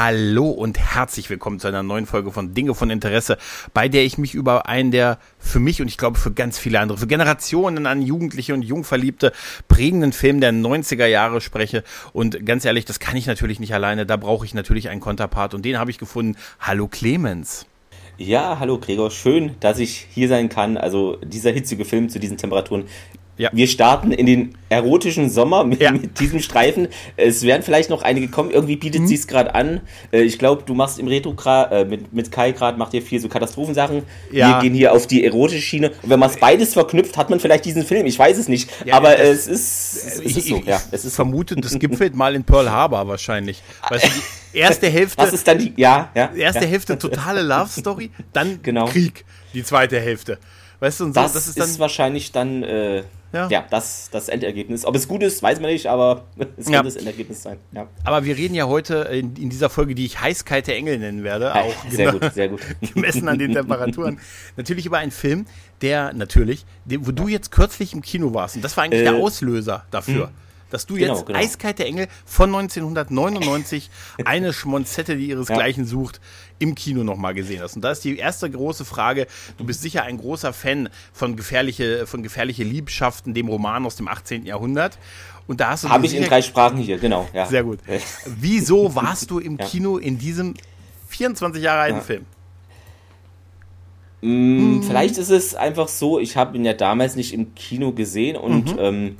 Hallo und herzlich willkommen zu einer neuen Folge von Dinge von Interesse, bei der ich mich über einen der für mich und ich glaube für ganz viele andere, für Generationen an Jugendliche und Jungverliebte prägenden Film der 90er Jahre spreche. Und ganz ehrlich, das kann ich natürlich nicht alleine. Da brauche ich natürlich einen Konterpart und den habe ich gefunden. Hallo Clemens. Ja, hallo Gregor, schön, dass ich hier sein kann. Also dieser hitzige Film zu diesen Temperaturen ja. Wir starten in den erotischen Sommer mit, ja. mit, diesem Streifen. Es werden vielleicht noch einige kommen. Irgendwie bietet mhm. sie es gerade an. Äh, ich glaube, du machst im Retro äh, mit, mit Kai gerade macht ihr viel so Katastrophensachen. Ja. Wir gehen hier auf die erotische Schiene. Und wenn man es beides verknüpft, hat man vielleicht diesen Film. Ich weiß es nicht. Ja, Aber das, es ist, es ich, ist so. ja, es ist vermute, das gipfelt mal in Pearl Harbor wahrscheinlich. Weißt du, die erste Hälfte. Was ist dann die? Ja, ja. Erste. Hälfte totale Love Story, dann genau. Krieg. Die zweite Hälfte. Weißt du, und so, das, das ist, dann, ist wahrscheinlich dann äh, ja, ja das, das Endergebnis. Ob es gut ist, weiß man nicht, aber es ja. könnte das Endergebnis sein. Ja. Aber wir reden ja heute in, in, dieser Folge, die ich heißkalte Engel nennen werde, auch sehr genau, gut, sehr gut. gemessen an den Temperaturen, natürlich über einen Film, der natürlich, wo du jetzt kürzlich im Kino warst und das war eigentlich äh, der Auslöser dafür. Mh dass du genau, jetzt genau. Eiskalte Engel von 1999, eine Schmonzette, die ihresgleichen ja. sucht, im Kino nochmal gesehen hast. Und da ist die erste große Frage, du bist sicher ein großer Fan von gefährliche, von gefährliche Liebschaften, dem Roman aus dem 18. Jahrhundert. Und da hast du. Habe ich in drei Sprachen hier, genau. Ja. Sehr gut. Wieso warst du im. Kino in diesem 24 Jahre alten ja. Film? Hm, vielleicht ist es einfach so, ich habe ihn ja damals nicht im Kino gesehen und mhm. ähm,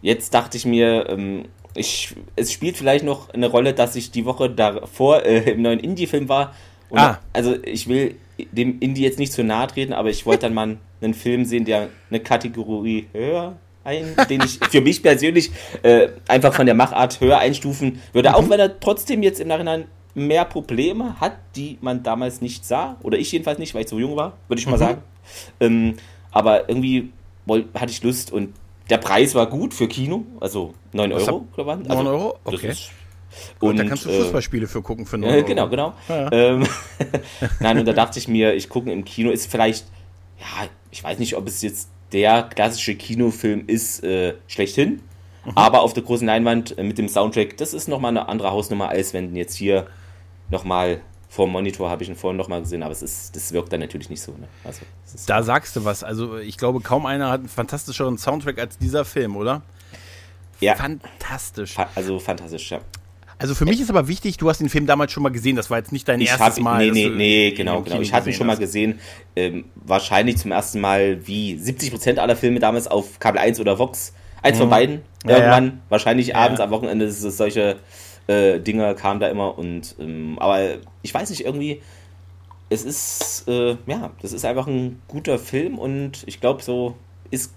Jetzt dachte ich mir, ähm, ich, es spielt vielleicht noch eine Rolle, dass ich die Woche davor äh, im neuen Indie-Film war. Und ah. Also ich will dem Indie jetzt nicht zu nahe treten, aber ich wollte dann mal einen Film sehen, der eine Kategorie höher ein, den ich für mich persönlich äh, einfach von der Machart höher einstufen würde, mhm. auch wenn er trotzdem jetzt im Nachhinein mehr Probleme hat, die man damals nicht sah, oder ich jedenfalls nicht, weil ich so jung war, würde ich mal mhm. sagen. Ähm, aber irgendwie hatte ich Lust und der Preis war gut für Kino, also 9 Euro, glaube ich. Also, 9 Euro? Okay. Ist, und, da kannst du äh, Fußballspiele äh, für gucken für 9 Euro. Genau, genau. Ja. Ähm, Nein, und da dachte ich mir, ich gucke im Kino, ist vielleicht, ja, ich weiß nicht, ob es jetzt der klassische Kinofilm ist, äh, schlechthin. Mhm. Aber auf der großen Leinwand äh, mit dem Soundtrack, das ist nochmal eine andere Hausnummer, als wenn jetzt hier nochmal vor dem Monitor habe ich ihn vorhin noch mal gesehen, aber es ist, das wirkt dann natürlich nicht so. Ne? Also, da sagst du was. Also ich glaube, kaum einer hat einen fantastischeren Soundtrack als dieser Film, oder? Ja. Fantastisch. also fantastisch, ja. Also für mich ist aber wichtig, du hast den Film damals schon mal gesehen, das war jetzt nicht dein ich erstes hab, Mal. Nee, nee, nee, genau, genau. Ich hatte ihn schon mal gesehen, ähm, wahrscheinlich zum ersten Mal wie 70% aller Filme damals auf Kabel 1 oder Vox. Eins mhm. von beiden, irgendwann, ja. wahrscheinlich abends, ja. am Wochenende, ist es solche äh, Dinge kamen da immer und ähm, aber ich weiß nicht, irgendwie, es ist, äh, ja, das ist einfach ein guter Film und ich glaube, so ist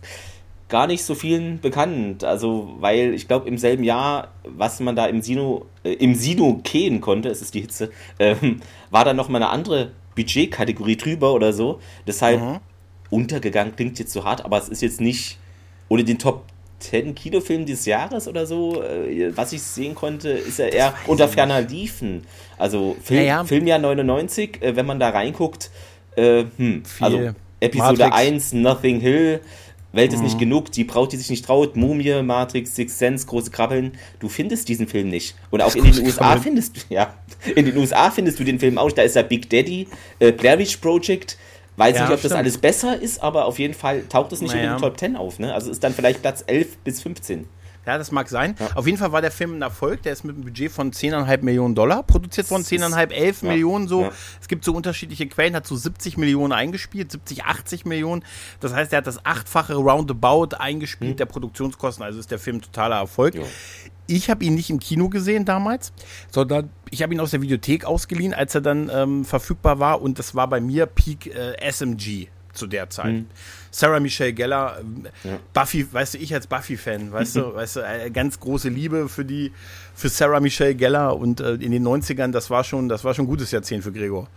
gar nicht so vielen bekannt. Also, weil ich glaube, im selben Jahr, was man da im Sino, äh, im Sino gehen konnte, es ist die Hitze, ähm, war da nochmal eine andere Budgetkategorie drüber oder so. Deshalb mhm. untergegangen klingt jetzt so hart, aber es ist jetzt nicht ohne den Top 10 Kinofilm des Jahres oder so, äh, was ich sehen konnte, ist er eher unter ferner Liefen. Also Film, ja, ja. Filmjahr 99, äh, wenn man da reinguckt, äh, hm, also Episode Matrix. 1, Nothing Hill, Welt ist mhm. nicht genug, die Braut, die sich nicht traut, Mumie, Matrix, Six Sense, große Krabbeln. Du findest diesen Film nicht. Und auch in den USA Krabbeln. findest du, ja, in den USA findest du den Film auch. Da ist der Big Daddy, äh, Blair Witch Project, Weiß ja, nicht, ob stimmt. das alles besser ist, aber auf jeden Fall taucht es nicht naja. in den Top 10 auf. Ne? Also ist dann vielleicht Platz 11 bis 15. Ja, das mag sein. Ja. Auf jeden Fall war der Film ein Erfolg. Der ist mit einem Budget von 10,5 Millionen Dollar produziert worden. 10,5, 11 ja. Millionen so. Ja. Es gibt so unterschiedliche Quellen. Hat so 70 Millionen eingespielt, 70, 80 Millionen. Das heißt, er hat das achtfache Roundabout eingespielt mhm. der Produktionskosten. Also ist der Film totaler Erfolg. Ich habe ihn nicht im Kino gesehen damals, sondern ich habe ihn aus der Videothek ausgeliehen, als er dann ähm, verfügbar war. Und das war bei mir Peak äh, SMG zu der Zeit. Mhm. Sarah Michelle Geller, ähm, ja. Buffy, weißt du, ich als Buffy-Fan, weißt du, weißt du, eine ganz große Liebe für die, für Sarah Michelle Geller und äh, in den 90ern, das war schon, das war schon ein gutes Jahrzehnt für Gregor.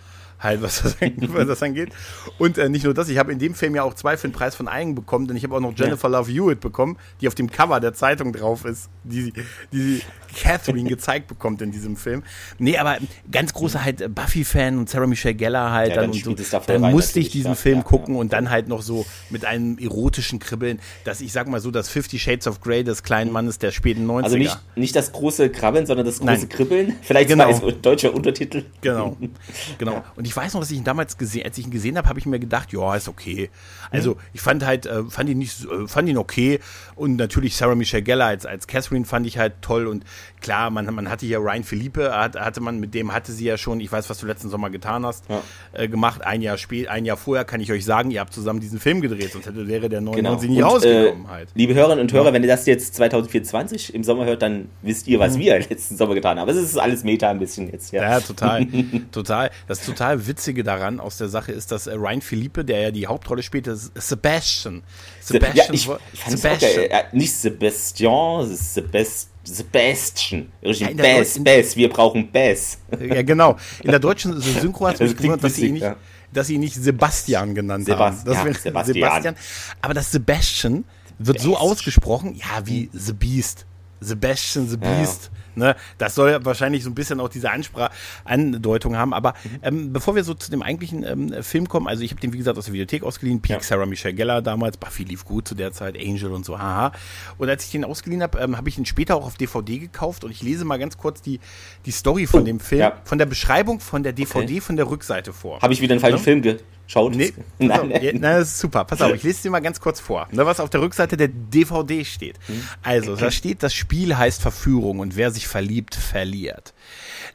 Halt, was das, was das angeht. Und äh, nicht nur das, ich habe in dem Film ja auch zwei für den Preis von einen bekommen, denn ich habe auch noch Jennifer ja. Love Hewitt bekommen, die auf dem Cover der Zeitung drauf ist, die, die Catherine gezeigt bekommt in diesem Film. Nee, aber ganz großer halt Buffy-Fan und Sarah Michelle Gellar halt. Ja, dann, dann, und so, dann musste ich diesen Film ja, gucken und dann halt noch so mit einem erotischen Kribbeln, dass ich sag mal so, das Fifty Shades of Grey des kleinen Mannes der späten 90er. Also nicht, nicht das große Krabbeln, sondern das große Nein. Kribbeln. Vielleicht genau. mal als deutscher Untertitel. Genau, genau. Und ich weiß noch, dass ich ihn damals gesehen, als ich ihn gesehen habe, habe ich mir gedacht, ja, ist okay. Also ich fand halt, äh, fand ihn nicht, äh, fand ihn okay und natürlich Sarah Michelle Gellar als, als Catherine fand ich halt toll und klar, man, man hatte hier Ryan Philippe, hat, hatte man, mit dem hatte sie ja schon, ich weiß, was du letzten Sommer getan hast, ja. äh, gemacht. Ein Jahr spät, ein Jahr vorher kann ich euch sagen, ihr habt zusammen diesen Film gedreht, sonst hätte, wäre der 99 genau. rausgekommen äh, halt. Liebe Hörerinnen und Hörer, ja. wenn ihr das jetzt 2024 im Sommer hört, dann wisst ihr, was mhm. wir letzten Sommer getan haben. Aber es ist alles Meta ein bisschen jetzt, ja. Ja, total. total. Das total Witzige daran aus der Sache ist, dass äh, Ryan Philippe, der ja die Hauptrolle spielt, ist Sebastian. Sebastian. Ja, ich, ich Sebastian. Auch, nicht Sebastian, Sebastian. Sebastian. Richtig, ja, Bass, Bass, wir brauchen Bass. Ja, genau. In der deutschen Synchro hat es mich gewundert, dass sie, ihn nicht, ja. dass sie nicht Sebastian genannt Sebast haben. Ja, Sebastian. Sebastian. Aber das Sebastian wird Sebastian. so ausgesprochen, ja, wie The Beast. Sebastian the Beast. Ja. Ne? Das soll wahrscheinlich so ein bisschen auch diese Ansprache, Andeutung haben. Aber ähm, bevor wir so zu dem eigentlichen ähm, Film kommen, also ich habe den, wie gesagt, aus der Videothek ausgeliehen. Peak, ja. Sarah Michelle Geller damals. Buffy lief gut zu der Zeit. Angel und so, haha. Und als ich den ausgeliehen habe, ähm, habe ich ihn später auch auf DVD gekauft. Und ich lese mal ganz kurz die, die Story von oh, dem Film, ja. von der Beschreibung von der DVD, okay. von der Rückseite vor. Habe ich wieder einen falschen Film ge Schaut. Nee, nein, auf, nein. nein, das ist super. Pass auf, ich lese dir mal ganz kurz vor, ne, was auf der Rückseite der DVD steht. Hm. Also, da steht, das Spiel heißt Verführung und wer sich verliebt, verliert.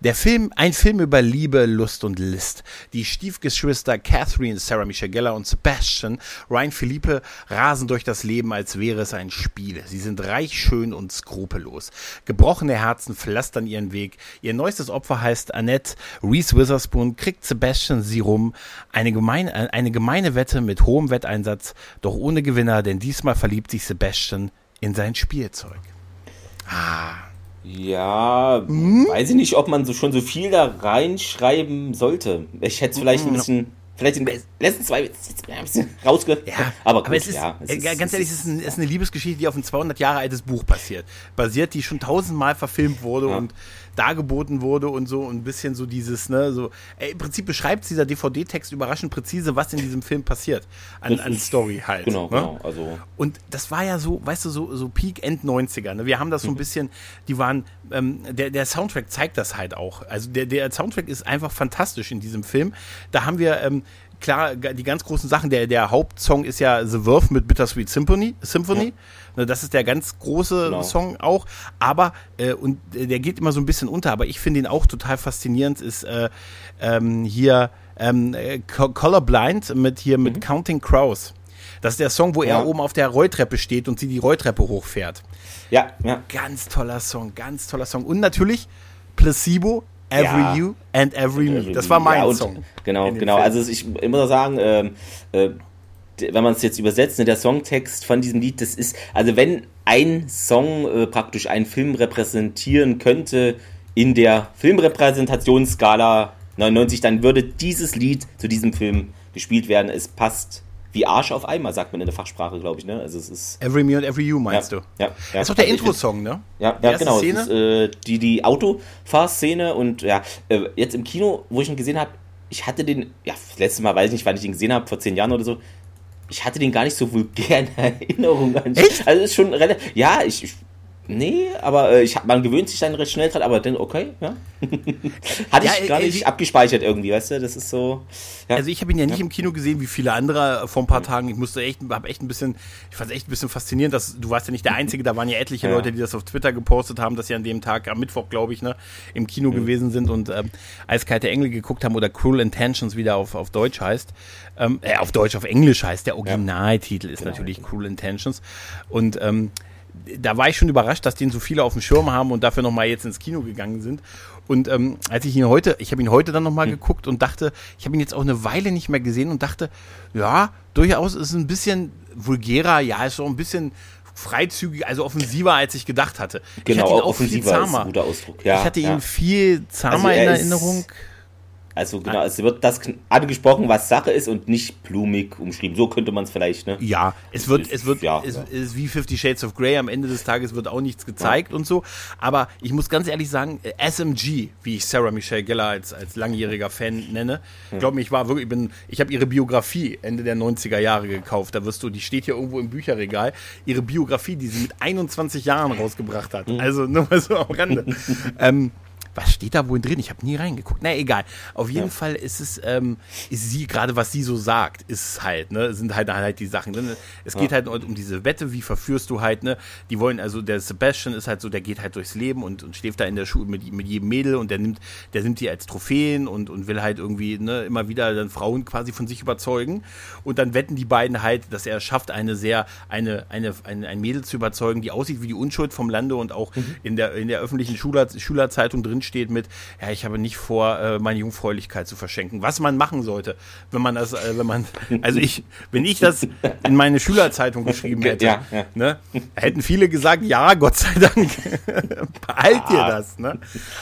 Der Film, ein Film über Liebe, Lust und List. Die Stiefgeschwister Catherine, Sarah Michelle Gellar und Sebastian, Ryan Philippe, rasen durch das Leben, als wäre es ein Spiel. Sie sind reich, schön und skrupellos. Gebrochene Herzen pflastern ihren Weg. Ihr neuestes Opfer heißt Annette. Reese Witherspoon kriegt Sebastian sie rum. Eine gemeine, eine gemeine Wette mit hohem Wetteinsatz, doch ohne Gewinner, denn diesmal verliebt sich Sebastian in sein Spielzeug. Ah. Ja, hm? weiß ich nicht, ob man so schon so viel da reinschreiben sollte. Ich hätte es vielleicht ein hm. bisschen, vielleicht in den letzten zwei ein bisschen rausge... Ja, aber, gut, aber es ist, ja, es äh, ist, ganz ehrlich, es ist, ein, es ist, eine Liebesgeschichte, die auf ein 200 Jahre altes Buch passiert. Basiert, die schon tausendmal verfilmt wurde ja. und dargeboten wurde und so ein bisschen so dieses, ne, so, ey, im Prinzip beschreibt dieser DVD-Text überraschend präzise, was in diesem Film passiert. An, an Story halt. Genau, ne? genau. Also. Und das war ja so, weißt du, so, so Peak End 90er. Ne? Wir haben das so ein mhm. bisschen, die waren, ähm, der, der Soundtrack zeigt das halt auch. Also der, der Soundtrack ist einfach fantastisch in diesem Film. Da haben wir, ähm, klar, die ganz großen Sachen, der, der Hauptsong ist ja The Worth mit Bittersweet Symphony. Symphony. Ja. Ne, das ist der ganz große genau. Song auch. Aber, äh, und der geht immer so ein bisschen unter, aber ich finde ihn auch total faszinierend, ist äh, ähm, hier ähm, äh, Colorblind mit hier mit mhm. Counting Crows. Das ist der Song, wo ja. er oben auf der Rolltreppe steht und sie die Rolltreppe hochfährt. Ja, ja. Ganz toller Song, ganz toller Song. Und natürlich Placebo, Every ja. You and Every Me. Das war mein ja, Song. Genau, genau. Film. Also ich, ich muss auch sagen, ähm, äh, wenn man es jetzt übersetzt, ne, der Songtext von diesem Lied, das ist, also wenn ein Song äh, praktisch einen Film repräsentieren könnte in der Filmrepräsentationsskala 99, dann würde dieses Lied zu diesem Film gespielt werden. Es passt wie Arsch auf einmal, sagt man in der Fachsprache, glaube ich. Ne? Also es ist Every Me and Every You meinst ja, du? Ja, ja. Das ist doch der also Intro-Song, ne? Ja, ja genau. Szene? Ist, äh, die die Autofahrszene und ja, äh, jetzt im Kino, wo ich ihn gesehen habe, ich hatte den, ja, letztes Mal weiß ich nicht, wann ich ihn gesehen habe, vor zehn Jahren oder so. Ich hatte den gar nicht so vulgär in Erinnerung an. Echt? Also ist schon relativ. Ja, ich, ich Nee, aber äh, ich, man gewöhnt sich dann recht schnell dran, aber dann okay, ja. Hatte ja, ich gar äh, nicht abgespeichert irgendwie, weißt du? Das ist so. Ja. Also ich habe ihn ja nicht ja. im Kino gesehen wie viele andere vor ein paar Tagen. Ich musste echt, habe echt ein bisschen, ich fand es echt ein bisschen faszinierend, dass du warst ja nicht der Einzige, da waren ja etliche. Leute, die das auf Twitter gepostet haben, dass sie an dem Tag, am Mittwoch, glaube ich, ne, im Kino mhm. gewesen sind und ähm, Eiskalte Engel geguckt haben oder Cruel Intentions, wie der auf, auf Deutsch heißt. Ähm, äh, auf Deutsch, auf Englisch heißt der Originaltitel ist genau. natürlich Cruel Intentions. Und ähm, da war ich schon überrascht, dass den so viele auf dem Schirm haben und dafür nochmal jetzt ins Kino gegangen sind. Und ähm, als ich ihn heute, ich habe ihn heute dann nochmal mhm. geguckt und dachte, ich habe ihn jetzt auch eine Weile nicht mehr gesehen und dachte, ja, durchaus ist es ein bisschen vulgärer, ja, ist auch ein bisschen freizügig, also offensiver, als ich gedacht hatte. Genau, ich hatte ihn auch offensiver viel zahmer. ist ein guter Ausdruck. Ja, ich hatte ihn viel zahmer also in Erinnerung. Also genau, es wird das angesprochen, was Sache ist und nicht blumig umschrieben. So könnte man es vielleicht, ne? Ja, es wird, es wird, ja, es ja. ist wie Fifty Shades of Grey. Am Ende des Tages wird auch nichts gezeigt ja. und so. Aber ich muss ganz ehrlich sagen, SMG, wie ich Sarah Michelle Geller als, als langjähriger Fan nenne, hm. glaube ich war wirklich, ich bin, ich habe ihre Biografie Ende der 90er Jahre gekauft. Da wirst du, die steht hier irgendwo im Bücherregal. Ihre Biografie, die sie mit 21 Jahren rausgebracht hat. Hm. Also nur mal so am Rande. ähm, was steht da wohl drin? Ich habe nie reingeguckt. Na egal. Auf jeden ja. Fall ist es, ähm, ist sie, gerade was sie so sagt, ist halt, ne, sind halt halt die Sachen. Ne? Es geht ja. halt um diese Wette, wie verführst du halt, ne? Die wollen, also der Sebastian ist halt so, der geht halt durchs Leben und, und schläft da in der Schule mit, mit jedem Mädel und der nimmt, der nimmt die als Trophäen und, und will halt irgendwie, ne, immer wieder dann Frauen quasi von sich überzeugen. Und dann wetten die beiden halt, dass er schafft, eine sehr, eine, eine, eine ein Mädel zu überzeugen, die aussieht wie die Unschuld vom Lande und auch mhm. in der, in der öffentlichen Schüler, Schülerzeitung drin steht mit, ja, ich habe nicht vor, äh, meine Jungfräulichkeit zu verschenken. Was man machen sollte, wenn man das, äh, wenn man, also ich, wenn ich das in meine Schülerzeitung geschrieben hätte, ja, ja. Ne, hätten viele gesagt, ja, Gott sei Dank, behalt dir ah. das. Ne?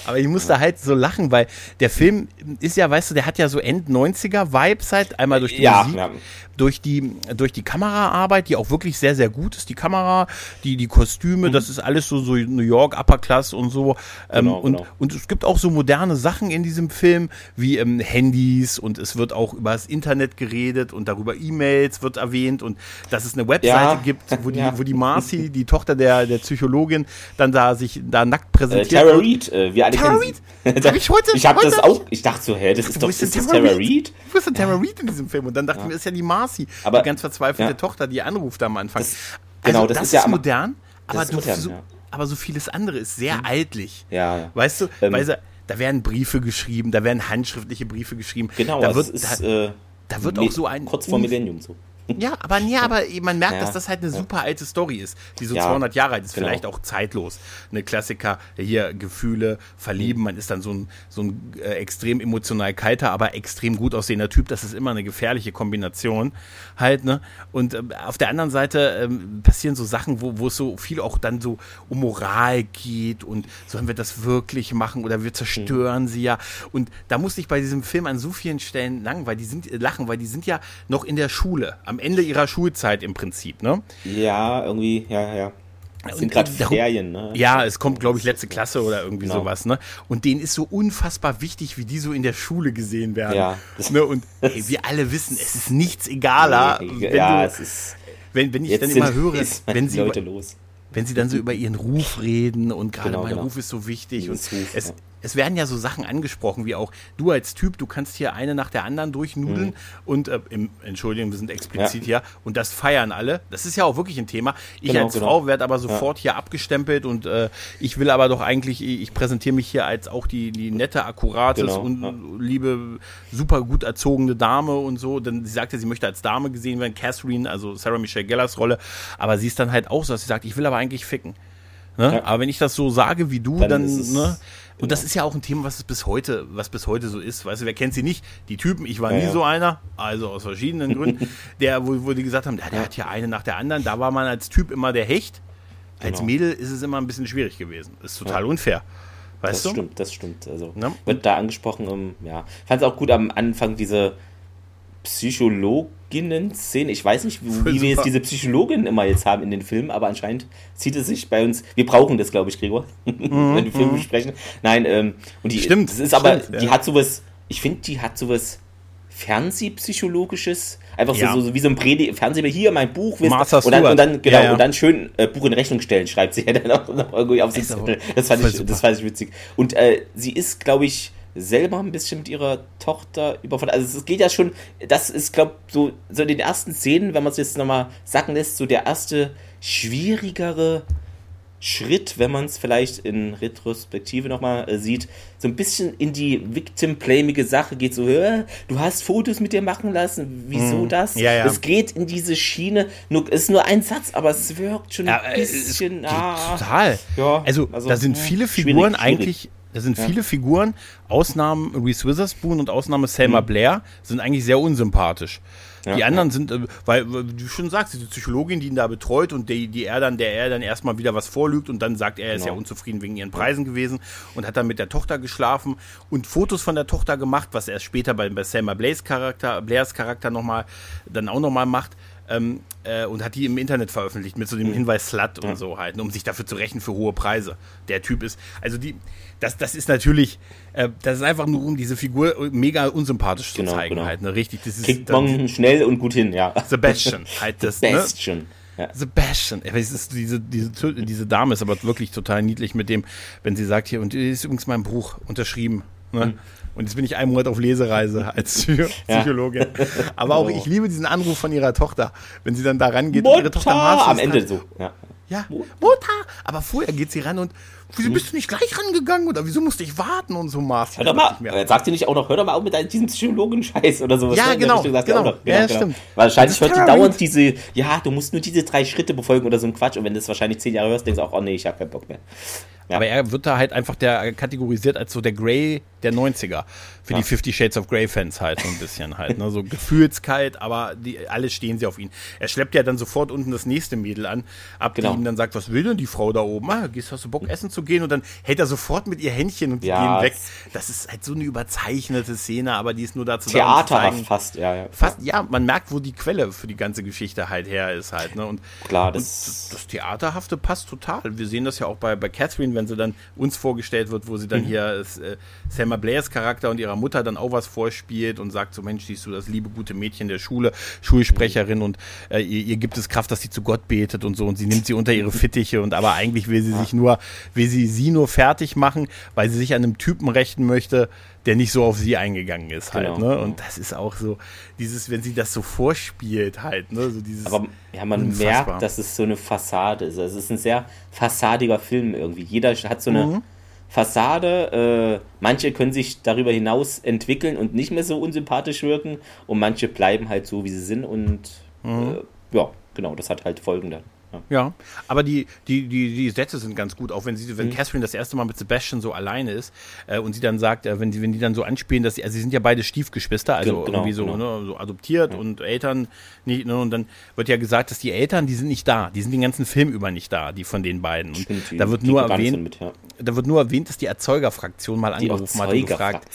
Aber ich musste halt so lachen, weil der Film ist ja, weißt du, der hat ja so End-90er-Vibes halt, einmal durch die ja, Musik, ja durch die, durch die Kameraarbeit, die auch wirklich sehr, sehr gut ist. Die Kamera, die, die Kostüme, mhm. das ist alles so, so New York Upper Class und so. Ähm, genau, und, genau. und es gibt auch so moderne Sachen in diesem Film, wie ähm, Handys und es wird auch über das Internet geredet und darüber E-Mails wird erwähnt und dass es eine Webseite ja. gibt, wo die, ja. wo die Marcy, die Tochter der, der Psychologin, dann da sich da nackt präsentiert. Äh, Tara Reid, äh, wir alle Tara kennen Reid? hab ich heute, ich habe das auch, ich dachte so, hä, das ist doch, ist das Tara Reid? Wo ist denn Tara Reid in diesem Film? Und dann dachte ich mir, ist ja die Marcy aber, die ganz verzweifelte ja. Tochter, die anruft am Anfang. Das, genau, also, das, das, ist ja modern, aber, ist modern, so, ja. Aber so vieles andere ist sehr mhm. altlich. Ja, ja. Weißt du, ähm, weil da werden Briefe geschrieben, da werden handschriftliche Briefe geschrieben. Genau, da wird, ist, da, äh, da wird auch so ein. Kurz vor Millennium so. Ja, aber nee, aber man merkt, ja, dass das halt eine super alte Story ist, die so ja, 200 Jahre alt ist, genau. vielleicht auch zeitlos. Eine Klassiker, hier Gefühle, Verlieben, man ist dann so ein, so ein äh, extrem emotional kalter, aber extrem gut aussehender Typ, das ist immer eine gefährliche Kombination halt, ne? Und äh, auf der anderen Seite äh, passieren so Sachen, wo, wo es so viel auch dann so um Moral geht und sollen wir das wirklich machen oder wir zerstören mhm. sie ja. Und da musste ich bei diesem Film an so vielen Stellen lang, weil die sind, lachen, weil die sind ja noch in der Schule am am Ende ihrer Schulzeit im Prinzip, ne? Ja, irgendwie, ja, ja. Es sind gerade Ferien, ne? Ja, es kommt, glaube ich, letzte Klasse oder irgendwie genau. sowas, ne? Und denen ist so unfassbar wichtig, wie die so in der Schule gesehen werden. Ja. Ne? Und ey, wir alle wissen, es ist nichts egaler. Nee, ja, du, es ist. Wenn, wenn ich dann immer höre, wenn sie, Leute los. wenn sie dann so über ihren Ruf reden und gerade genau, mein genau. Ruf ist so wichtig und Ruf, es, ja es werden ja so Sachen angesprochen, wie auch du als Typ, du kannst hier eine nach der anderen durchnudeln mhm. und äh, im, Entschuldigung, wir sind explizit ja. hier und das feiern alle. Das ist ja auch wirklich ein Thema. Ich genau, als genau. Frau werde aber sofort ja. hier abgestempelt und äh, ich will aber doch eigentlich, ich präsentiere mich hier als auch die, die nette, akkurate genau, und ja. liebe, super gut erzogene Dame und so. Denn sie sagte, sie möchte als Dame gesehen werden, Catherine, also Sarah Michelle Gellers Rolle, aber sie ist dann halt auch so, dass sie sagt, ich will aber eigentlich ficken. Ne? Aber wenn ich das so sage wie du, dann, dann ne? Und genau. das ist ja auch ein Thema, was es bis heute, was bis heute so ist. Weißt du, wer kennt sie nicht? Die Typen, ich war ja, nie ja. so einer, also aus verschiedenen Gründen, der, wo, wo die gesagt haben, der, der hat ja eine nach der anderen. Da war man als Typ immer der Hecht. Als genau. Mädel ist es immer ein bisschen schwierig gewesen. Ist total ja. unfair. Weißt das du? stimmt, das stimmt. Also ja. wird da angesprochen, um, ja. Fand es auch gut am Anfang diese Psychologinnen-Szene. Ich weiß nicht, wie, wie wir jetzt diese Psychologin immer jetzt haben in den Filmen, aber anscheinend zieht es sich bei uns. Wir brauchen das, glaube ich, Gregor, mhm, wenn wir Filme mhm. besprechen. Nein, ähm, und die stimmt, das ist aber, stimmt, die ja. hat sowas, ich finde, die hat sowas Fernsehpsychologisches. Einfach ja. so, so, wie so ein Predi Fernsehbild. Hier mein Buch. Wisst, und, dann, und dann genau ja, und dann schön äh, Buch in Rechnung stellen, schreibt sie ja dann auch noch irgendwie auf sich. Das fand ich, das fand ich witzig. Und äh, sie ist, glaube ich, selber ein bisschen mit ihrer Tochter überfordert. Also es geht ja schon, das ist, glaube so, so in den ersten Szenen, wenn man es jetzt nochmal sacken lässt, so der erste schwierigere Schritt, wenn man es vielleicht in Retrospektive nochmal äh, sieht, so ein bisschen in die Victim-Blamige Sache geht, so, äh, du hast Fotos mit dir machen lassen, wieso mm, das? Ja, ja. Es geht in diese Schiene, nur, ist nur ein Satz, aber es wirkt schon ja, ein bisschen. Ah, total. Ja, also, also, da sind viele Figuren schwierig, schwierig. eigentlich da sind ja. viele Figuren, Ausnahmen Reese Witherspoon und Ausnahme Selma mhm. Blair, sind eigentlich sehr unsympathisch. Ja, die anderen ja. sind, äh, weil, weil, du schon sagst, diese Psychologin, die ihn da betreut und die, die er dann, der er dann erstmal wieder was vorlügt und dann sagt, er genau. ist ja genau. unzufrieden wegen ihren Preisen gewesen und hat dann mit der Tochter geschlafen und Fotos von der Tochter gemacht, was er später bei, bei Selma Blaze Charakter, Blairs Charakter nochmal, dann auch nochmal macht. Ähm, äh, und hat die im Internet veröffentlicht mit so dem mhm. Hinweis Slut und so halt, um sich dafür zu rächen für hohe Preise. Der Typ ist, also die, das, das ist natürlich, äh, das ist einfach nur, um diese Figur mega unsympathisch genau, zu zeigen genau. halt, ne, richtig. Das ist, Kriegt man schnell und gut hin, ja. Sebastian, halt das, Sebastian. Ne? Ja. Sebastian. Ist, diese, diese, diese Dame ist aber wirklich total niedlich mit dem, wenn sie sagt hier, und ist übrigens mein Buch unterschrieben. Ne? Mhm. Und jetzt bin ich einen Monat auf Lesereise als Psychologin. Ja. Aber auch ich liebe diesen Anruf von ihrer Tochter, wenn sie dann da rangeht Mutter! und ihre Tochter Marcia am Ende so. Ja. Ja, Mutter! Aber vorher geht sie ran und wieso bist du nicht gleich rangegangen oder wieso musste ich warten und so Marcia? Hör doch mal, äh, sagt sie nicht auch noch, hör doch mal auf mit diesem Psychologen-Scheiß oder sowas. Ja, ne? genau, genau. genau. Ja, genau. stimmt. Wahrscheinlich hört die dauernd diese, ja, du musst nur diese drei Schritte befolgen oder so ein Quatsch und wenn du das wahrscheinlich zehn Jahre hörst, denkst du auch, oh nee, ich hab keinen Bock mehr. Ja. Aber er wird da halt einfach der kategorisiert als so der Grey der 90er. Für ja. die Fifty Shades of Grey Fans halt so ein bisschen halt. Ne? So gefühlskalt, aber die, alle stehen sie auf ihn. Er schleppt ja dann sofort unten das nächste Mädel an, ab genau. die ihm dann sagt, was will denn die Frau da oben? Ah, gehst, hast du Bock essen zu gehen? Und dann hält er sofort mit ihr Händchen und die ja, gehen weg. Das ist halt so eine überzeichnete Szene, aber die ist nur dazu Theater da, um fast, ja, ja. Fast, ja, man merkt, wo die Quelle für die ganze Geschichte halt her ist halt. Ne? Und, Klar, das, und das Theaterhafte passt total. Wir sehen das ja auch bei, bei Catherine, wenn sie dann uns vorgestellt wird, wo sie dann mhm. hier äh, Selma Blairs Charakter und ihrer Mutter dann auch was vorspielt und sagt so, Mensch, siehst du das liebe gute Mädchen der Schule, Schulsprecherin und äh, ihr, ihr, gibt es Kraft, dass sie zu Gott betet und so und sie nimmt sie unter ihre Fittiche und aber eigentlich will sie sich nur, will sie sie nur fertig machen, weil sie sich an einem Typen rächen möchte, der nicht so auf sie eingegangen ist halt, genau. ne? Und das ist auch so, dieses, wenn sie das so vorspielt halt, ne? So dieses Aber ja, man unfassbar. merkt, dass es so eine Fassade ist. Also es ist ein sehr fassadiger Film irgendwie. Jeder hat so eine mhm. Fassade. Äh, manche können sich darüber hinaus entwickeln und nicht mehr so unsympathisch wirken und manche bleiben halt so, wie sie sind und mhm. äh, ja, genau, das hat halt Folgen dann. Ja, aber die, die, die, die Sätze sind ganz gut, auch wenn sie, wenn mhm. Catherine das erste Mal mit Sebastian so alleine ist äh, und sie dann sagt, äh, wenn, sie, wenn die dann so anspielen, dass sie, also sie sind ja beide Stiefgeschwister, also genau, irgendwie so, genau. ne, so adoptiert ja. und Eltern nicht, ne, und dann wird ja gesagt, dass die Eltern, die sind nicht da, die sind den ganzen Film über nicht da, die von den beiden. Und Stimmt, da wird nur erwähnt, mit, ja. da wird nur erwähnt, dass die Erzeugerfraktion mal angerufen hat und gefragt.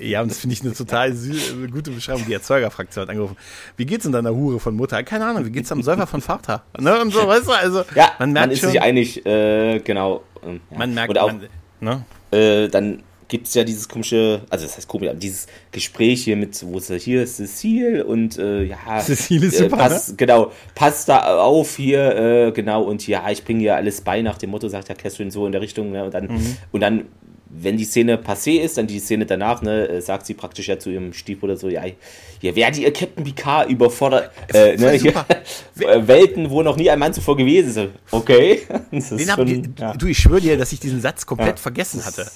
Ja, und das finde ich eine total äh, gute Beschreibung. Die Erzeugerfraktion hat angerufen. Wie geht's in deiner Hure von Mutter? Keine Ahnung, wie geht's am Säufer von Vater? Ne, und so, weißt du, also ja, man, merkt man ist schon, sich einig, äh, genau. Ähm, ja. Man merkt, Und auch, man, ne? äh, dann gibt es ja dieses komische, also das heißt komisch, aber dieses Gespräch hier mit, wo ist er hier, Cecile und äh, ja, Cecile ist äh, super, pass, ne? genau, passt da auf hier, äh, genau, und ja, ich bringe dir alles bei nach dem Motto, sagt ja Catherine so in der Richtung, ne, und dann, mhm. und dann wenn die Szene passé ist, dann die Szene danach, ne, äh, sagt sie praktisch ja zu ihrem Stiefbruder so, ja, hier werde ihr Captain Picard überfordert, äh, ne, hier, äh, Welten, wo noch nie ein Mann zuvor gewesen ist. Okay. Hab, schon, ja. Du, ich schwöre dir, dass ich diesen Satz komplett ja. vergessen hatte.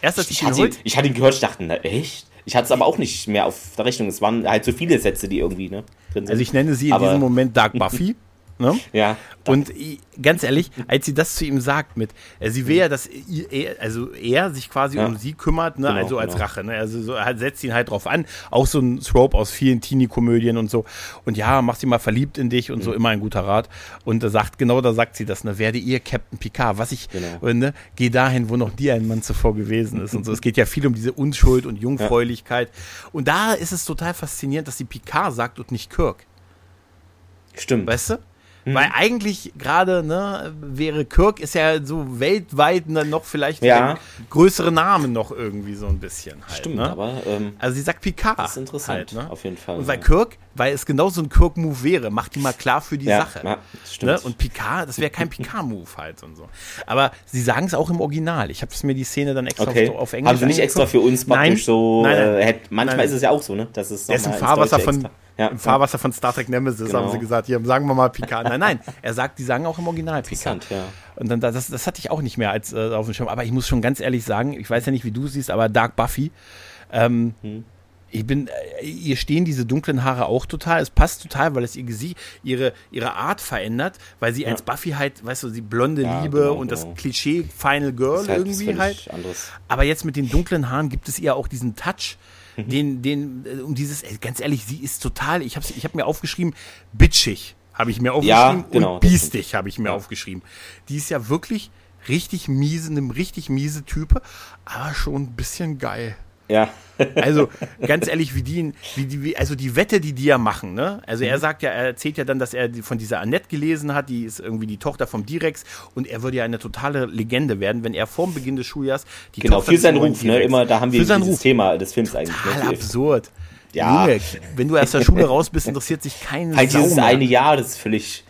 Erst als ich, ich, ihn hatte, ich hatte ihn gehört, ich dachte, na echt? Ich hatte es aber auch nicht mehr auf der Rechnung. Es waren halt so viele Sätze, die irgendwie ne, drin sind. Also ich nenne sie in aber diesem Moment Dark Buffy. Ne? Ja. Und ganz ehrlich, als sie das zu ihm sagt mit, äh, sie will ja, dass er, also er sich quasi ja. um sie kümmert, ne? Genau, also als genau. Rache, ne? Also so, er setzt ihn halt drauf an. Auch so ein Trope aus vielen Teenie-Komödien und so. Und ja, mach sie mal verliebt in dich und mhm. so, immer ein guter Rat. Und er sagt, genau da sagt sie das, ne? Werde ihr Captain Picard, was ich, genau. ne? Geh dahin, wo noch dir ein Mann zuvor gewesen ist und so. Es geht ja viel um diese Unschuld und Jungfräulichkeit. Ja. Und da ist es total faszinierend, dass sie Picard sagt und nicht Kirk. Stimmt. Weißt du? Mhm. Weil eigentlich gerade, ne, wäre Kirk ist ja so weltweit dann noch vielleicht ja. größere Namen noch irgendwie so ein bisschen halt. Stimmt, ne? aber. Ähm, also sie sagt Picard. Das ist interessant, halt, ne? auf jeden Fall. Und weil ja. Kirk, weil es genau so ein Kirk-Move wäre, macht die mal klar für die ja, Sache. Ja, stimmt. Ne? Und Picard, das wäre kein Picard-Move halt und so. Aber sie sagen es auch im Original. Ich habe mir die Szene dann extra okay. auf, auf Englisch. Sie nicht extra für uns praktisch nein, so. Nein, nein, äh, manchmal ist es ja auch so, ne? Das ist er ist im Fahrwasser von. Extra ja, Im Fahrwasser von Star Trek Nemesis genau. haben sie gesagt, hier sagen wir mal Picard. Nein, nein, er sagt, die sagen auch im Original Picard. Ja. Und dann, das, das hatte ich auch nicht mehr als äh, auf dem Schirm. Aber ich muss schon ganz ehrlich sagen, ich weiß ja nicht, wie du siehst, aber Dark Buffy, ähm, hm. Ich bin, äh, ihr stehen diese dunklen Haare auch total. Es passt total, weil es ihr Gesicht, ihre, ihre Art verändert, weil sie ja. als Buffy halt, weißt du, die blonde ja, Liebe genau, und genau. das Klischee Final Girl halt irgendwie halt. Anderes. Aber jetzt mit den dunklen Haaren gibt es ihr auch diesen Touch. den, den, äh, um dieses, ganz ehrlich, sie ist total, ich habe ich hab mir aufgeschrieben, bitchig, habe ich mir aufgeschrieben, ja, genau, und biestig habe ich mir ja. aufgeschrieben. Die ist ja wirklich richtig miese, einem richtig miese Type, aber schon ein bisschen geil. Ja. Also ganz ehrlich, wie die, wie die, wie, also die Wette, die die ja machen, ne? Also er mhm. sagt ja, er erzählt ja dann, dass er von dieser Annette gelesen hat, die ist irgendwie die Tochter vom Direx und er würde ja eine totale Legende werden, wenn er vorm Beginn des Schuljahres die genau, Tochter für seinen Ruf, ne? Immer, da haben wir dieses Ruf. Thema des Films Total eigentlich. Total absurd. Ja. Junge, wenn du aus der Schule raus bist, interessiert sich kein Halt dieses eine Jahr, das ist völlig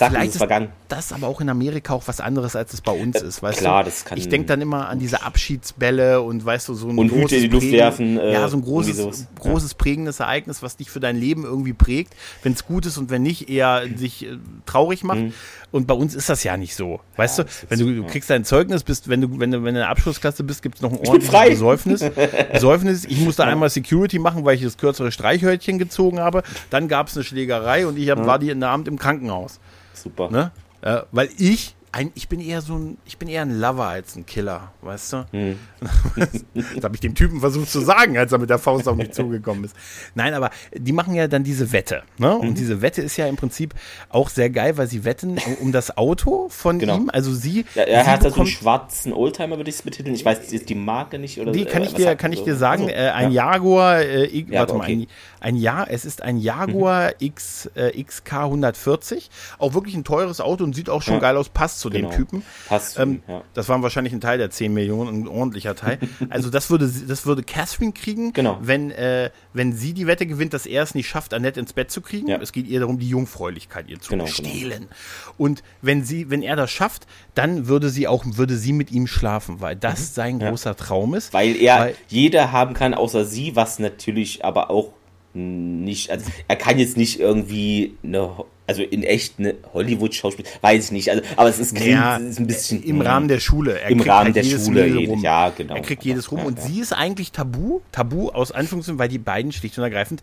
Zack, Vielleicht ist vergangen. das aber auch in Amerika auch was anderes, als es bei uns äh, ist, weißt klar, du? das kann. Ich denke dann immer an diese Abschiedsbälle und weißt du, so ein und großes in die Luft werfen. Äh, ja, so ein großes, großes prägendes Ereignis, was dich für dein Leben irgendwie prägt, wenn es gut ist und wenn nicht, eher sich äh, traurig macht. Mhm. Und bei uns ist das ja nicht so. Weißt ja, du, wenn du, du kriegst dein Zeugnis, bist, wenn du, wenn du, wenn du in der Abschlussklasse bist, gibt es noch ein ordentliches Besäufnis. Besäufnis. Ich musste einmal Security machen, weil ich das kürzere Streichhölzchen gezogen habe. Dann gab es eine Schlägerei und ich hab, war die in der Abend im Krankenhaus. Super. Ne? Äh, weil ich ein, ich bin eher so ein, ich bin eher ein Lover als ein Killer, weißt du? Hm. das habe ich dem Typen versucht zu sagen, als er mit der Faust auf mich zugekommen ist. Nein, aber die machen ja dann diese Wette, ne? Und mhm. diese Wette ist ja im Prinzip auch sehr geil, weil sie wetten um das Auto von genau. ihm. Also sie. Ja, er sie hat da so einen schwarzen Oldtimer, würde ich es betiteln. Ich weiß jetzt die Marke nicht oder. Die kann ich dir, kann ich dir sagen. Also, äh, ein ja. Jaguar, äh, ich, ja, warte mal, okay. ein, ein Jahr, es ist ein Jaguar mhm. X, äh, XK 140. Auch wirklich ein teures Auto und sieht auch schon geil aus, passt zu genau. dem Typen. Passt. Ähm, ja. Das war wahrscheinlich ein Teil der 10 Millionen, ein ordentlicher Teil. also das würde, das würde Catherine kriegen, genau. wenn, äh, wenn sie die Wette gewinnt, dass er es nicht schafft, Annette ins Bett zu kriegen. Ja. Es geht ihr darum, die Jungfräulichkeit ihr zu genau, genau. stehlen. Und wenn sie, wenn er das schafft, dann würde sie auch, würde sie mit ihm schlafen, weil das mhm. sein ja. großer Traum ist. Weil er weil, jeder haben kann, außer sie, was natürlich aber auch nicht, also er kann jetzt nicht irgendwie eine also in echt eine Hollywood-Schauspiel, weiß ich nicht. Also, aber es ist, ja, ist ein bisschen. Im Rahmen der Schule. Er Im Rahmen halt der Schule, rum. ja, genau. Er kriegt jedes rum. Ja, und ja. sie ist eigentlich tabu, tabu aus Anführungszeichen, weil die beiden schlicht und ergreifend,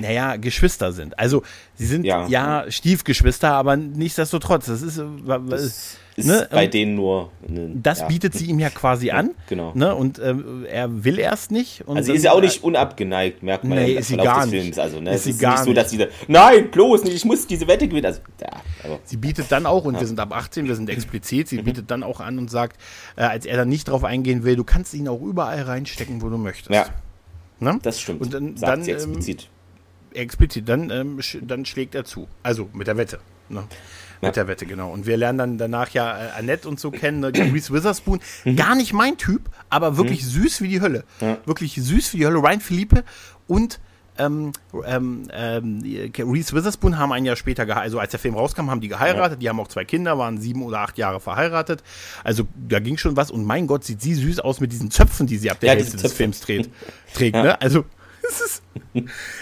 naja, Geschwister sind. Also, sie sind ja, ja Stiefgeschwister, aber nichtsdestotrotz. Das ist. Das ist ne? bei denen nur. Ne, das ja. bietet sie ihm ja quasi an. genau. Ne? Und äh, er will erst nicht. also sie ist ja auch nicht unabgeneigt, merkt man nee, ja ist sie gar nicht. Films. Also, ne? ist es ist gar nicht so, dass sie da, nein, bloß nicht, ich muss diese Wette gewinnen. Also, ja, sie bietet dann auch, und ja. wir sind ab 18, wir sind explizit, sie bietet dann auch an und sagt, äh, als er dann nicht drauf eingehen will, du kannst ihn auch überall reinstecken, wo du möchtest. Ja. Ne? Das stimmt. Und dann, Sagt dann sie explizit. Ähm, explizit, dann, ähm, sch dann schlägt er zu. Also mit der Wette. Ne? Mit der Wette, genau. Und wir lernen dann danach ja äh, Annette und so kennen, ne? Reese Witherspoon. Mhm. Gar nicht mein Typ, aber wirklich mhm. süß wie die Hölle. Ja. Wirklich süß wie die Hölle. Ryan Philippe und ähm, ähm, ähm, Reese Witherspoon haben ein Jahr später geheiratet, also als der Film rauskam, haben die geheiratet, ja. die haben auch zwei Kinder, waren sieben oder acht Jahre verheiratet. Also da ging schon was und mein Gott, sieht sie süß aus mit diesen Zöpfen, die sie ab der ja, Hälfte des Films trägt. trägt ja. ne? Also ist,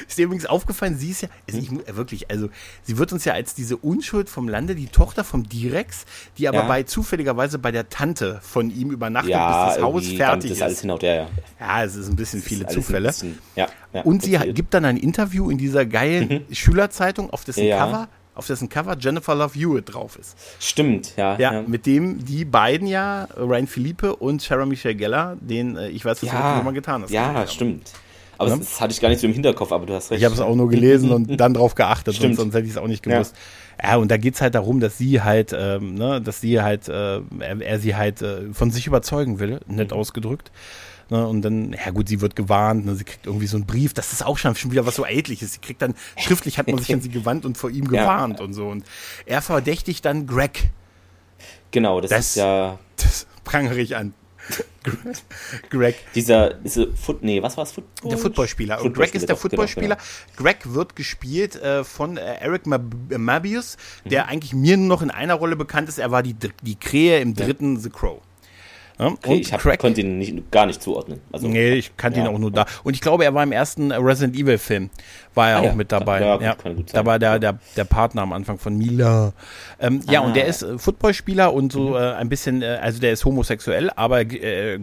ist dir übrigens aufgefallen, sie ist ja, also ich, äh, wirklich, also sie wird uns ja als diese Unschuld vom Lande, die Tochter vom Direx, die aber ja. bei zufälligerweise bei der Tante von ihm übernachtet, ja, bis das Haus fertig das ist. Alles hinaus, ja, ja. ja, es ist ein bisschen viele Zufälle. Bisschen, ja, ja, Und sie hat, gibt dann ein Interview in dieser geilen mhm. Schülerzeitung, auf dessen Cover auf dessen Cover Jennifer Love Hewitt drauf ist. Stimmt, ja. Ja, ja. mit dem die beiden ja, Ryan Philippe und Sarah Michelle Geller, den, äh, ich weiß, was ja, du mal getan hast. Ja, stimmt. Aber ja? das, das, hatte ich gar nicht so im Hinterkopf, aber du hast recht. Ich habe es auch nur gelesen und dann drauf geachtet, sonst, sonst, hätte ich es auch nicht gewusst. Ja. ja und da geht es halt darum, dass sie halt, ähm, ne, dass sie halt, äh, er, er, sie halt äh, von sich überzeugen will, nett mhm. ausgedrückt. Ne, und dann, ja gut, sie wird gewarnt, ne, sie kriegt irgendwie so einen Brief, das ist auch schon, schon wieder was so Ähnliches. Sie kriegt dann, schriftlich hat man sich an sie gewandt und vor ihm gewarnt ja. und so. Und er verdächtigt dann Greg. Genau, das, das ist ja. Das prangere ich an. Greg. Dieser, diese Foot, nee, was war es? Football? Der Footballspieler. Football Greg ist der Footballspieler. Genau, genau. Greg wird gespielt äh, von äh, Eric Mabius, der mhm. eigentlich mir nur noch in einer Rolle bekannt ist. Er war die, die Krähe im dritten ja. The Crow. Okay, ich hab, konnte ihn nicht, gar nicht zuordnen. Also, nee, ich kannte ja, ihn auch nur da. Und ich glaube, er war im ersten Resident Evil Film, war er ah, auch ja, mit dabei. Ja, ja. Kann gut sein. Da war der, der, der Partner am Anfang von Mila. Ähm, ah, ja, und der ist äh, Footballspieler und so mhm. äh, ein bisschen, äh, also der ist homosexuell, aber äh,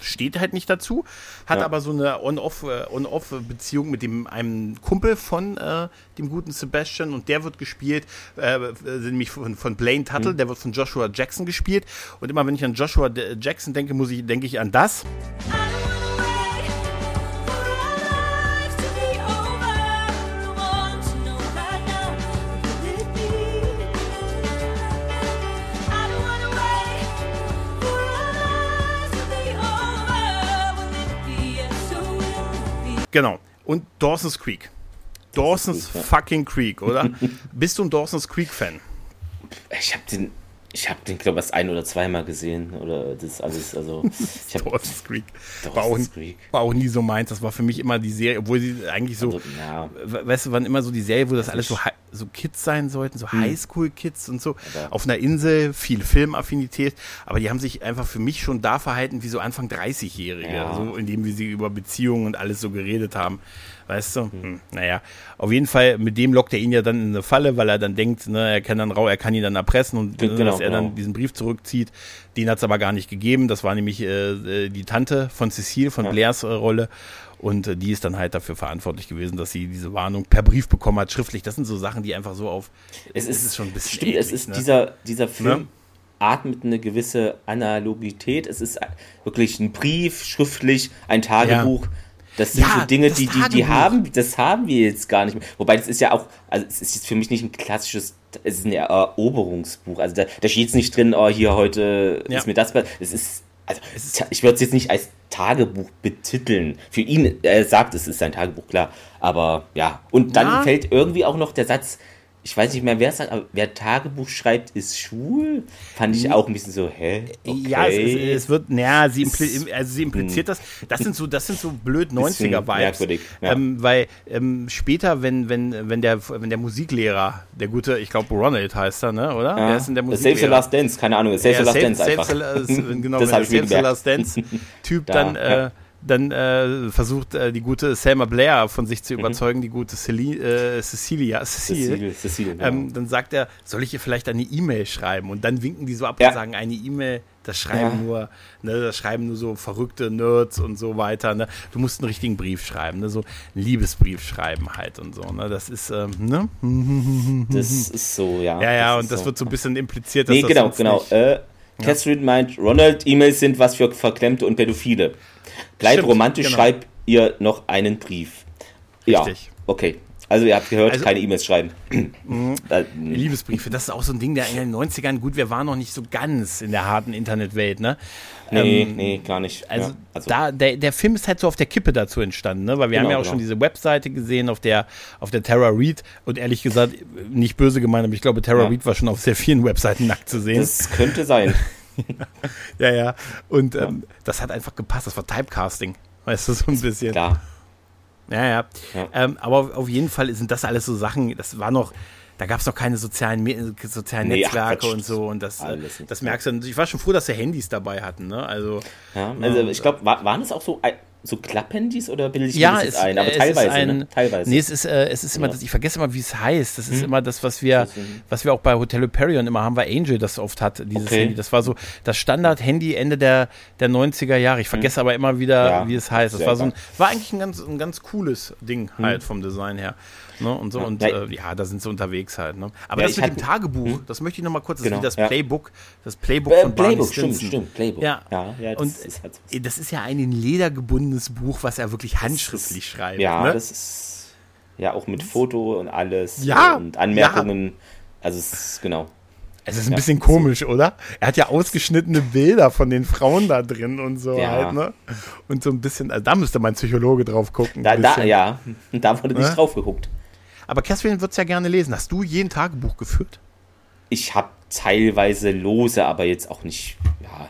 steht halt nicht dazu, hat aber so eine On-Off-Beziehung äh, On mit dem einem Kumpel von äh, dem guten Sebastian und der wird gespielt, nämlich von, von Blaine Tuttle, mhm. der wird von Joshua Jackson gespielt. Und immer wenn ich an Joshua Jackson denke, muss ich, denke ich an das. Genau. Und Dawson's Creek. Dawson's fucking Creek, oder? Bist du ein Dawson's Creek-Fan? Ich habe den ich habe den, glaube ich, ein oder zweimal gesehen. Oder das alles, also. Ich hab, Dawson's Creek. War auch, Creek. War auch nie so meins. Das war für mich immer die Serie, obwohl sie eigentlich so. Also, ja. Weißt du, wann immer so die Serie, wo das alles so, so Kids sein sollten, so hm. Highschool-Kids und so. Aber auf einer Insel, viel Filmaffinität. Aber die haben sich einfach für mich schon da verhalten wie so Anfang 30-Jährige. Ja. So, indem wir sie über Beziehungen und alles so geredet haben. Weißt du? Hm, naja, auf jeden Fall, mit dem lockt er ihn ja dann in eine Falle, weil er dann denkt, ne, er kann dann rau, er kann ihn dann erpressen und genau, dass er genau. dann diesen Brief zurückzieht. Den hat es aber gar nicht gegeben. Das war nämlich äh, äh, die Tante von Cecile, von ja. Blairs äh, Rolle. Und äh, die ist dann halt dafür verantwortlich gewesen, dass sie diese Warnung per Brief bekommen hat, schriftlich. Das sind so Sachen, die einfach so auf. Es ist, ist schon ein bisschen. Stimmt, eklig, es ist ne? dieser, dieser Film. Ne? atmet eine gewisse Analogität. Es ist wirklich ein Brief, schriftlich, ein Tagebuch. Ja das sind ja, so Dinge, die, die, die haben, das haben wir jetzt gar nicht mehr. Wobei das ist ja auch, also es ist jetzt für mich nicht ein klassisches, es ist ein Eroberungsbuch. Also da, da steht jetzt nicht drin, oh, hier heute ja. ist mir das, es ist, also ich würde es jetzt nicht als Tagebuch betiteln. Für ihn, er sagt, es ist sein Tagebuch, klar. Aber ja, und dann ja. fällt irgendwie auch noch der Satz, ich weiß nicht mehr, wer sagt, aber wer Tagebuch schreibt, ist schwul. Fand ich auch ein bisschen so, hä? Okay. Ja, es, es, es wird, naja, sie, impli also sie impliziert das. Das sind so, das sind so blöd 90er-Vibes. Ja. Ähm, weil ähm, später, wenn, wenn, wenn, der, wenn der Musiklehrer, der gute, ich glaube, Ronald heißt er, ne? oder? Ja. Wer ist denn der Musiklehrer? Save the Last Dance, keine Ahnung. Save ja, the Last Dance einfach. Save genau, das wenn der Save the Last Dance-Typ dann. Äh, dann äh, versucht äh, die gute Selma Blair von sich zu mhm. überzeugen, mhm. die gute Celi äh, Cecilia, Cecile, Cecile, Cecile ähm, dann sagt er, soll ich ihr vielleicht eine E-Mail schreiben? Und dann winken die so ab ja. und sagen, eine E-Mail, das schreiben ja. nur, ne, das schreiben nur so verrückte Nerds und so weiter. Ne? Du musst einen richtigen Brief schreiben, ne? so einen Liebesbrief schreiben halt und so. Ne? Das ist, ähm, ne? Das ist so, ja. Ja, ja, das und das so. wird so ein bisschen impliziert, dass nee, das genau, genau. Äh, Catherine meint, Ronald, E-Mails sind was für Verklemmte und Pädophile. Bleib Stimmt, romantisch, genau. schreib ihr noch einen Brief. Richtig. Ja, okay. Also ihr habt gehört, also, keine E-Mails schreiben. Mhm. Liebesbriefe, das ist auch so ein Ding, der in den 90ern, gut, wir waren noch nicht so ganz in der harten Internetwelt, ne? Nee, ähm, nee, gar nicht. Also, ja, also, da, der, der Film ist halt so auf der Kippe dazu entstanden, ne? Weil wir genau, haben ja auch genau. schon diese Webseite gesehen, auf der, auf der Tara Reid und ehrlich gesagt, nicht böse gemeint, aber ich glaube, Tara ja. Reid war schon auf sehr vielen Webseiten nackt zu sehen. Das könnte sein. ja, ja. Und ähm, das hat einfach gepasst. Das war Typecasting. Weißt du, so ein bisschen. Klar. Ja, ja. ja. Ähm, aber auf jeden Fall sind das alles so Sachen, das war noch, da gab es noch keine sozialen, sozialen nee, Netzwerke ach, und so. Und das, äh, das merkst du. Ich war schon froh, dass sie Handys dabei hatten. Ne? Also, ja, also ich glaube, waren es auch so so Klapphandys oder bilde ich ja, mir das jetzt ein? Aber teilweise, ein, ne? teilweise. Nee, es ist, äh, es ist immer ja. das, ich vergesse immer, wie es heißt. Das ist hm. immer das, was wir, was wir auch bei Hotel Hyperion immer haben, weil Angel das oft hat, dieses okay. Handy. Das war so das Standard-Handy Ende der, der 90er Jahre. Ich vergesse hm. aber immer wieder, ja, wie es heißt. Das war so ein, war eigentlich ein ganz, ein ganz cooles Ding hm. halt vom Design her. Ne, und so, ja. und äh, ja, da sind sie unterwegs halt. Ne? Aber ja, das mit dem Tagebuch, hm? das möchte ich nochmal kurz, das genau, ist wie das Playbook, das Playbook äh, von Barney Playbook. Stimmt, stimmt, Playbook. Ja, ja, ja das und ist halt so. das ist ja ein in Leder gebundenes Buch, was er wirklich handschriftlich ist, schreibt. Ja, ne? das ist ja auch mit Foto und alles ja, und Anmerkungen. Also es ist genau. Es ist ein ja, bisschen komisch, oder? Er hat ja ausgeschnittene Bilder von den Frauen da drin und so ja. halt, ne? Und so ein bisschen, also da müsste mein Psychologe drauf gucken. Da, da ja, da wurde nicht ne? drauf geguckt. Aber Catherine wird es ja gerne lesen. Hast du jeden Tagebuch geführt? Ich habe teilweise lose, aber jetzt auch nicht, ja,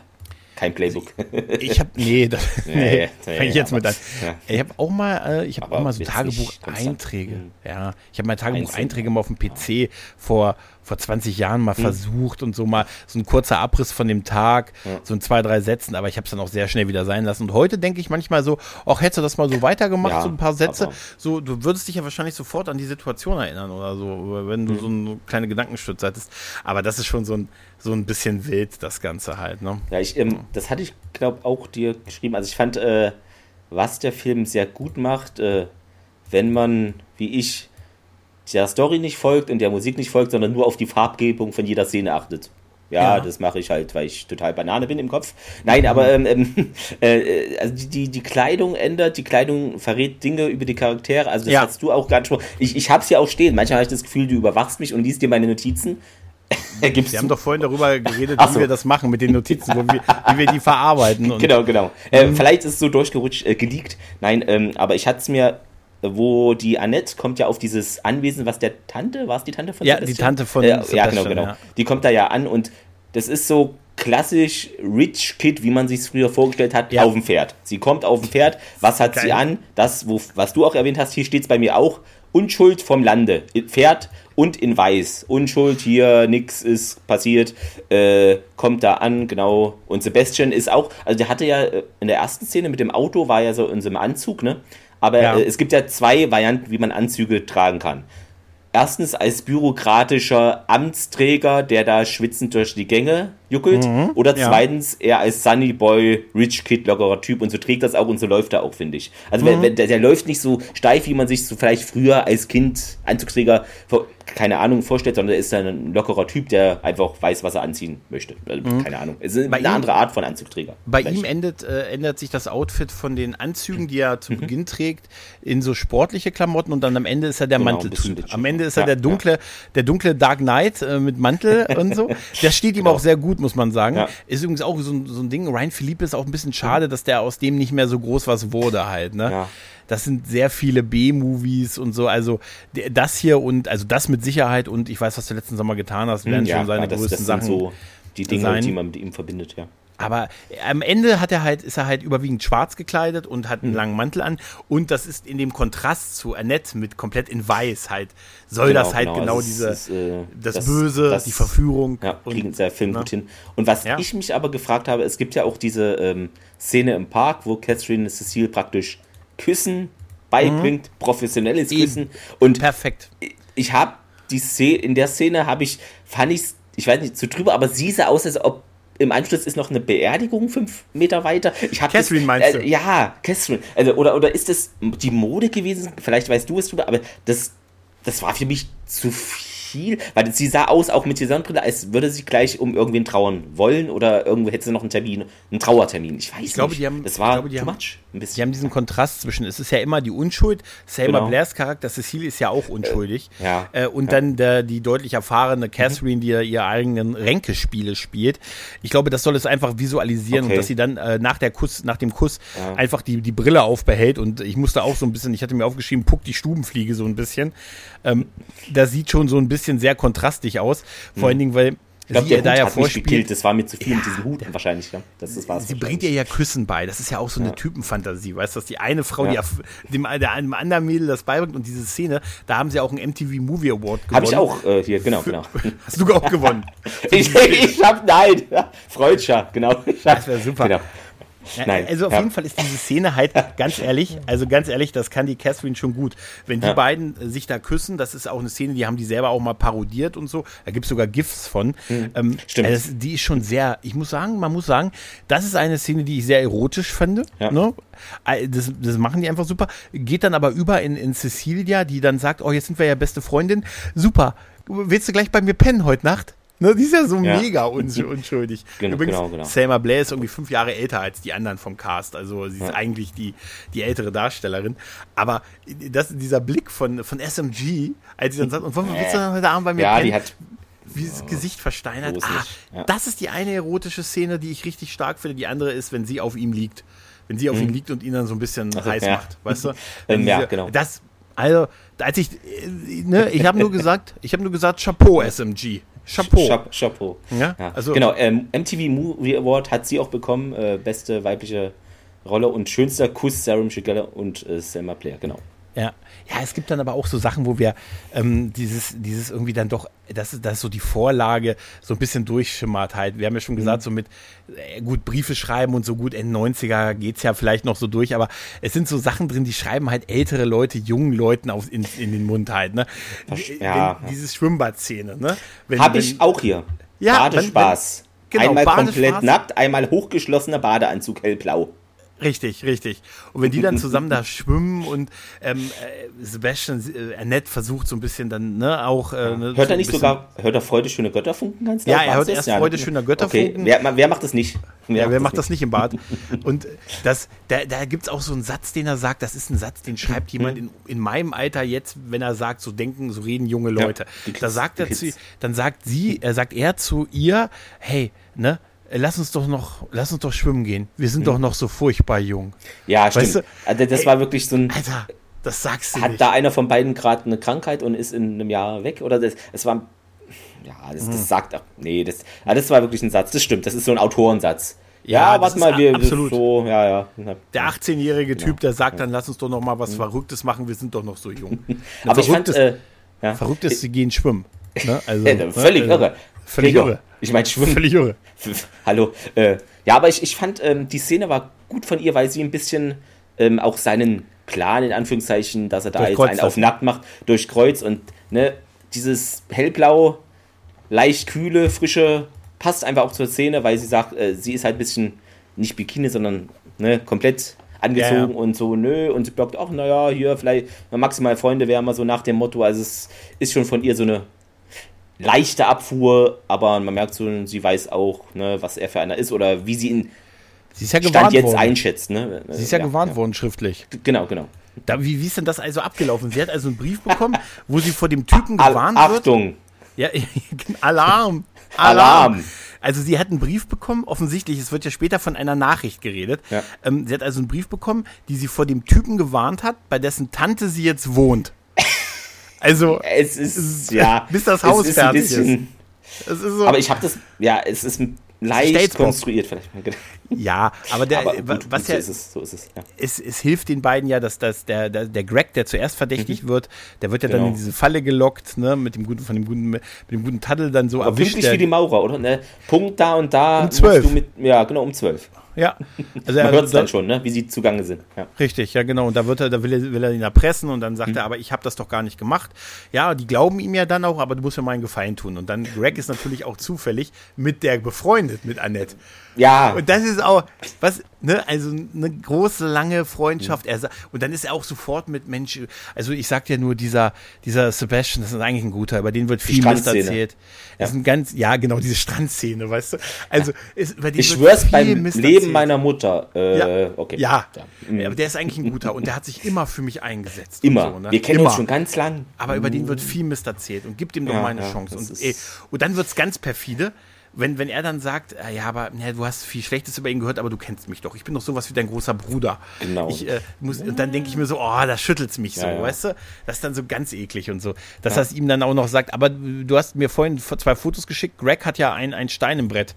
kein Playbook. Ich habe nee, das, nee, ja, fange ich jetzt aber, mit an. Ja. Ich habe auch mal, äh, ich habe auch mal so Tagebucheinträge. Ja, ich habe mal Tagebucheinträge mal auf dem PC vor vor 20 Jahren mal hm. versucht und so mal so ein kurzer Abriss von dem Tag, ja. so in zwei, drei Sätzen, aber ich habe es dann auch sehr schnell wieder sein lassen. Und heute denke ich manchmal so, auch hättest du das mal so weitergemacht, ja, so ein paar Sätze, so, du würdest dich ja wahrscheinlich sofort an die Situation erinnern oder so, wenn du hm. so eine kleine Gedankenstütze hattest. Aber das ist schon so ein, so ein bisschen wild, das Ganze halt, ne? Ja, ich, ähm, das hatte ich, glaube auch dir geschrieben. Also ich fand, äh, was der Film sehr gut macht, äh, wenn man, wie ich, der Story nicht folgt und der Musik nicht folgt, sondern nur auf die Farbgebung von jeder Szene achtet. Ja, ja. das mache ich halt, weil ich total Banane bin im Kopf. Nein, aber ähm, ähm äh, also die, die Kleidung ändert, die Kleidung verrät Dinge über die Charaktere. Also das ja. hast du auch gerade schon. Ich, ich hab's ja auch stehen. Manchmal habe ich das Gefühl, du überwachst mich und liest dir meine Notizen. Gibt's wir haben doch vorhin darüber geredet, so. wie wir das machen mit den Notizen, wo wir, wie wir die verarbeiten. genau, genau. Äh, mhm. vielleicht ist es so durchgerutscht, äh, geleakt. Nein, ähm, aber ich hatte es mir wo die Annette kommt ja auf dieses Anwesen, was der Tante, war es die Tante von Ja, Sebastian? die Tante von äh, Ja, genau, genau. Ja. Die kommt da ja an und das ist so klassisch Rich Kid, wie man sich es früher vorgestellt hat, ja. auf dem Pferd. Sie kommt auf dem Pferd, was hat Geil. sie an? Das, wo, was du auch erwähnt hast, hier steht es bei mir auch, Unschuld vom Lande. Pferd und in Weiß. Unschuld, hier nichts ist passiert, äh, kommt da an, genau. Und Sebastian ist auch, also der hatte ja äh, in der ersten Szene mit dem Auto, war ja so in so einem Anzug, ne? Aber ja. es gibt ja zwei Varianten, wie man Anzüge tragen kann. Erstens als bürokratischer Amtsträger, der da schwitzend durch die Gänge juckelt. Mhm, oder zweitens ja. er als Sunny Boy, Rich Kid, lockerer Typ und so trägt das auch und so läuft er auch, finde ich. Also mhm. der, der, der, läuft nicht so steif, wie man sich so vielleicht früher als Kind Anzugsträger, keine Ahnung, vorstellt, sondern er ist ein lockerer Typ, der einfach weiß, was er anziehen möchte. Also, mhm. Keine Ahnung. Es ist bei eine ihm, andere Art von Anzugträger. Bei vielleicht. ihm endet, äh, ändert sich das Outfit von den Anzügen, die er zu mhm. Beginn trägt, in so sportliche Klamotten und dann am Ende ist er der genau, Manteltyp. Am Ende ist er ja, der dunkle, ja. der dunkle Dark Knight äh, mit Mantel und so. Das steht ihm genau. auch sehr gut muss man sagen. Ja. Ist übrigens auch so, so ein Ding. Ryan Philippe ist auch ein bisschen schade, dass der aus dem nicht mehr so groß was wurde halt, ne? Ja. Das sind sehr viele B-Movies und so. Also das hier und also das mit Sicherheit und ich weiß, was du letzten Sommer getan hast, werden hm, ja, schon seine das, größten das Sachen. So die Dinge, sein. die man mit ihm verbindet, ja. Aber am Ende hat er halt, ist er halt überwiegend schwarz gekleidet und hat einen mhm. langen Mantel an. Und das ist in dem Kontrast zu Annette mit komplett in weiß halt, soll genau, das halt genau, genau diese, ist, äh, das, das, Böse, das, die Verführung. Ja, kriegen der Film gut hin. Und was ja. ich mich aber gefragt habe, es gibt ja auch diese ähm, Szene im Park, wo Catherine und Cecile praktisch Küssen beibringt, mhm. professionelles Küssen. Und perfekt. Ich, habe die Szene, in der Szene habe ich, fand ich ich weiß nicht, zu drüber, aber sie sah aus, als ob im Anschluss ist noch eine Beerdigung fünf Meter weiter. Ich Catherine das, meinst äh, du? Ja, Catherine. Also, oder, oder ist das die Mode gewesen? Vielleicht weißt du es drüber, aber das, das war für mich zu viel viel, weil sie sah aus, auch mit dieser Sonnenbrille, als würde sie gleich um irgendwen trauern wollen oder irgendwo hätte sie noch einen Termin, einen Trauertermin. Ich weiß ich glaube, nicht. Die haben, das war glaube, too haben, much. Ein bisschen. Die haben diesen Kontrast zwischen, es ist ja immer die Unschuld, Selma genau. Blairs Charakter, Cecile ist ja auch unschuldig. Äh, ja, äh, und ja. dann der, die deutlich erfahrene mhm. Catherine, mhm. die ja ihre eigenen Ränkespiele spielt. Ich glaube, das soll es einfach visualisieren okay. und dass sie dann äh, nach, der Kuss, nach dem Kuss ja. einfach die, die Brille aufbehält. Und ich musste auch so ein bisschen, ich hatte mir aufgeschrieben, Puck die Stubenfliege so ein bisschen. Ähm, da sieht schon so ein bisschen sehr kontrastig aus. Vor allen Dingen, weil ich glaube, der da ja vorspielt. Das war mir zu viel ja, mit diesem Hut wahrscheinlich. Ja. Das, das war's sie bringt ihr ja Küssen bei. Das ist ja auch so eine ja. Typenfantasie. Weißt du, dass die eine Frau, ja. die dem, der einem anderen Mädel das beibringt und diese Szene, da haben sie auch einen MTV Movie Award gewonnen. Habe ich auch äh, hier, genau, genau. Hast du auch gewonnen? ich, ich hab, nein, Freudscher, genau. das wäre super. Genau. Nein. Also auf ja. jeden Fall ist diese Szene halt ganz ehrlich, also ganz ehrlich, das kann die Catherine schon gut. Wenn die ja. beiden sich da küssen, das ist auch eine Szene, die haben die selber auch mal parodiert und so. Da gibt es sogar GIFs von. Mhm. Ähm, Stimmt. Also die ist schon sehr, ich muss sagen, man muss sagen, das ist eine Szene, die ich sehr erotisch finde. Ja. Ne? Äh, das, das machen die einfach super. Geht dann aber über in, in Cecilia, die dann sagt, oh, jetzt sind wir ja beste Freundin. Super. Willst du gleich bei mir pennen heute Nacht? Ne, die ist ja so ja. mega unschuldig. genau, Übrigens, genau, genau. Selma Blair ist irgendwie fünf Jahre älter als die anderen vom Cast. Also sie ist ja. eigentlich die, die ältere Darstellerin. Aber das, dieser Blick von, von SMG, als sie dann sagt, und warum willst du dann heute Abend bei mir Ja, pennen? die hat wie das Gesicht versteinert. Ah, ja. Das ist die eine erotische Szene, die ich richtig stark finde. Die andere ist, wenn sie auf ihm liegt. Wenn sie auf mhm. ihm liegt und ihn dann so ein bisschen also, heiß macht. Weißt du? Ähm, ja, genau. Das, also, als ich, äh, ne, ich habe nur gesagt, ich habe nur gesagt, Chapeau, SMG. Chapeau. Chapeau. Ja, ja. Also, genau, ähm, MTV Movie Award hat sie auch bekommen, äh, beste weibliche Rolle und schönster Kuss Sarah Michelle und äh, Selma Blair, genau. Ja. Ja, es gibt dann aber auch so Sachen, wo wir ähm, dieses, dieses irgendwie dann doch, das ist, das ist so die Vorlage so ein bisschen durchschimmert halt. Wir haben ja schon gesagt, mhm. so mit äh, gut Briefe schreiben und so gut N90er geht's ja vielleicht noch so durch, aber es sind so Sachen drin, die schreiben halt ältere Leute, jungen Leuten auf, in, in den Mund halt, ne? Ja. Wenn, dieses Schwimmbadszene, ne? Wenn, Hab wenn, ich auch hier. Ja, Badespaß. Wenn, wenn, genau, einmal Badespaß. komplett nackt, einmal hochgeschlossener Badeanzug hellblau. Richtig, richtig. Und wenn die dann zusammen da schwimmen und ähm, äh, Sebastian äh, Annette versucht so ein bisschen dann, ne, auch. Äh, ne, hört er nicht sogar, hört er Freude schöne Götterfunken ganz Ja, er hört erst ja, Freude schöner Götterfunken. Okay. Wer, wer macht das nicht? Wer ja, wer macht das nicht im Bad? Und das, da, da gibt es auch so einen Satz, den er sagt, das ist ein Satz, den schreibt jemand in, in meinem Alter jetzt, wenn er sagt, so denken, so reden junge Leute. Ja, da sagt er zu, dann sagt sie, er sagt er zu ihr, hey, ne, lass uns doch noch, lass uns doch schwimmen gehen. Wir sind mhm. doch noch so furchtbar jung. Ja, weißt stimmt. Du? Also das ey, war wirklich so ein. Alter, das sagst du Hat nicht. da einer von beiden gerade eine Krankheit und ist in einem Jahr weg? Oder das, es war. Ja, das, das hm. sagt. Nee, das, ja, das war wirklich ein Satz. Das stimmt. Das ist so ein Autorensatz. Ja, ja warte mal, wir absolut. so, ja, ja. Der 18-jährige genau. Typ, der sagt dann, lass uns doch noch mal was mhm. Verrücktes machen, wir sind doch noch so jung. Aber ich fand, äh, ja. Verrücktes, sie gehen schwimmen. Ne? Also, ja, völlig ne? irre. Völlig irre. Ich meine, schwimmen. Völlig irre. Hallo. Äh, ja, aber ich, ich fand, ähm, die Szene war gut von ihr, weil sie ein bisschen ähm, auch seinen Plan, in Anführungszeichen, dass er da jetzt einen auf nackt macht, durchkreuzt und ne, dieses hellblau, leicht kühle, frische, passt einfach auch zur Szene, weil sie sagt, äh, sie ist halt ein bisschen, nicht Bikini, sondern ne, komplett angezogen ja, ja. und so, nö, und sie blockt auch, naja, hier vielleicht maximal Freunde wären mal so nach dem Motto, also es ist schon von ihr so eine leichte Abfuhr, aber man merkt so, sie weiß auch, ne, was er für einer ist oder wie sie ihn sie ist ja Stand jetzt worden. einschätzt. Ne? Sie ist ja, ja gewarnt ja. worden schriftlich. Genau, genau. Da, wie, wie ist denn das also abgelaufen? Sie hat also einen Brief bekommen, wo sie vor dem Typen gewarnt Achtung. wird. Achtung! Ja, Alarm! Alarm! Also sie hat einen Brief bekommen, offensichtlich, es wird ja später von einer Nachricht geredet. Ja. Ähm, sie hat also einen Brief bekommen, die sie vor dem Typen gewarnt hat, bei dessen Tante sie jetzt wohnt. Also, es ist, ja. Bis das Haus ist fertig bisschen, ist. so, aber ich habe das, ja, es ist leicht konstruiert vielleicht. Ja, aber der, aber gut, was gut, ja, so ist es, so ist es, ja. es, es hilft den beiden ja, dass, dass der, der, der Greg, der zuerst verdächtig mhm. wird, der wird ja genau. dann in diese Falle gelockt, ne, mit dem guten, von dem guten, mit dem guten Taddel dann so aber erwischt. Pünktlich wie die Maurer, oder? Ne? Punkt da und da. Um zwölf. ja, genau, um zwölf. Ja. Also Man hört es dann schon, ne? wie sie zugange sind. Ja. Richtig, ja genau. Und da wird er, da will er, will er ihn erpressen und dann sagt mhm. er, aber ich habe das doch gar nicht gemacht. Ja, die glauben ihm ja dann auch, aber du musst mir mal einen Gefallen tun. Und dann Greg ist natürlich auch zufällig mit der befreundet, mit Annette. Ja. Und das ist auch, was, ne, also eine große, lange Freundschaft. Mhm. Er, und dann ist er auch sofort mit Mensch, also ich sag dir nur, dieser, dieser Sebastian, das ist eigentlich ein guter, über den wird viel Mist erzählt. Ja. Das ist ein ganz, ja, genau, diese Strandszene, weißt du? Also, ist, über den ich schwör's beim Mist Leben erzählt. meiner Mutter. Äh, ja. okay. Ja. ja. Mhm. Aber der ist eigentlich ein guter und der hat sich immer für mich eingesetzt. Immer. So, ne? Wir kennen immer. uns schon ganz lang. Aber über den wird viel Mist erzählt und gibt ihm doch mal eine Chance. Und, ey, und dann wird's ganz perfide wenn, wenn er dann sagt, äh, ja, aber ja, du hast viel Schlechtes über ihn gehört, aber du kennst mich doch. Ich bin doch sowas wie dein großer Bruder. Genau. Ich, äh, muss, und dann denke ich mir so, oh, da schüttelt es mich so, ja, weißt du? Das ist dann so ganz eklig und so. Dass ja. das ihm dann auch noch sagt, aber du hast mir vorhin zwei Fotos geschickt. Greg hat ja ein, ein Stein im Brett.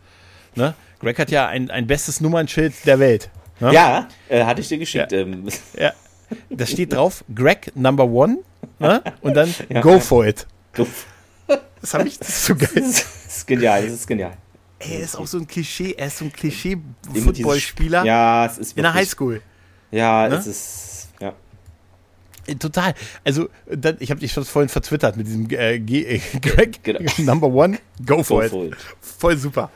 Ne? Greg hat ja ein, ein bestes Nummernschild der Welt. Ne? Ja, äh, hatte ich dir geschickt. Ja. Ähm. ja. Da steht drauf, Greg Number One ne? und dann Go for it. Go. Das habe ich, das ist so geil ist genial, das ist genial. er ist auch so ein Klischee, er ist so ein Klischee-Footballspieler. Ja, es ist In der Highschool. Ja, ne? es ist, ja. Total. Also, dann, ich habe dich vorhin verzwittert mit diesem äh, G äh, Greg, genau. Number One, go for, go it. for it. Voll super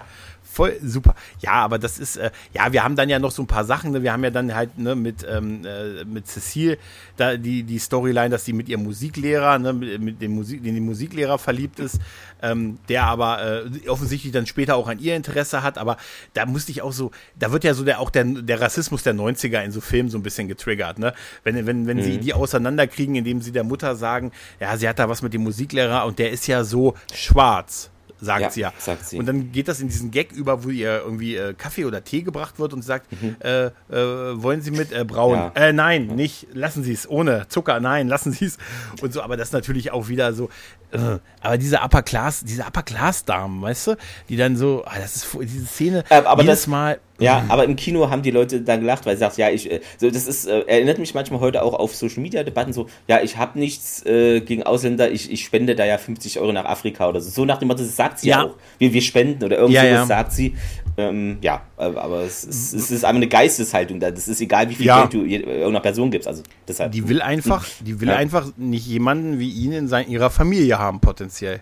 voll super. Ja, aber das ist, äh, ja, wir haben dann ja noch so ein paar Sachen. Ne? Wir haben ja dann halt ne, mit, ähm, äh, mit Cecile da die, die Storyline, dass sie mit ihrem Musiklehrer, ne, mit, mit dem Musik, den, dem Musiklehrer verliebt ist, ähm, der aber äh, offensichtlich dann später auch an ihr Interesse hat. Aber da musste ich auch so, da wird ja so der auch der, der Rassismus der 90er in so Filmen so ein bisschen getriggert, ne? Wenn, wenn, wenn mhm. sie die auseinanderkriegen, indem sie der Mutter sagen, ja, sie hat da was mit dem Musiklehrer und der ist ja so schwarz sagt ja, sie ja. Sagt sie. Und dann geht das in diesen Gag über, wo ihr irgendwie äh, Kaffee oder Tee gebracht wird und sagt, mhm. äh, äh, wollen Sie mit äh, braun? Ja. Äh, nein, nicht, lassen Sie es, ohne Zucker, nein, lassen Sie es. Und so, aber das natürlich auch wieder so, äh, aber diese Upper Class, diese Upper Class Damen, weißt du, die dann so, ah, das ist diese Szene äh, aber jedes das, Mal. Ja, mhm. aber im Kino haben die Leute dann gelacht, weil sie sagt, ja, ich, äh, so das ist, äh, erinnert mich manchmal heute auch auf Social Media Debatten so, ja, ich habe nichts äh, gegen Ausländer, ich, ich spende da ja 50 Euro nach Afrika oder so. So nach dem Motto, das sagt sie ja. auch. Wir, wir spenden oder irgendwas ja, ja. sagt sie. Ähm, ja, aber es, es, es, ist einfach eine Geisteshaltung da. Das ist egal, wie viel. Geld du irgendeiner Person gibst. Also deshalb. Die will einfach, die will einfach nicht jemanden wie ihn in sein, ihrer Familie haben, potenziell.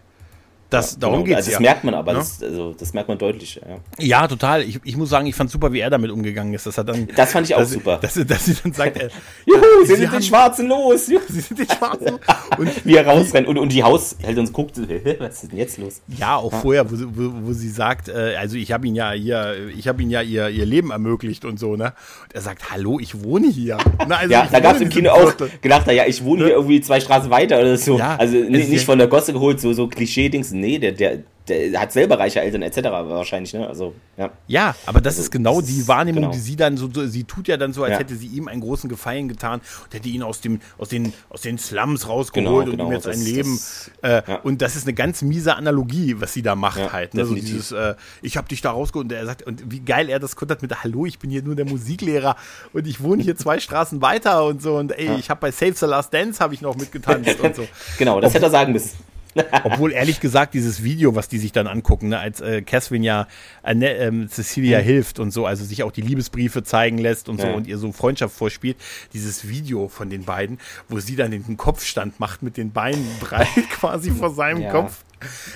Das, ja, darum genau. geht's also, ja. Das merkt man aber, Ja. das, also, das merkt man deutlich. Ja. Ja, total. Ich, ich muss sagen, ich fand super, wie er damit umgegangen ist. Das, hat dann, Das fand ich auch dass, super. Dass, dass sie dann sagt, äh, Juhu, Sie wir sind haben- den Schwarzen los! Juhu. sie sind die Schwarzen. Und Wie er rausrennt und, und die Haushälterin guckt, was ist denn jetzt los? ja, auch vorher, wo, sie- wo, wo sie sagt, äh, also ich habe ihn ja hier, ich habe ihn ja ihr, ihr Leben ermöglicht und so, ne? Und er sagt, hallo, ich wohne hier. Na, also Ja, da gab es im in Kino auch gedacht, ja, ich wohne hier irgendwie zwei Straßen weiter oder so. Ja, also es nicht ja- von der Gosse geholt, so, so Klischee-Dings. Nee, der, der, der hat selber reiche Eltern etc. wahrscheinlich, ne? Also, ja. Ja, aber das Also, ist genau das die Wahrnehmung, genau. die sie dann so, sie tut ja dann so, als Ja. hätte sie ihm einen großen Gefallen getan und hätte ihn aus dem, aus den, aus den Slums rausgeholt Genau, und genau, ihm jetzt das- ein Leben. das- äh, ja. Und das ist eine ganz miese Analogie, was sie da macht Ja, halt. Ne? So dieses, äh, ich habe dich da rausgeholt und er sagt, und wie geil er das kontert mit, hallo, ich bin hier nur der Musiklehrer und ich wohne hier zwei Straßen weiter und so und ey, ich habe bei Save the Last Dance habe ich noch mitgetanzt und so. Genau, das hätte er sagen müssen. Obwohl ehrlich gesagt dieses Video, was die sich dann angucken, ne, als äh, Catherine ja Anne, ähm, Cecilia hilft und so, also sich auch die Liebesbriefe zeigen lässt und so Ja. und ihr so Freundschaft vorspielt, dieses Video von den beiden, wo sie dann den Kopfstand macht mit den Beinen breit quasi vor seinem Ja. Kopf.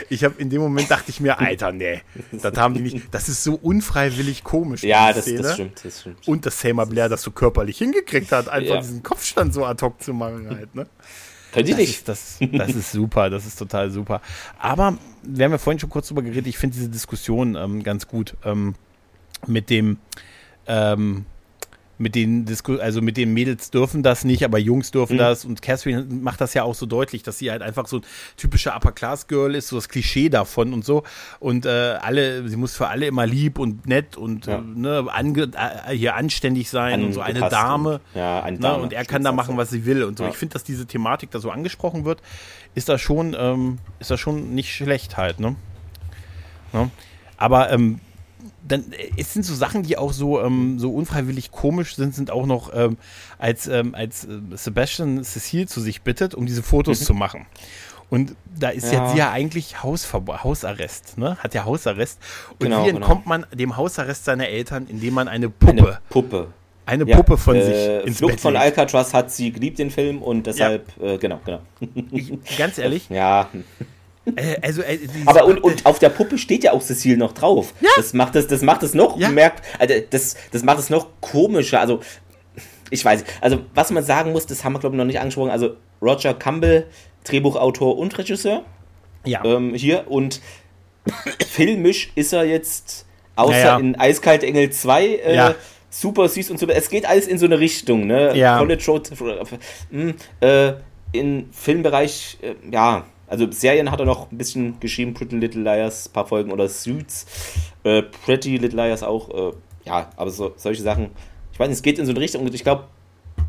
Ich habe in dem Moment dachte ich mir, Alter, nee, das haben die nicht. Das ist so unfreiwillig komisch. Ja, das, das stimmt, das stimmt. Und dass Selma Blair das so körperlich hingekriegt hat, einfach Ja. diesen Kopfstand so ad hoc zu machen halt, ne? Könnte ich Das nicht. ist, das, das ist super, das ist total super. Aber wir haben ja vorhin schon kurz drüber geredet, ich finde diese Diskussion ähm, ganz gut ähm, mit dem, ähm, mit den Disku also mit den Mädels dürfen das nicht, aber Jungs dürfen Mhm. das und Catherine macht das ja auch so deutlich, dass sie halt einfach so ein typischer Upper Class Girl ist, so das Klischee davon und so und äh, alle, sie muss für alle immer lieb und nett und Ja. ne, ange äh, hier anständig sein und so eine Angepasst Dame. und- ja, eine Ne, Dame, und er kann da machen, was sie will und so. Ja. Ich finde, dass diese Thematik da so angesprochen wird, ist das schon, ähm, ist das schon nicht schlecht halt, ne? ne? Aber ähm, dann äh, es sind so Sachen, die auch so, ähm, so unfreiwillig komisch sind, sind auch noch, ähm, als, ähm, als äh, Sebastian Cecile zu sich bittet, um diese Fotos zu machen. Und da ist Mhm. Ja. jetzt sie ja eigentlich Hausverbo Hausarrest, ne? Hat ja Hausarrest. Und Genau, wie genau. entkommt man dem Hausarrest seiner Eltern, indem man eine Puppe, Eine Puppe. eine Ja, Puppe von äh, sich ins Flucht Bett von. Alcatraz hat sie geliebt, den Film, und deshalb, äh, genau, genau. Ich, ganz ehrlich, Ja, äh, also äh, aber und, und auf der Puppe steht ja auch Cecile noch drauf. Ja. Das macht es, das macht es noch, Ja. merkt, also das, das macht es noch komischer. Also, ich weiß, nicht. also was man sagen muss, das haben wir glaube ich noch nicht angesprochen. Also Roger Campbell, Drehbuchautor und Regisseur ja, ähm, hier und filmisch ist er jetzt außer Ja, ja. in Eiskalt Engel 2 äh, Ja. super süß und super. Es geht alles in so eine Richtung, ne? Ja. College Road, mh, äh, in Filmbereich, äh, ja. Also Serien hat er noch ein bisschen geschrieben, Pretty Little Liars, paar Folgen oder Suits, äh, Pretty Little Liars auch, äh, ja, aber so, solche Sachen. Ich weiß nicht, es geht in so eine Richtung und ich glaube,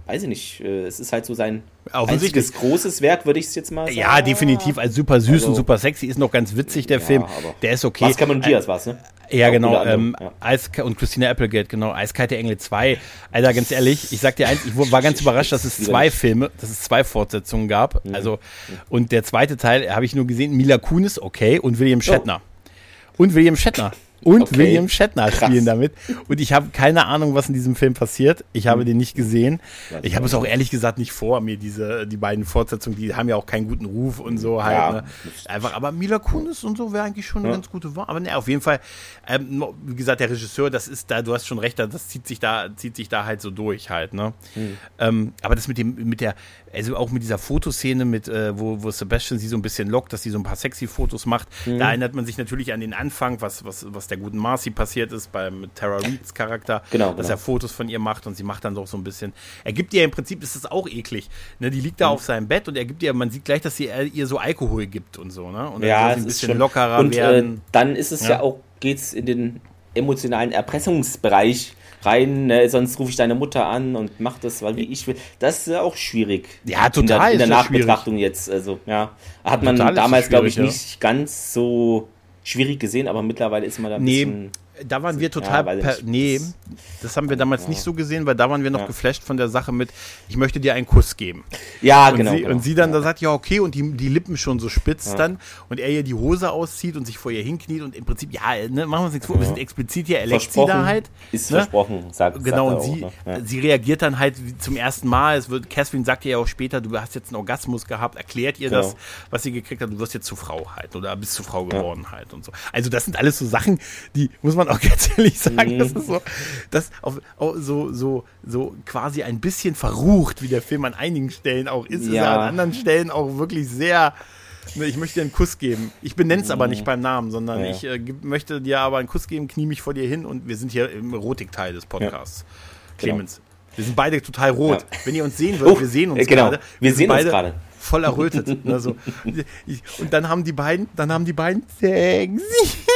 weiß ich nicht, äh, es ist halt so sein einziges großes Werk, würde ich es jetzt mal sagen. ja, definitiv. Also super süß Also- und super sexy ist noch ganz witzig der Ja, Film. aber- Der ist okay. Was Cameron Diaz war es, ne? Ja, genau. Ähm, ja. Eiska und Christina Applegate, genau. Eiskalte Engel 2. Alter, ganz ehrlich, ich sag dir eins, ich war ganz überrascht, dass es zwei. Filme, dass es zwei Fortsetzungen gab. Mhm. Also, und der zweite Teil habe ich nur gesehen, Mila Kunis, okay, und William Shatner. Und William Shatner. Und. Okay. William Shatner Krass. spielen damit. Und ich habe keine Ahnung, was in diesem Film passiert. Ich habe den nicht gesehen. Ich habe es auch ehrlich gesagt nicht vor, mir diese, die beiden Fortsetzungen, die haben ja auch keinen guten Ruf und so halt. Ja. Ne? Einfach, aber Mila Kunis und so wäre eigentlich schon eine Ja. ganz gute Wahl. Aber ne, auf jeden Fall, ähm, wie gesagt, der Regisseur, das ist da, du hast schon recht, das zieht sich da, zieht sich da halt so durch halt, ne? Hm. Ähm, aber das mit dem, mit der, also auch mit dieser Fotoszene, mit, äh, wo, wo Sebastian sie so ein bisschen lockt, dass sie so ein paar sexy Fotos macht, Hm. da erinnert man sich natürlich an den Anfang, was, was, was der guten Marcy passiert ist beim Tara Reeds Charakter, Genau, dass genau. er Fotos von ihr macht und sie macht dann doch so ein bisschen. Er gibt ihr im Prinzip, ist das auch eklig. Ne? Die liegt da Mhm. auf seinem Bett und er gibt ihr, man sieht gleich, dass sie äh, ihr so Alkohol gibt und so, ne? Und dann ja, es ein ist bisschen schon lockerer und, werden. Äh, dann ist es ja, Ja. auch, geht's in den emotionalen Erpressungsbereich rein, ne? sonst rufe ich deine Mutter an und mach das, weil wie ich will. Das ist ja auch schwierig. Ja, In total der, in der ist das Nachbetrachtung jetzt. Also, ja. Hat man Total damals, glaube ich, schwierig, ja. nicht ganz so schwierig gesehen, aber mittlerweile ist man da ein Nee, bisschen. Da waren wir total. Ja, per, nee, das haben wir damals ja. nicht so gesehen, weil da waren wir noch ja. geflasht von der Sache mit, ich möchte dir einen Kuss geben. Ja, und genau, sie, genau. Und sie dann da sagt, ja, okay, und die, die Lippen schon so spitz dann und er ihr die Hose auszieht und sich vor ihr hinkniet und im Prinzip, ja, ne, machen wir uns nichts vor, wir sind explizit hier, er leckt sie da halt. Ist ne? versprochen, sagt Genau, sagt und sie, auch, ne? sie reagiert dann halt zum ersten Mal. Es wird, Catherine sagt ihr ja auch später, du hast jetzt einen Orgasmus gehabt, erklärt ihr genau. das, was sie gekriegt hat, du wirst jetzt zur Frau halt oder bist zur Frau geworden halt und so. Also das sind alles so Sachen, die muss man auch ganz ehrlich sagen, mhm. das ist so, das auf, so, so, so quasi ein bisschen verrucht, wie der Film an einigen Stellen auch ist, ja. ist er an anderen Stellen auch wirklich sehr, ne, ich möchte dir einen Kuss geben. Ich benenne es mhm. aber nicht beim Namen, sondern ja. ich äh, möchte dir aber einen Kuss geben, knie mich vor dir hin und wir sind hier im Erotikteil des Podcasts. Ja. Clemens. Genau. Wir sind beide total rot. Ja. Wenn ihr uns sehen würdet, oh, wir sehen uns genau. gerade. Wir, wir sehen uns gerade voll errötet. also, und dann haben die beiden, dann haben die beiden Sex.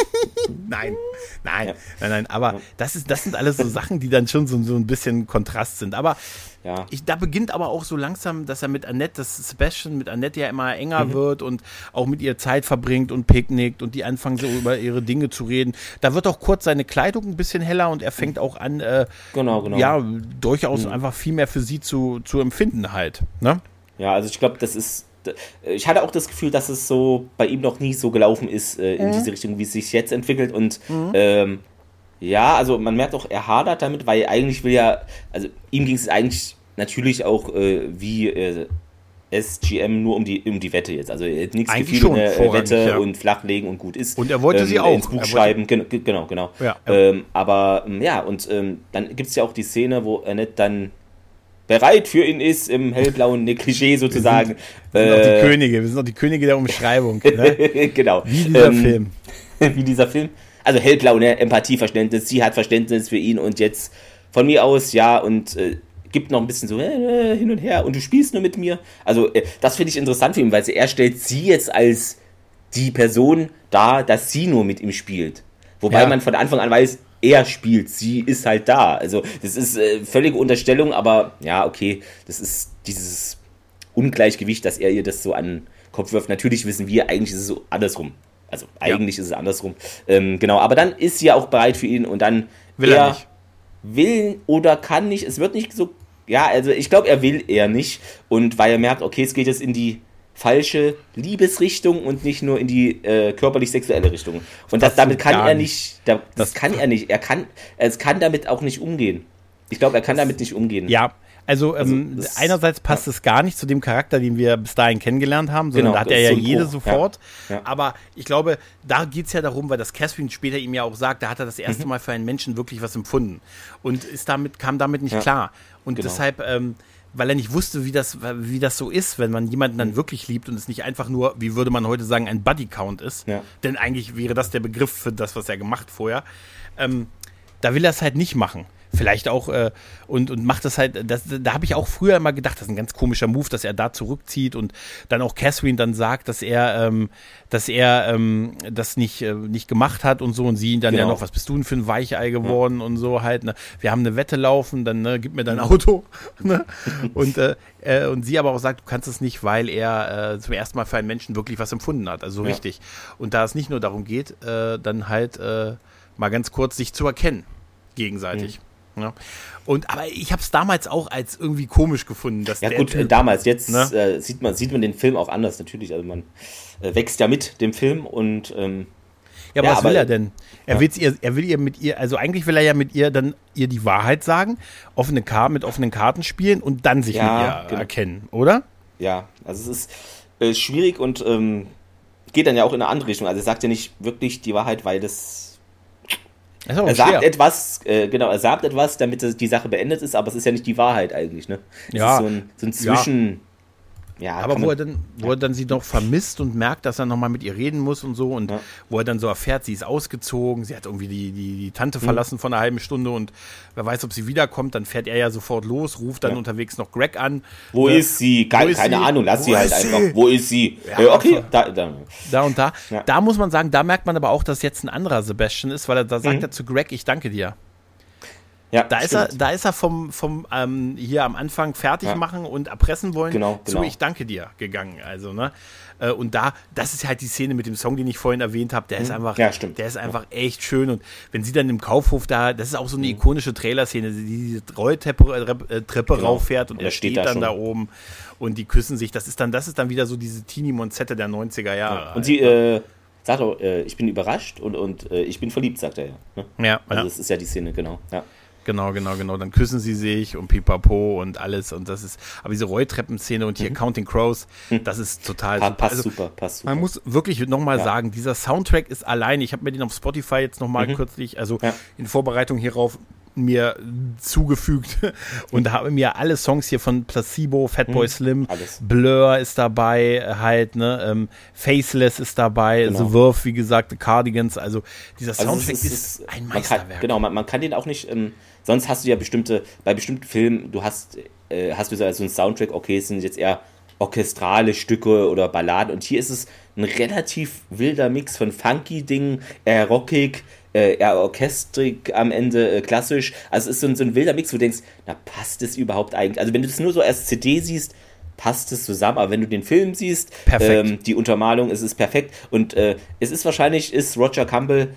nein, nein, ja. nein, nein. Aber ja. das, ist, das sind alles so Sachen, die dann schon so, so ein bisschen Kontrast sind. Aber ja. Ich, da beginnt aber auch so langsam, dass er mit Annette, das Sebastian mit Annette ja immer enger mhm. wird und auch mit ihr Zeit verbringt und picknickt und die anfangen so über ihre Dinge zu reden. Da wird auch kurz seine Kleidung ein bisschen heller und er fängt auch an, äh, genau, genau. ja, durchaus mhm. einfach viel mehr für sie zu, zu empfinden halt. Ne? Ja, also ich glaube, das ist. Ich hatte auch das Gefühl, dass es so bei ihm noch nie so gelaufen ist äh, in mhm. diese Richtung, wie es sich jetzt entwickelt. Und mhm. ähm, ja, also man merkt auch, er hadert damit, weil eigentlich will ja, also ihm ging es eigentlich natürlich auch äh, wie äh, SGM nur um die, um die Wette jetzt. Also nichts Gefühl in der Wette ja. und flachlegen und gut ist. Und er wollte ähm, sie auch. Ins Buch schreiben, genau, genau. genau. Ja, ähm, aber ja, und ähm, dann gibt es ja auch die Szene, wo Annette dann bereit für ihn ist, im hellblauen Negligé sozusagen. Wir sind, wir sind äh, die Könige, wir sind auch die Könige der Umschreibung. Ne? genau. Wie dieser ähm, Film. Wie dieser Film. Also hellblau, ne? Empathieverständnis, sie hat Verständnis für ihn und jetzt von mir aus, ja, und äh, gibt noch ein bisschen so äh, hin und her und du spielst nur mit mir. Also äh, das finde ich interessant für ihn, weil er stellt sie jetzt als die Person dar, dass sie nur mit ihm spielt. Wobei ja. man von Anfang an weiß, er spielt, sie ist halt da. Also das ist äh, völlige Unterstellung, aber ja, okay, das ist dieses Ungleichgewicht, dass er ihr das so an den Kopf wirft. Natürlich wissen wir, eigentlich ist es so andersrum. Also eigentlich ja. ist es andersrum. Ähm, genau, aber dann ist sie ja auch bereit für ihn und dann will er, er nicht. will oder kann nicht. Es wird nicht so. Ja, also ich glaube, er will eher nicht. Und weil er merkt, okay, es geht jetzt in die falsche Liebesrichtung und nicht nur in die äh, körperlich-sexuelle Richtung. Und das, das damit kann er nicht, da, das, das, kann er nicht. Er kann, es kann damit auch nicht umgehen. Ich glaube, er kann damit nicht umgehen. Ja, also, also ähm, einerseits passt ja. es gar nicht zu dem Charakter, den wir bis dahin kennengelernt haben, sondern genau, da hat er ja so jede sofort. Ja. Ja. Aber ich glaube, da geht es ja darum, weil das Catherine später ihm ja auch sagt, da hat er das erste mhm. Mal für einen Menschen wirklich was empfunden und ist damit, kam damit nicht klar. Und genau. deshalb ähm, weil er nicht wusste, wie das, wie das so ist, wenn man jemanden dann mhm. wirklich liebt und es nicht einfach nur, wie würde man heute sagen, ein Buddy-Count ist. Ja. Denn eigentlich wäre das der Begriff für das, was er gemacht vorher. Ähm, da will er es halt nicht machen vielleicht auch äh, und, und macht das halt, das, da habe ich auch früher immer gedacht, das ist ein ganz komischer Move, dass er da zurückzieht und dann auch Catherine dann sagt, dass er, ähm, dass er ähm, das nicht, äh, nicht gemacht hat und so und sie ihn dann genau. ja noch, was bist du denn für ein Weichei geworden ja. und so halt, ne? wir haben eine Wette laufen, dann ne, gib mir dein Auto ne? und, äh, äh, und sie aber auch sagt, du kannst es nicht, weil er äh, zum ersten Mal für einen Menschen wirklich was empfunden hat, also ja. richtig und da es nicht nur darum geht, äh, dann halt äh, mal ganz kurz sich zu erkennen gegenseitig. Mhm. Ja. Und aber ich habe es damals auch als irgendwie komisch gefunden, dass ja gut typ, damals jetzt ne? äh, sieht man sieht man den Film auch anders natürlich. Also man äh, wächst ja mit dem Film und ähm, ja, aber ja, was aber, will er denn? Er, ja. will ihr, er will ihr mit ihr, also eigentlich will er ja mit ihr dann ihr die Wahrheit sagen, offene Karten mit offenen Karten spielen und dann sich ja, mit ihr genau. erkennen, oder? Ja, also es ist äh, schwierig und ähm, geht dann ja auch in eine andere Richtung. Also er sagt ja nicht wirklich die Wahrheit, weil das er sagt schwer. etwas, äh, genau, er sagt etwas, damit die Sache beendet ist, aber es ist ja nicht die Wahrheit eigentlich, ne? Es ja. ist so ein, so ein Zwischen. Ja. Ja, aber wo er dann, wo er dann sie noch vermisst und merkt, dass er nochmal mit ihr reden muss und so und ja. wo er dann so erfährt, sie ist ausgezogen, sie hat irgendwie die, die, die Tante mhm. verlassen von einer halben Stunde und wer weiß, ob sie wiederkommt, dann fährt er ja sofort los, ruft dann ja. unterwegs noch Greg an. Wo äh, ist sie? Ge ist keine sie? Ahnung, lass wo sie halt sie? einfach. Wo ist sie? Äh, okay, da, da. da und da. Da muss man sagen, da merkt man aber auch, dass jetzt ein anderer Sebastian ist, weil er, da sagt mhm. er zu Greg, ich danke dir. Ja, da ist er, da ist er vom, vom ähm, hier am Anfang fertig ja. machen und erpressen wollen genau, genau. zu Ich danke dir gegangen. Also, ne? Äh, und da, das ist halt die Szene mit dem Song, den ich vorhin erwähnt habe, der ist mhm. einfach, ja, stimmt. der ist einfach echt schön. Und wenn sie dann im Kaufhof da, das ist auch so eine mhm. ikonische Trailer-Szene, die diese Rolltreppe äh, Treppe genau. rauffährt und, und er steht, steht dann da oben und die küssen sich. Das ist dann, das ist dann wieder so diese Teenie-Monzette der 90er Jahre. Ja. Und sie, äh, sagt auch, äh, ich bin überrascht und, und äh, ich bin verliebt, sagt er ja. Ne? Ja. Also ja. das ist ja die Szene, genau. Ja. Genau, genau, genau. Dann küssen sie sich und pipapo und alles. Und das ist, aber diese Rolltreppenszene und hier mhm. Counting Crows, hm. das ist total pa Passt also, super, passt super. Man muss wirklich nochmal ja. sagen, dieser Soundtrack ist allein, ich habe mir den auf Spotify jetzt nochmal mhm. kürzlich, also ja. in Vorbereitung hierauf mir zugefügt und habe mir alle Songs hier von Placebo, Fatboy mhm, Slim, alles. Blur ist dabei, halt, ne, ähm, Faceless ist dabei, genau. The Wirth, wie gesagt, The Cardigans, also dieser also Soundtrack also ist, ist, ein Meisterwerk. Kann, genau, man, man, kann den auch nicht, ähm, sonst hast du ja bestimmte, bei bestimmten Filmen, du hast, äh, hast du so einen Soundtrack, okay, es sind jetzt eher orchestrale Stücke oder Balladen und hier ist es ein relativ wilder Mix von funky Dingen, eher rockig, äh, eher orchestrig am Ende, äh, klassisch. Also es ist so ein, so ein wilder Mix, wo du denkst, na passt es überhaupt eigentlich? Also wenn du das nur so als CD siehst, passt es zusammen, aber wenn du den Film siehst, ähm, die Untermalung, es ist perfekt und äh, es ist wahrscheinlich, ist Roger Campbell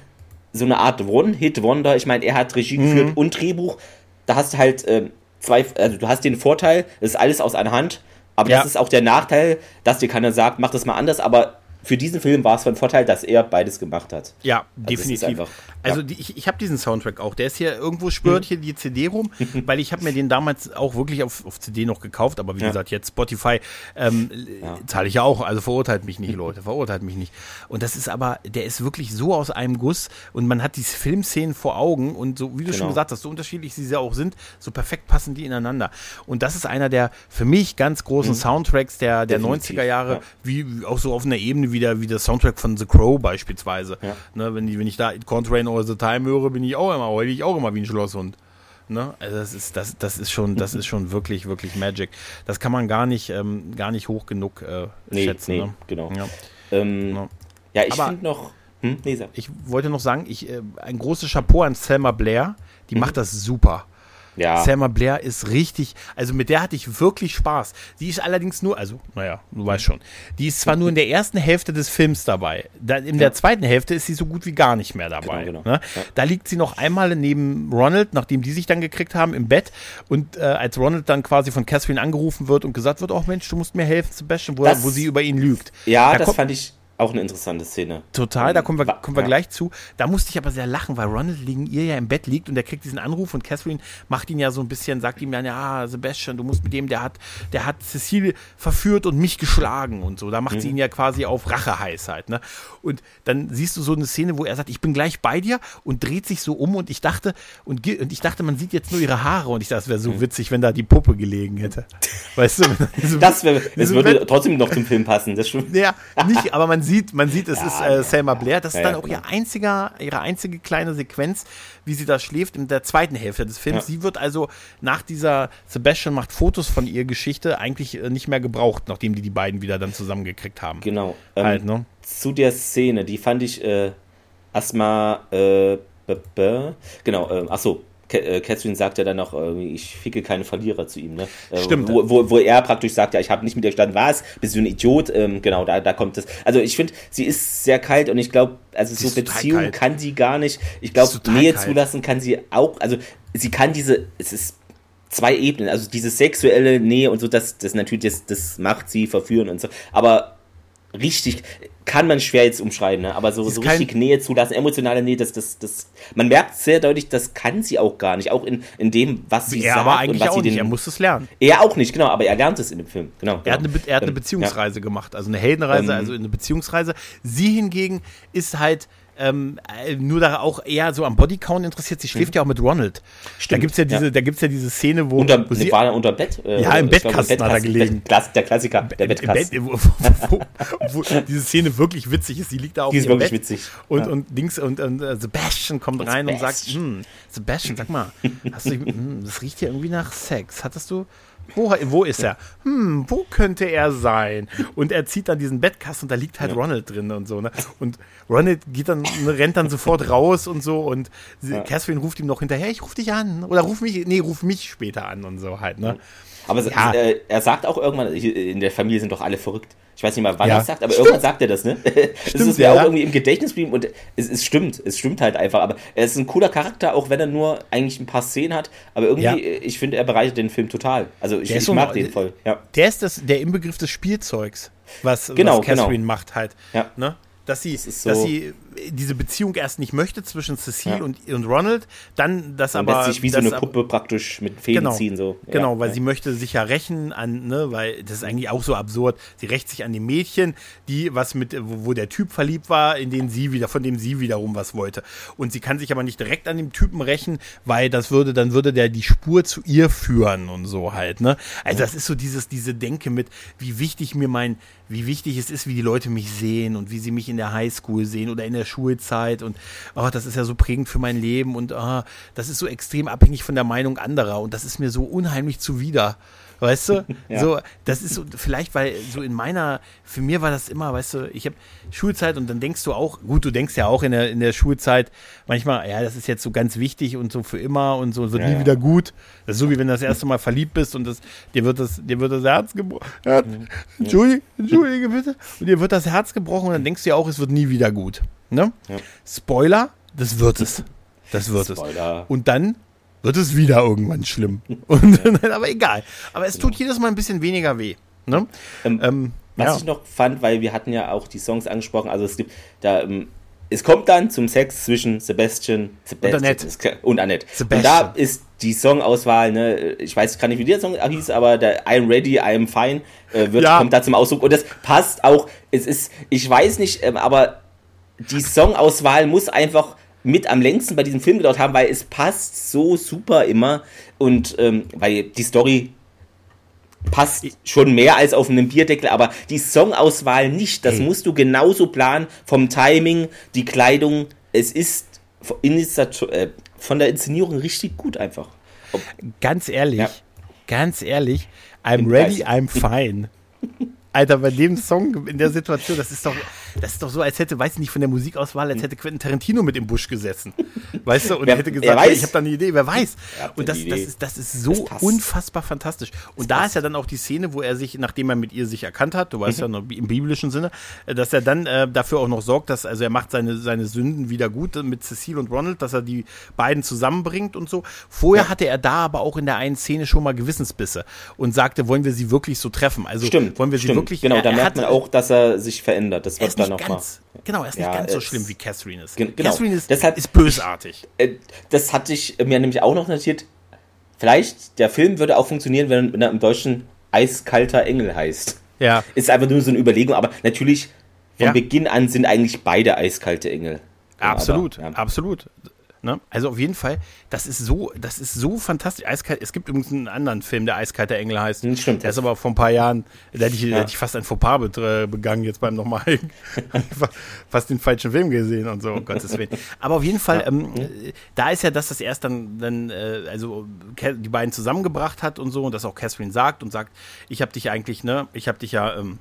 so eine Art One-Hit-Wonder. Ich meine, er hat Regie mhm. geführt und Drehbuch. Da hast du halt äh, zwei, also du hast den Vorteil, es ist alles aus einer Hand, aber ja. das ist auch der Nachteil, dass dir keiner sagt, mach das mal anders, aber für diesen Film war es von Vorteil, dass er beides gemacht hat. Ja, also definitiv. Also die, ich, ich habe diesen Soundtrack auch. Der ist hier irgendwo spürt hier die CD rum, weil ich habe mir den damals auch wirklich auf, auf CD noch gekauft. Aber wie ja. gesagt, jetzt Spotify ähm, ja. zahle ich ja auch. Also verurteilt mich nicht, Leute, verurteilt mich nicht. Und das ist aber, der ist wirklich so aus einem Guss und man hat diese Filmszenen vor Augen und so, wie du genau. schon gesagt hast, so unterschiedlich sie ja auch sind, so perfekt passen die ineinander. Und das ist einer der für mich ganz großen mhm. Soundtracks der, der 90er Jahre, ja. wie auch so auf einer Ebene wie wie der, wie der Soundtrack von The Crow beispielsweise. Ja. Ne, wenn, ich, wenn ich da It Can't Rain All the Time höre, bin ich auch immer, heule ich auch immer wie ein Schlosshund. Ne? Also das ist, das, das ist schon, das ist schon wirklich, wirklich Magic. Das kann man gar nicht, ähm, gar nicht hoch genug äh, nee, schätzen. Nee, ne? genau. Ja, ähm, ja. ja ich finde noch. Hm? Nee, ich wollte noch sagen, ich, äh, ein großes Chapeau an Selma Blair, die mhm. macht das super. Ja. Selma Blair ist richtig, also mit der hatte ich wirklich Spaß. Die ist allerdings nur, also, naja, du weißt schon, die ist zwar nur in der ersten Hälfte des Films dabei, da, in ja. der zweiten Hälfte ist sie so gut wie gar nicht mehr dabei. Genau, genau. Ne? Ja. Da liegt sie noch einmal neben Ronald, nachdem die sich dann gekriegt haben, im Bett und äh, als Ronald dann quasi von Catherine angerufen wird und gesagt wird, oh Mensch, du musst mir helfen, Sebastian, wo, das, wo sie über ihn lügt. Ja, da das fand ich auch eine interessante Szene. Total, da kommen wir, kommen wir ja. gleich zu. Da musste ich aber sehr lachen, weil Ronald neben ihr ja im Bett liegt und er kriegt diesen Anruf und Catherine macht ihn ja so ein bisschen, sagt ihm ja, ja, Sebastian, du musst mit dem, der hat, der hat Cecile verführt und mich geschlagen und so. Da macht mhm. sie ihn ja quasi auf Rache heiß halt, ne? Und dann siehst du so eine Szene, wo er sagt, ich bin gleich bei dir und dreht sich so um und ich dachte, und, und ich dachte, man sieht jetzt nur ihre Haare und ich dachte, es wäre so mhm. witzig, wenn da die Puppe gelegen hätte. Weißt du? das, wär, das würde trotzdem noch zum Film passen, das schon. Ja, nicht, aber man sieht, man sieht, es ja, ist äh, Selma Blair. Das ist dann auch genau. ihr einziger, ihre einzige kleine Sequenz, wie sie da schläft in der zweiten Hälfte des Films. Sie wird also nach dieser Sebastian macht Fotos von ihr Geschichte eigentlich äh, nicht mehr gebraucht, nachdem die die beiden wieder dann zusammengekriegt haben. Genau. Halt, ähm, ne? Zu der Szene, die fand ich äh, erstmal äh, genau, äh, achso, Catherine sagt ja dann noch, ich ficke keine Verlierer zu ihm. Ne? Äh, Stimmt. Wo, wo, wo er praktisch sagt, ja, ich habe nicht mit dir gestanden, was? Bist du ein Idiot? Ähm, genau, da, da kommt das. Also ich finde, sie ist sehr kalt und ich glaube, also sie so Beziehungen kann sie gar nicht. Ich glaube, Nähe kalt. zulassen kann sie auch. Also sie kann diese, es ist zwei Ebenen, also diese sexuelle Nähe und so, das, das natürlich, das, das macht sie verführen und so. Aber richtig, kann man schwer jetzt umschreiben, ne? aber so, so richtig Nähe zulassen, emotionale Nähe, das, das, das, man merkt sehr deutlich, das kann sie auch gar nicht, auch in, in dem, was sie er sagt. Aber eigentlich und was auch sie nicht. Den, er muss es lernen. Er auch nicht, genau, aber er lernt es in dem Film, genau. Er, genau. Hat, eine, er hat eine Beziehungsreise ja. gemacht, also eine Heldenreise, ähm, also eine Beziehungsreise. Sie hingegen ist halt ähm, äh, nur da auch eher so am Bodycount interessiert. Sie schläft mhm. ja auch mit Ronald. Stimmt, da gibt's ja diese, ja. da gibt's ja diese Szene, wo, unter, wo sie war unter Bett. Äh, ja, im Bettkasten, hat er gelegen. Der Klassiker, der Bettkasten. Bett, wo, wo, wo, diese Szene wirklich witzig ist. Sie liegt da auf Die ist wirklich Bett witzig. Und, ja. und Dings und, und uh, Sebastian kommt rein Sebastian. und sagt, hm, Sebastian, sag mal, hast du, hm, das riecht ja irgendwie nach Sex. Hattest du Wo, wo ist er? Hm, wo könnte er sein? Und er zieht dann diesen Bettkasten und da liegt halt ja. Ronald drin und so. Ne? Und Ronald geht dann, ne, rennt dann sofort raus und so. Und ja. Catherine ruft ihm noch hinterher, ich ruf dich an. Oder ruf mich, nee, ruf mich später an und so halt. Ne? Aber ja. er sagt auch irgendwann, in der Familie sind doch alle verrückt. Ich weiß nicht mal, wann ja. er es sagt, aber stimmt. irgendwann sagt er das, ne? Stimmt, das ist mir ja. auch irgendwie im Gedächtnis geblieben und es, es, stimmt, es stimmt halt einfach. Aber er ist ein cooler Charakter, auch wenn er nur eigentlich ein paar Szenen hat. Aber irgendwie, ja. ich finde, er bereichert den Film total. Also ich, ich mag so, den voll. Der ist das, der Inbegriff des Spielzeugs, was, genau, was Catherine genau. macht halt. Ja. Ne? dass sie, das so dass sie diese Beziehung erst nicht möchte zwischen Cecile ja. und, und Ronald, dann das aber. Lässt sich wie so eine Puppe praktisch mit Fäden genau, ziehen, so. Ja, genau, weil ja. sie möchte sich ja rächen an, ne, weil das ist eigentlich auch so absurd. Sie rächt sich an die Mädchen, die was mit, wo, wo der Typ verliebt war, in den sie wieder, von dem sie wiederum was wollte. Und sie kann sich aber nicht direkt an dem Typen rächen, weil das würde, dann würde der die Spur zu ihr führen und so halt, ne. Also das ist so dieses, diese Denke mit, wie wichtig mir mein, wie wichtig es ist, wie die Leute mich sehen und wie sie mich in der Highschool sehen oder in der Schulzeit und oh, das ist ja so prägend für mein Leben und oh, das ist so extrem abhängig von der Meinung anderer und das ist mir so unheimlich zuwider. Weißt du? ja. So, das ist so, vielleicht, weil so in meiner, für mir war das immer, weißt du, ich habe Schulzeit und dann denkst du auch, gut, du denkst ja auch in der, in der Schulzeit manchmal, ja, das ist jetzt so ganz wichtig und so für immer und so wird ja, nie ja. wieder gut. Das ist so wie wenn du das erste Mal verliebt bist und das, dir wird das, dir wird das Herz gebrochen. Entschuldige, Entschuldige bitte. Und dir wird das Herz gebrochen und dann denkst du ja auch, es wird nie wieder gut. Ne? Spoiler, das wird es. Das wird Spoiler. es. Und dann wird es wieder irgendwann schlimm. Und, aber egal. Aber es tut jedes Mal ein bisschen weniger weh. Ne? Ähm, ähm, was ja. ich noch fand, weil wir hatten ja auch die Songs angesprochen, also es gibt da, ähm, es kommt dann zum Sex zwischen Sebastian, Sebastian und Annette. Und, Annette. und da ist die Songauswahl, ne, ich weiß gar nicht, wie der Song hieß, aber der I'm Ready, I'm Fine äh, wird, ja. kommt da zum Ausdruck und das passt auch, es ist, ich weiß nicht, ähm, aber die Songauswahl muss einfach mit am längsten bei diesem Film gedauert haben, weil es passt so super immer und ähm, weil die Story passt schon mehr als auf einem Bierdeckel, aber die Songauswahl nicht. Das hey. musst du genauso planen vom Timing, die Kleidung. Es ist äh, von der Inszenierung richtig gut einfach. Ob ganz ehrlich, ja. ganz ehrlich, I'm ready, I'm fine. Alter, bei dem Song in der Situation, das ist doch, das ist doch so, als hätte, weiß ich nicht, von der Musikauswahl, als hätte Quentin Tarantino mit im Busch gesessen. Weißt du? Und er hätte gesagt, hey, ich habe da eine Idee, wer weiß. Und das, das, ist, das ist so das unfassbar fantastisch. Und das da ist ja dann auch die Szene, wo er sich, nachdem er mit ihr sich erkannt hat, du weißt mhm. ja noch im biblischen Sinne, dass er dann äh, dafür auch noch sorgt, dass, also er macht seine, seine Sünden wieder gut mit Cecile und Ronald, dass er die beiden zusammenbringt und so. Vorher ja. hatte er da aber auch in der einen Szene schon mal Gewissensbisse und sagte, wollen wir sie wirklich so treffen? Also stimmt, wollen wir sie stimmt. wirklich. Genau, da merkt man auch, dass er sich verändert. Das wird dann nochmal. Genau, er ist ja, nicht ganz so schlimm wie Catherine ist. Genau. Catherine ist, Deshalb, ist bösartig. Äh, das hatte ich mir nämlich auch noch notiert. Vielleicht, der Film würde auch funktionieren, wenn, wenn er im Deutschen Eiskalter Engel heißt. Ja. Ist einfach nur so eine Überlegung, aber natürlich von ja. Beginn an sind eigentlich beide eiskalte Engel. Absolut, aber, ja. absolut. Ne? Also auf jeden Fall, das ist so, das ist so fantastisch. Eiskalt, es gibt übrigens einen anderen Film, der Eiskalte Engel heißt. Hm, stimmt. Der ist aber vor ein paar Jahren, da hätte ich, ja. hätte ich fast ein Fauxpas begangen, jetzt beim nochmal fast den falschen Film gesehen und so, um Gottes Willen. Aber auf jeden Fall, ja. ähm, da ist ja das, dass er erst dann, dann äh, also die beiden zusammengebracht hat und so und das auch Catherine sagt und sagt, ich habe dich eigentlich, ne, ich habe dich ja ähm,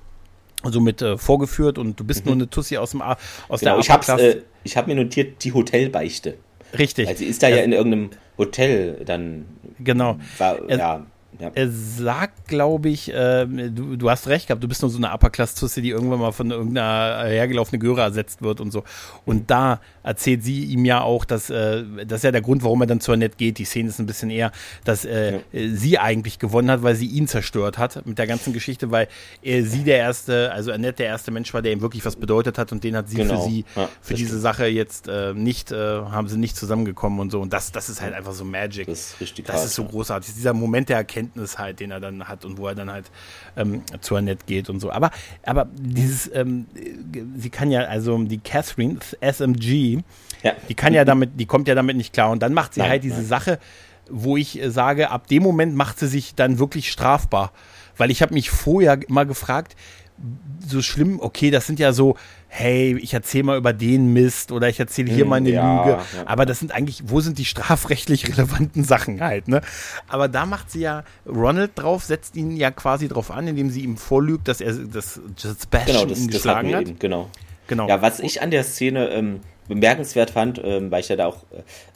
so mit äh, vorgeführt und du bist mhm. nur eine Tussi aus dem A aus genau, der ich hab's, äh, ich habe mir notiert die Hotelbeichte. Richtig. Weil sie ist da ja, ja in irgendeinem Hotel dann. Genau. War, ja. Ja. Er sagt, glaube ich, äh, du, du hast recht gehabt, du bist nur so eine Upper-Class-Tusse, die irgendwann mal von irgendeiner hergelaufene Göre ersetzt wird und so. Und da erzählt sie ihm ja auch, dass äh, das ist ja der Grund, warum er dann zu Annette geht. Die Szene ist ein bisschen eher, dass äh, ja. sie eigentlich gewonnen hat, weil sie ihn zerstört hat mit der ganzen Geschichte, weil er, sie der erste, also Annette der erste Mensch war, der ihm wirklich was bedeutet hat und den hat sie genau. für sie, ja, für diese stimmt. Sache jetzt äh, nicht, äh, haben sie nicht zusammengekommen und so. Und das, das ist halt einfach so Magic. Das ist richtig Das krass, ist so großartig. Dieser Moment der Erkenntnis Erkenntnis halt, den er dann hat und wo er dann halt ähm, zu Annette geht und so. Aber, aber dieses, ähm, sie kann ja, also die Catherine, SMG, ja. die kann ja damit, die kommt ja damit nicht klar. Und dann macht sie nein, halt diese nein. Sache, wo ich äh, sage, ab dem Moment macht sie sich dann wirklich strafbar. Weil ich habe mich vorher immer gefragt, so schlimm, okay, das sind ja so, hey, ich erzähle mal über den Mist oder ich erzähle hier hm, mal eine ja, Lüge. Ja. Aber das sind eigentlich, wo sind die strafrechtlich relevanten Sachen halt, ne? Aber da macht sie ja Ronald drauf, setzt ihn ja quasi drauf an, indem sie ihm vorlügt, dass er das Sebastian genau, das, ihn geschlagen das hat. Eben, genau. genau. Ja, was ich an der Szene ähm, bemerkenswert fand, ähm, weil ich ja da auch,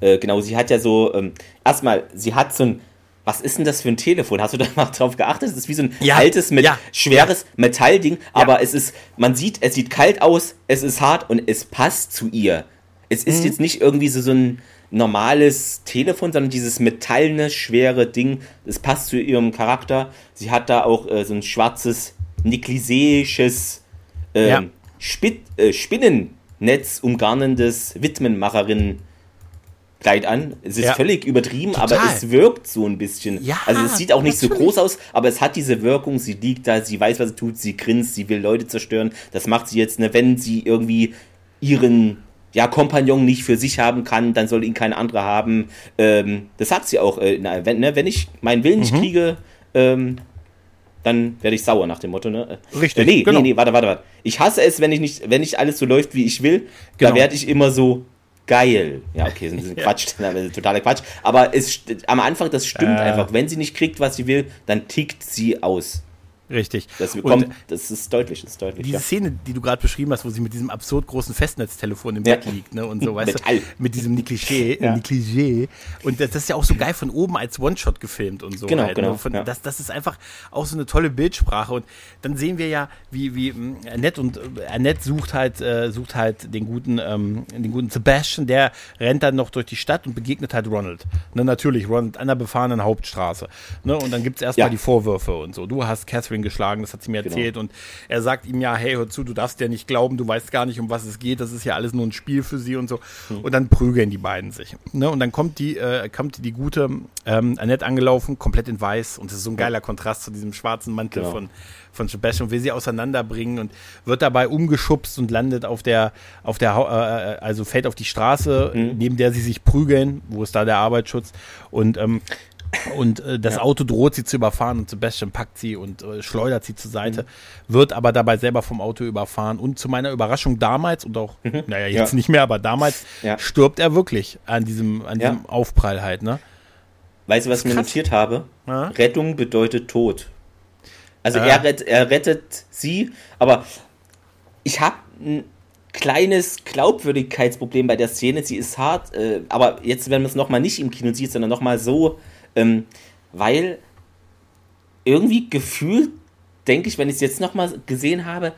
äh, genau, sie hat ja so, ähm, erstmal, sie hat so ein was ist denn das für ein Telefon? Hast du da mal drauf geachtet? Es ist wie so ein ja, altes, mit ja, schweres ja. Metallding, aber es ist, man sieht, es sieht kalt aus, es ist hart und es passt zu ihr. Es ist mhm. jetzt nicht irgendwie so, so ein normales Telefon, sondern dieses metallene, schwere Ding, es passt zu ihrem Charakter. Sie hat da auch äh, so ein schwarzes, nikliseisches äh, Spit, äh, Spinnennetz umgarnendes Widmenmacherinnen Kleid an. Es ist ja. völlig übertrieben, Total. aber es wirkt so ein bisschen. Ja, also es sieht auch nicht natürlich. so groß aus, aber es hat diese Wirkung. Sie liegt da, sie weiß, was sie tut, sie grinst, sie will Leute zerstören. Das macht sie jetzt, ne, wenn sie irgendwie ihren ja, Kompagnon nicht für sich haben kann, dann soll ihn kein anderer haben. Ähm, das sagt sie auch. Äh, na, wenn, ne, wenn ich meinen Willen nicht mhm. kriege, ähm, dann werde ich sauer nach dem Motto, ne? Richtig. Äh, nee, genau. nee, nee, warte, warte, warte. Ich hasse es, wenn ich nicht, wenn nicht alles so läuft, wie ich will. Genau. Da werde ich immer so, geil. Ja, okay, das ist ein Quatsch, totaler Quatsch. Aber es, am Anfang, das stimmt äh. einfach. Wenn sie nicht kriegt, was sie will, dann tickt sie aus. Richtig. Das, bekommt, und das ist deutlich, ist deutlich. Diese ja. Szene, die du gerade beschrieben hast, wo sie mit diesem absurd großen Festnetztelefon im ja. Bett liegt, ne? Und so, weißt du, mit diesem Nikliché, ja. Nikliché. Und das, das, ist ja auch so geil von oben als One-Shot gefilmt und so. Genau, halt, ne? genau. Von, ja. das, das ist einfach auch so eine tolle Bildsprache. Und dann sehen wir ja, wie, wie hm, Annette und äh, Annette sucht halt, äh, sucht halt den guten, ähm, den guten Sebastian, der rennt dann noch durch die Stadt und begegnet halt Ronald. Ne, natürlich, Ronald an der befahrenen Hauptstraße. Ne? Und dann gibt es erstmal die Vorwürfe und so. Du hast Catherine geschlagen, das hat sie mir genau. erzählt. Und er sagt ihm ja, hey, hör zu, du darfst ja nicht glauben, du weißt gar nicht, um was es geht, das ist ja alles nur ein Spiel für sie und so. Mhm. Und dann prügeln die beiden sich. Ne? Und dann kommt die, äh, kommt die gute ähm, Annette angelaufen, komplett in weiß. Und das ist so ein geiler Kontrast zu diesem schwarzen Mantel genau. von, von Sebastian will sie auseinanderbringen und wird dabei umgeschubst und landet auf der, auf der, äh, äh, also fällt auf die Straße, mhm. neben der sie sich prügeln, wo ist da der Arbeitsschutz und ähm, und äh, das ja. Auto droht sie zu überfahren und Sebastian packt sie und äh, schleudert sie zur Seite, mhm. wird aber dabei selber vom Auto überfahren. Und zu meiner Überraschung damals und auch, mhm. naja, jetzt ja. nicht mehr, aber damals ja. stirbt er wirklich an diesem, an diesem Aufprall halt, ne? Weißt du, was ich mir notiert habe? Rettung bedeutet Tod. Also er, rett, er rettet sie, aber ich habe ein kleines Glaubwürdigkeitsproblem bei der Szene. Sie ist hart, äh, aber jetzt, wenn man es nochmal nicht im Kino sieht, sondern nochmal so ähm, weil irgendwie gefühlt, denke ich, wenn ich es jetzt nochmal gesehen habe,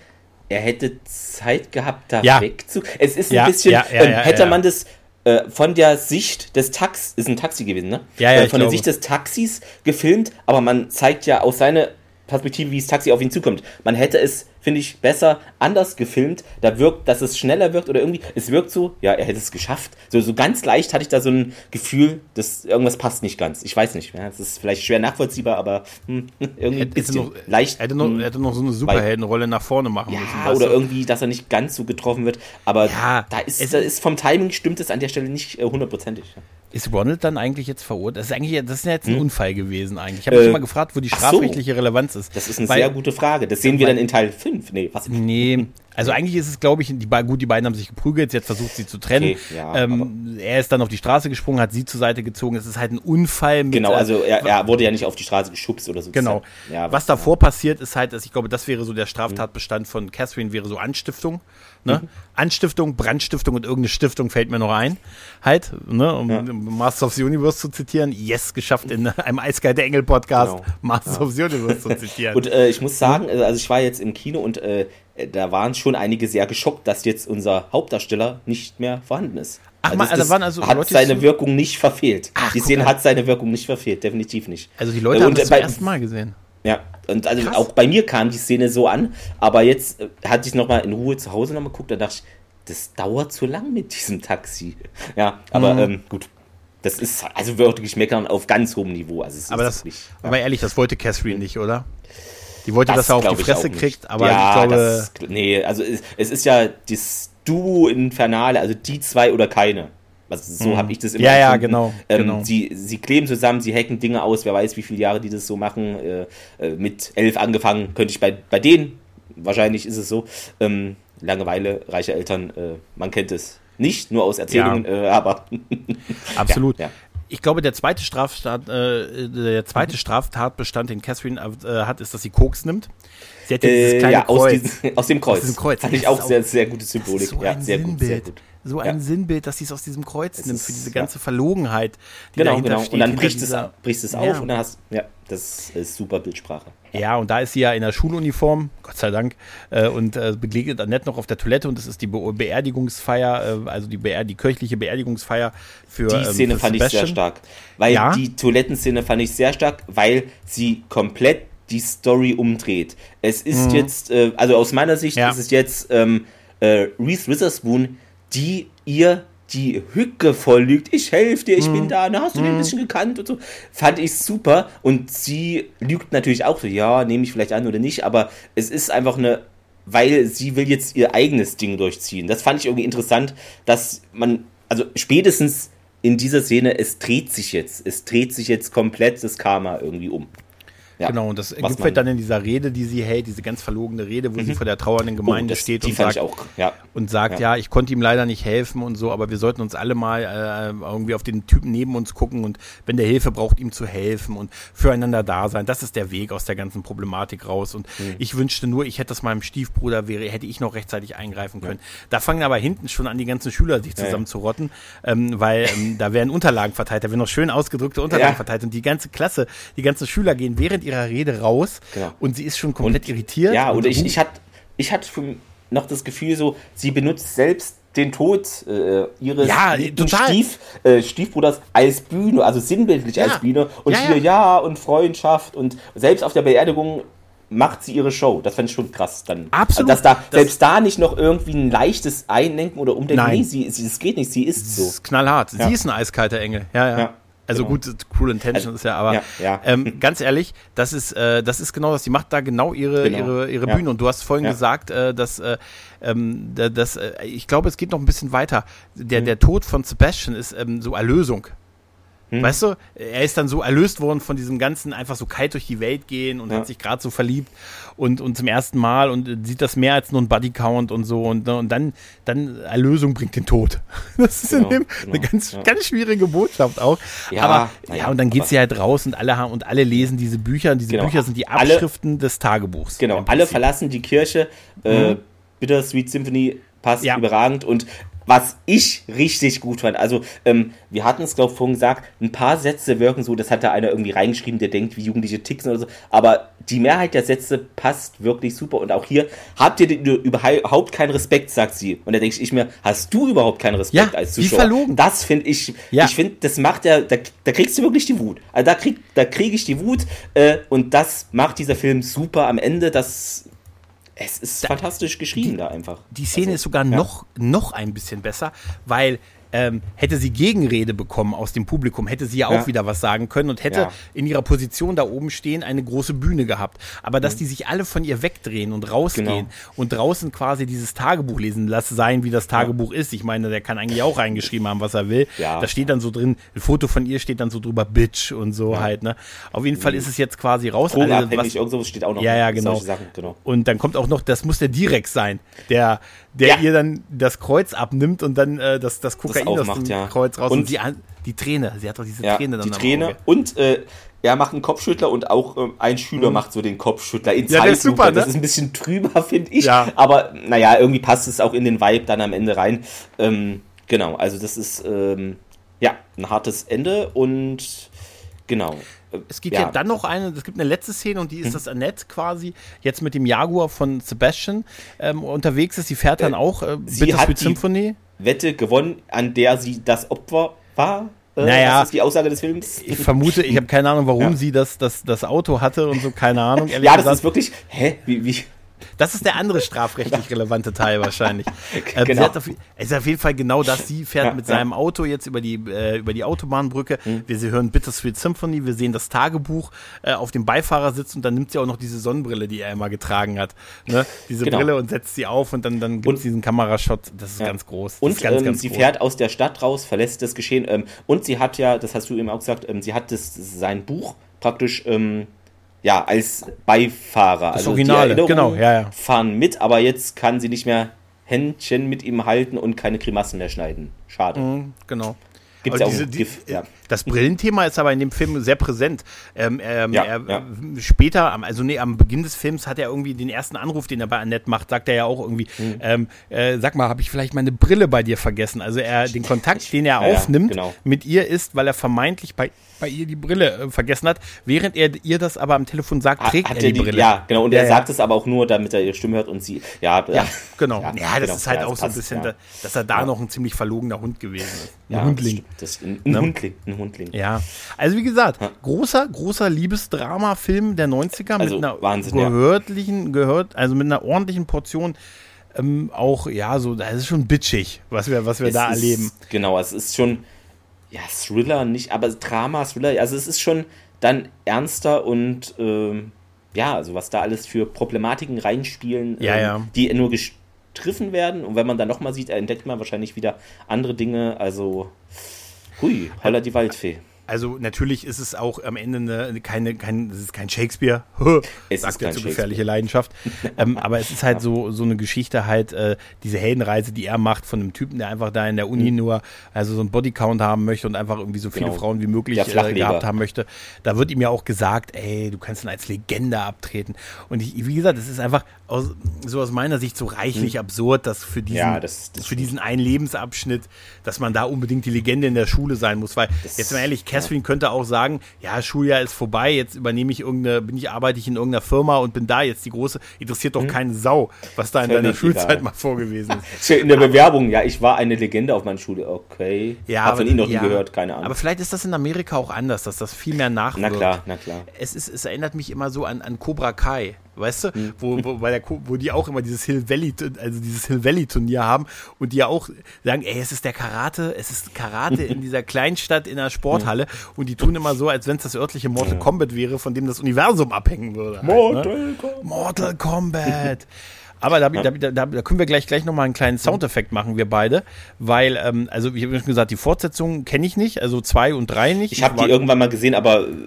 er hätte Zeit gehabt, da ja. wegzu. Es ist ein ja, bisschen, ja, ähm, hätte man das äh, von der Sicht des Taxis, ist ein Taxi gewesen, ne? Ja, ja, äh, von der Sicht des Taxis gefilmt, aber man zeigt ja aus seiner Perspektive, wie das Taxi auf ihn zukommt. Man hätte es finde ich, besser anders gefilmt. Da wirkt, dass es schneller wirkt oder irgendwie, es wirkt so, ja, er hätte es geschafft. So, so ganz leicht hatte ich da so ein Gefühl, dass irgendwas passt nicht ganz. Ich weiß nicht. Ja, es ist vielleicht schwer nachvollziehbar, aber hm, irgendwie hätte, bisschen noch, leicht. Hätte noch, hätte noch so eine Superheldenrolle nach vorne machen ja, müssen. Oder du? irgendwie, dass er nicht ganz so getroffen wird. Aber ja, da ist, da ist vom Timing stimmt es an der Stelle nicht äh, hundertprozentig. Äh, ist Ronald dann eigentlich jetzt verurteilt? Das ist eigentlich, das ist ja jetzt ein hm. Unfall gewesen eigentlich. Ich habe mich äh, immer gefragt, wo die strafrechtliche so. Relevanz ist. Das ist eine Weil, sehr gute Frage. Das sehen wir dann in Teil 5. Nee, was? Nee, also eigentlich ist es, glaube ich, die, gut, die beiden haben sich geprügelt, jetzt versucht sie zu trennen. Okay, ja, ähm, er ist dann auf die Straße gesprungen, hat sie zur Seite gezogen. Es ist halt ein Unfall. Mit, genau, also er, er, wurde ja nicht auf die Straße geschubst oder so. Genau. Ja, was, was davor ja. passiert, ist halt, dass ich glaube, das wäre so der Straftatbestand von Catherine, wäre so Anstiftung. Ne? Mhm. Anstiftung, Brandstiftung und irgendeine Stiftung fällt mir noch ein. Halt, ne? um ja. Master of the Universe zu zitieren. Yes, geschafft in einem Eiskalte Engel Podcast genau. Master ja. of the Universe zu zitieren. Und äh, ich muss sagen, also ich war jetzt im Kino und äh, da waren schon einige sehr geschockt, dass jetzt unser Hauptdarsteller nicht mehr vorhanden ist. Ach, also, also waren also hat Leute seine so Wirkung nicht verfehlt. Ach, die Szene hat seine Wirkung nicht verfehlt, definitiv nicht. Also die Leute äh, haben das zum ersten Mal gesehen. Ja, und also Krass. auch bei mir kam die Szene so an, aber jetzt äh, hatte ich nochmal in Ruhe zu Hause nochmal geguckt, da dachte ich, das dauert zu lang mit diesem Taxi. Ja, aber mhm. ähm, gut. Das ist also wirklich meckern auf ganz hohem Niveau. Also aber, das, nicht, ja. aber ehrlich, das wollte Catherine nicht, oder? Die wollte, das dass er auf die Fresse kriegt, aber ja, ich glaube. Das, nee, also es, es, ist ja das Duo Infernale, also die zwei oder keine. Also so mhm. habe ich das immer Ja, ja, genau, ähm, genau. Sie, sie kleben zusammen, sie hacken Dinge aus, wer weiß, wie viele Jahre die das so machen. Äh, äh mit elf angefangen, könnte ich bei, bei denen wahrscheinlich ist es so. Ähm, Langeweile, reiche Eltern, äh, man kennt es. Nicht nur aus Erzählungen, ja. äh, aber. Absolut. Ja, ja. Ich glaube, der zweite, Straftat, äh, der zweite mhm. Straftatbestand, den Catherine äh, hat, ist, dass sie Koks nimmt. Sie hat ja dieses kleine ja, aus, diesen, aus, dem Kreuz. Aus diesem Kreuz. Fand ich auch sehr, sehr gute Symbolik. So ja, sehr Sinnbild. gut, sehr gut so ein ja. Sinnbild, dass sie es aus diesem Kreuz es nimmt, für diese ganze ja. Verlogenheit, die genau, dahinter genau. steht. Und dann bricht es, brichst es auf ja. und dann hast ja, das ist super Bildsprache. Ja, und da ist sie ja in der Schuluniform, Gott sei Dank, äh, und äh, begegnet Annette noch auf der Toilette und das ist die Be Beerdigungsfeier, äh, also die, Beer die kirchliche Beerdigungsfeier für Die ähm, Szene für fand Sebastian. ich sehr stark. Weil ja? die Toilettenszene fand ich sehr stark, weil sie komplett die Story umdreht. Es ist mhm. jetzt, äh, also aus meiner Sicht ist es jetzt ähm, äh, Reese Witherspoon, die ihr die Hücke voll lügt. Ich helfe dir, ich mhm. bin da, na, hast du mhm. den ein bisschen gekannt und so. Fand ich super. Und sie lügt natürlich auch so, ja, nehme ich vielleicht an oder nicht, aber es ist einfach eine, weil sie will jetzt ihr eigenes Ding durchziehen. Das fand ich irgendwie interessant, dass man, also spätestens in dieser Szene, es dreht sich jetzt, es dreht sich jetzt komplett das Karma irgendwie um. Ja, genau, und das gipfelt dann in dieser Rede, die sie hält, diese ganz verlogene Rede, wo mhm. sie vor der trauernden Gemeinde oh, das, steht und sagt, auch, ja. und sagt, ja. ja. ich konnte ihm leider nicht helfen und so, aber wir sollten uns alle mal äh, irgendwie auf den Typen neben uns gucken und wenn der Hilfe braucht, ihm zu helfen und füreinander da sein. Das ist der Weg aus der ganzen Problematik raus. Und mhm. ich wünschte nur, ich hätte das meinem Stiefbruder wäre, hätte ich noch rechtzeitig eingreifen können. Da fangen aber hinten schon an, die ganzen Schüler sich zusammen zu rotten, ähm, weil ähm, da werden Unterlagen verteilt, da werden noch schön ausgedrückte Unterlagen verteilt und die ganze Klasse, die ganzen Schüler gehen während ihrer Rede raus genau. und sie ist schon komplett und, irritiert. Ja, und, ich, ich hatte ich hat noch das Gefühl so, sie benutzt selbst den Tod äh, ihres ja, Stief, äh, Stiefbruders als Bühne, also sinnbildlich ja. als Bühne. Und ja, hier ja. und Freundschaft und selbst auf der Beerdigung macht sie ihre Show. Das fand ich schon krass. Dann, Absolut. Dass da das selbst da nicht noch irgendwie ein leichtes Einlenken oder Umdenken. Nein. Nee, sie, sie, das geht nicht. Sie ist so. Das ist knallhart. Sie ist ein eiskalter Engel. Ja, ja. Also genau. gut, Cruel Intentions also, ist ja, aber ja, ja. Ähm, ganz ehrlich, das ist, äh, das ist genau das. Die macht da genau ihre, genau. ihre, ihre ja. Bühne. Und du hast vorhin gesagt, äh, dass, äh, ähm, dass äh, ich glaube, es geht noch ein bisschen weiter. Der, mhm. der Tod von Sebastian ist ähm, so Erlösung. Hm. Weißt du, er ist dann so erlöst worden von diesem ganzen einfach so kalt durch die Welt gehen und ja. hat sich gerade so verliebt und, und zum ersten Mal und sieht das mehr als nur ein Bodycount und so und, und dann, dann Erlösung bringt den Tod. Das ist genau, in dem genau, eine ganz, ja. ganz schwierige Botschaft auch. Ja, aber ja, ja und dann geht sie halt raus und alle haben und alle lesen diese Bücher und diese genau. Bücher sind die Abschriften alle, des Tagebuchs. Genau, alle verlassen die Kirche. Äh, mhm. Bittersweet Symphony passt ja. überragend und was ich richtig gut fand. Also, ähm, wir hatten es, glaube ich, vorhin gesagt, ein paar Sätze wirken so, das hat da einer irgendwie reingeschrieben, der denkt, wie Jugendliche ticken oder so. Aber die Mehrheit der Sätze passt wirklich super. Und auch hier, habt ihr überhaupt keinen Respekt, sagt sie. Und da denke ich mir, hast du überhaupt keinen Respekt ja, als Zuschauer? Wie verlogen. Das finde ich, ja. ich finde, das macht ja, da, da, kriegst du wirklich die Wut. Also da krieg, da kriege ich die Wut. Äh, und das macht dieser Film super am Ende. Das es ist da, fantastisch geschrieben die, da einfach. Die Szene also, ist sogar ja. noch, noch ein bisschen besser, weil ähm, hätte sie Gegenrede bekommen aus dem Publikum, hätte sie ja auch ja. wieder was sagen können und hätte ja. in ihrer Position da oben stehen eine große Bühne gehabt. Aber dass mhm. die sich alle von ihr wegdrehen und rausgehen genau. und draußen quasi dieses Tagebuch lesen, lass sein, wie das Tagebuch ja. ist. Ich meine, der kann eigentlich auch reingeschrieben haben, was er will. Da steht dann so drin, ein Foto von ihr steht dann so drüber, Bitch und so halt. Ne? Auf jeden Fall mhm. ist es jetzt quasi raus. Alle, was, irgendwo steht auch noch. Ja, ja, genau. genau. Und dann kommt auch noch, das muss der Direkt sein, der, der ihr dann das Kreuz abnimmt und dann äh, das, das Kokain das aus dem ja. Kreuz raus. Und, und die, die Träne, sie hat doch diese ja, Träne dann Die Träne und äh, er macht einen Kopfschüttler und auch äh, ein Schüler mhm. macht so den Kopfschüttler in ja, das, super, ne? das ist ein bisschen trüber, finde ich. Ja. Aber naja, irgendwie passt es auch in den Vibe dann am Ende rein. Ähm, genau, also das ist ähm, ja ein hartes Ende und genau. Es gibt ja. ja. dann noch eine, es gibt eine letzte Szene und die ist, mhm. dass Annette quasi jetzt mit dem Jaguar von Sebastian ähm, unterwegs ist. Sie fährt dann äh, auch äh, Bittersweet Symphony. Wette gewonnen, an der sie das Opfer war. Äh, naja, das ist die Aussage des Films. Ich vermute, ich habe keine Ahnung, warum ja. sie das, das, das Auto hatte und so, keine Ahnung. ja, das gesagt. ist wirklich, hä, wie, wie, das ist der andere strafrechtlich relevante Teil wahrscheinlich. Ähm, genau. Auf, es ist auf jeden Fall genau das. Sie fährt ja, mit ja. seinem Auto jetzt über die, äh, über die Autobahnbrücke. Mhm. Wir hören Bittersweet Symphony. Wir sehen das Tagebuch äh, auf dem Beifahrersitz und dann nimmt sie auch noch diese Sonnenbrille, die er immer getragen hat. Ne? Diese genau. Brille und setzt sie auf und dann, dann gibt es diesen Kamerashot. Das ist ja. ganz groß. Das und ganz, ähm, ganz sie groß. fährt aus der Stadt raus, verlässt das Geschehen. Ähm, und sie hat ja, das hast du eben auch gesagt, ähm, sie hat das, sein Buch praktisch ähm, ja, als Beifahrer. Das also Originale, genau, ja, ja. fahren mit, aber jetzt kann sie nicht mehr Händchen mit ihm halten und keine Grimassen mehr schneiden. Schade. Mhm, genau. Gibt's ja diese, die, ja. Das Brillenthema ist aber in dem Film sehr präsent. Ähm, ähm, ja, er, ja. Später, also nee, am Beginn des Films hat er irgendwie den ersten Anruf, den er bei Annette macht, sagt er ja auch irgendwie, mhm. ähm, äh, sag mal, habe ich vielleicht meine Brille bei dir vergessen? Also er, den Kontakt, den er aufnimmt genau. mit ihr ist, weil er vermeintlich bei bei ihr die Brille äh, vergessen hat, während er ihr das aber am Telefon sagt, trägt hat er die, Brille. Ja, genau. Und ja, er sagt es aber auch nur, damit er ihre Stimme hört und sie, ja. Ja, genau. Ja, ja das genau, ist halt auch so ein bisschen, da, dass er da noch ein ziemlich verlogener Hund gewesen ist. Ein ja, Hundling. Das, das, ein, ein, ne? Hundling. Ein Hundling. Ja. Also wie gesagt, großer, großer Liebesdrama-Film der 90er also, mit einer Wahnsinn, gehörtlichen, gehört, also mit einer ordentlichen Portion ähm, auch, ja, so, das ist schon bitchig, was wir, was wir da ist, erleben. Genau, es ist schon, ja, Thriller nicht, aber Drama, Thriller, also es ist schon dann ernster und ähm, ja, also was da alles für Problematiken reinspielen, ja, ähm, ja. die nur gestriffen werden und wenn man dann nochmal sieht, entdeckt man wahrscheinlich wieder andere Dinge, also hui, holla die Waldfee. Also natürlich ist es auch am Ende eine, keine, kein, es ist kein Shakespeare, es sagt ja zu gefährliche Leidenschaft. ähm, aber es ist halt so, so eine Geschichte halt, äh, diese Heldenreise, die er macht von einem Typen, der einfach da in der Uni mhm. nur, also so einen Bodycount haben möchte und einfach irgendwie so viele genau. Frauen wie möglich äh, gehabt haben möchte. Da wird ihm ja auch gesagt, ey, du kannst dann als Legende abtreten. Und ich, wie gesagt, es ist einfach aus, so aus meiner Sicht so reichlich mhm. absurd, dass für diesen, ja, das, das für diesen einen Lebensabschnitt, dass man da unbedingt die Legende in der Schule sein muss. Weil, das, jetzt mal ehrlich, Catherine ja. könnte auch sagen, ja, Schuljahr ist vorbei, jetzt übernehme ich irgendeine, bin ich, arbeite ich in irgendeiner Firma und bin da jetzt die große, interessiert doch mhm. keine Sau, was da in deiner Schulzeit egal. mal vorgewesen ist. in der Bewerbung, ja, ich war eine Legende auf meiner Schule, okay. Ja, Hab von Ihnen noch ja, nie gehört, keine Ahnung. Aber vielleicht ist das in Amerika auch anders, dass das viel mehr nachwirkt. Na klar, na klar. Es, ist, es erinnert mich immer so an, an Cobra Kai. Weißt du, mhm. wo, wo, bei der, wo die auch immer dieses Hill Valley, also dieses Hill Valley Turnier haben und die ja auch sagen, ey, es ist der Karate, es ist Karate in dieser Kleinstadt in der Sporthalle mhm. und die tun immer so, als wenn es das örtliche Mortal Kombat wäre, von dem das Universum abhängen würde. Halt, Mortal ne? Kombat. Mortal Kombat. Aber da, da, da, da, können wir gleich, gleich nochmal einen kleinen Soundeffekt machen, wir beide. Weil, ähm, also ich habe schon gesagt, die Fortsetzung kenne ich nicht, also zwei und drei nicht. Ich habe die irgendwann mal gesehen, aber äh,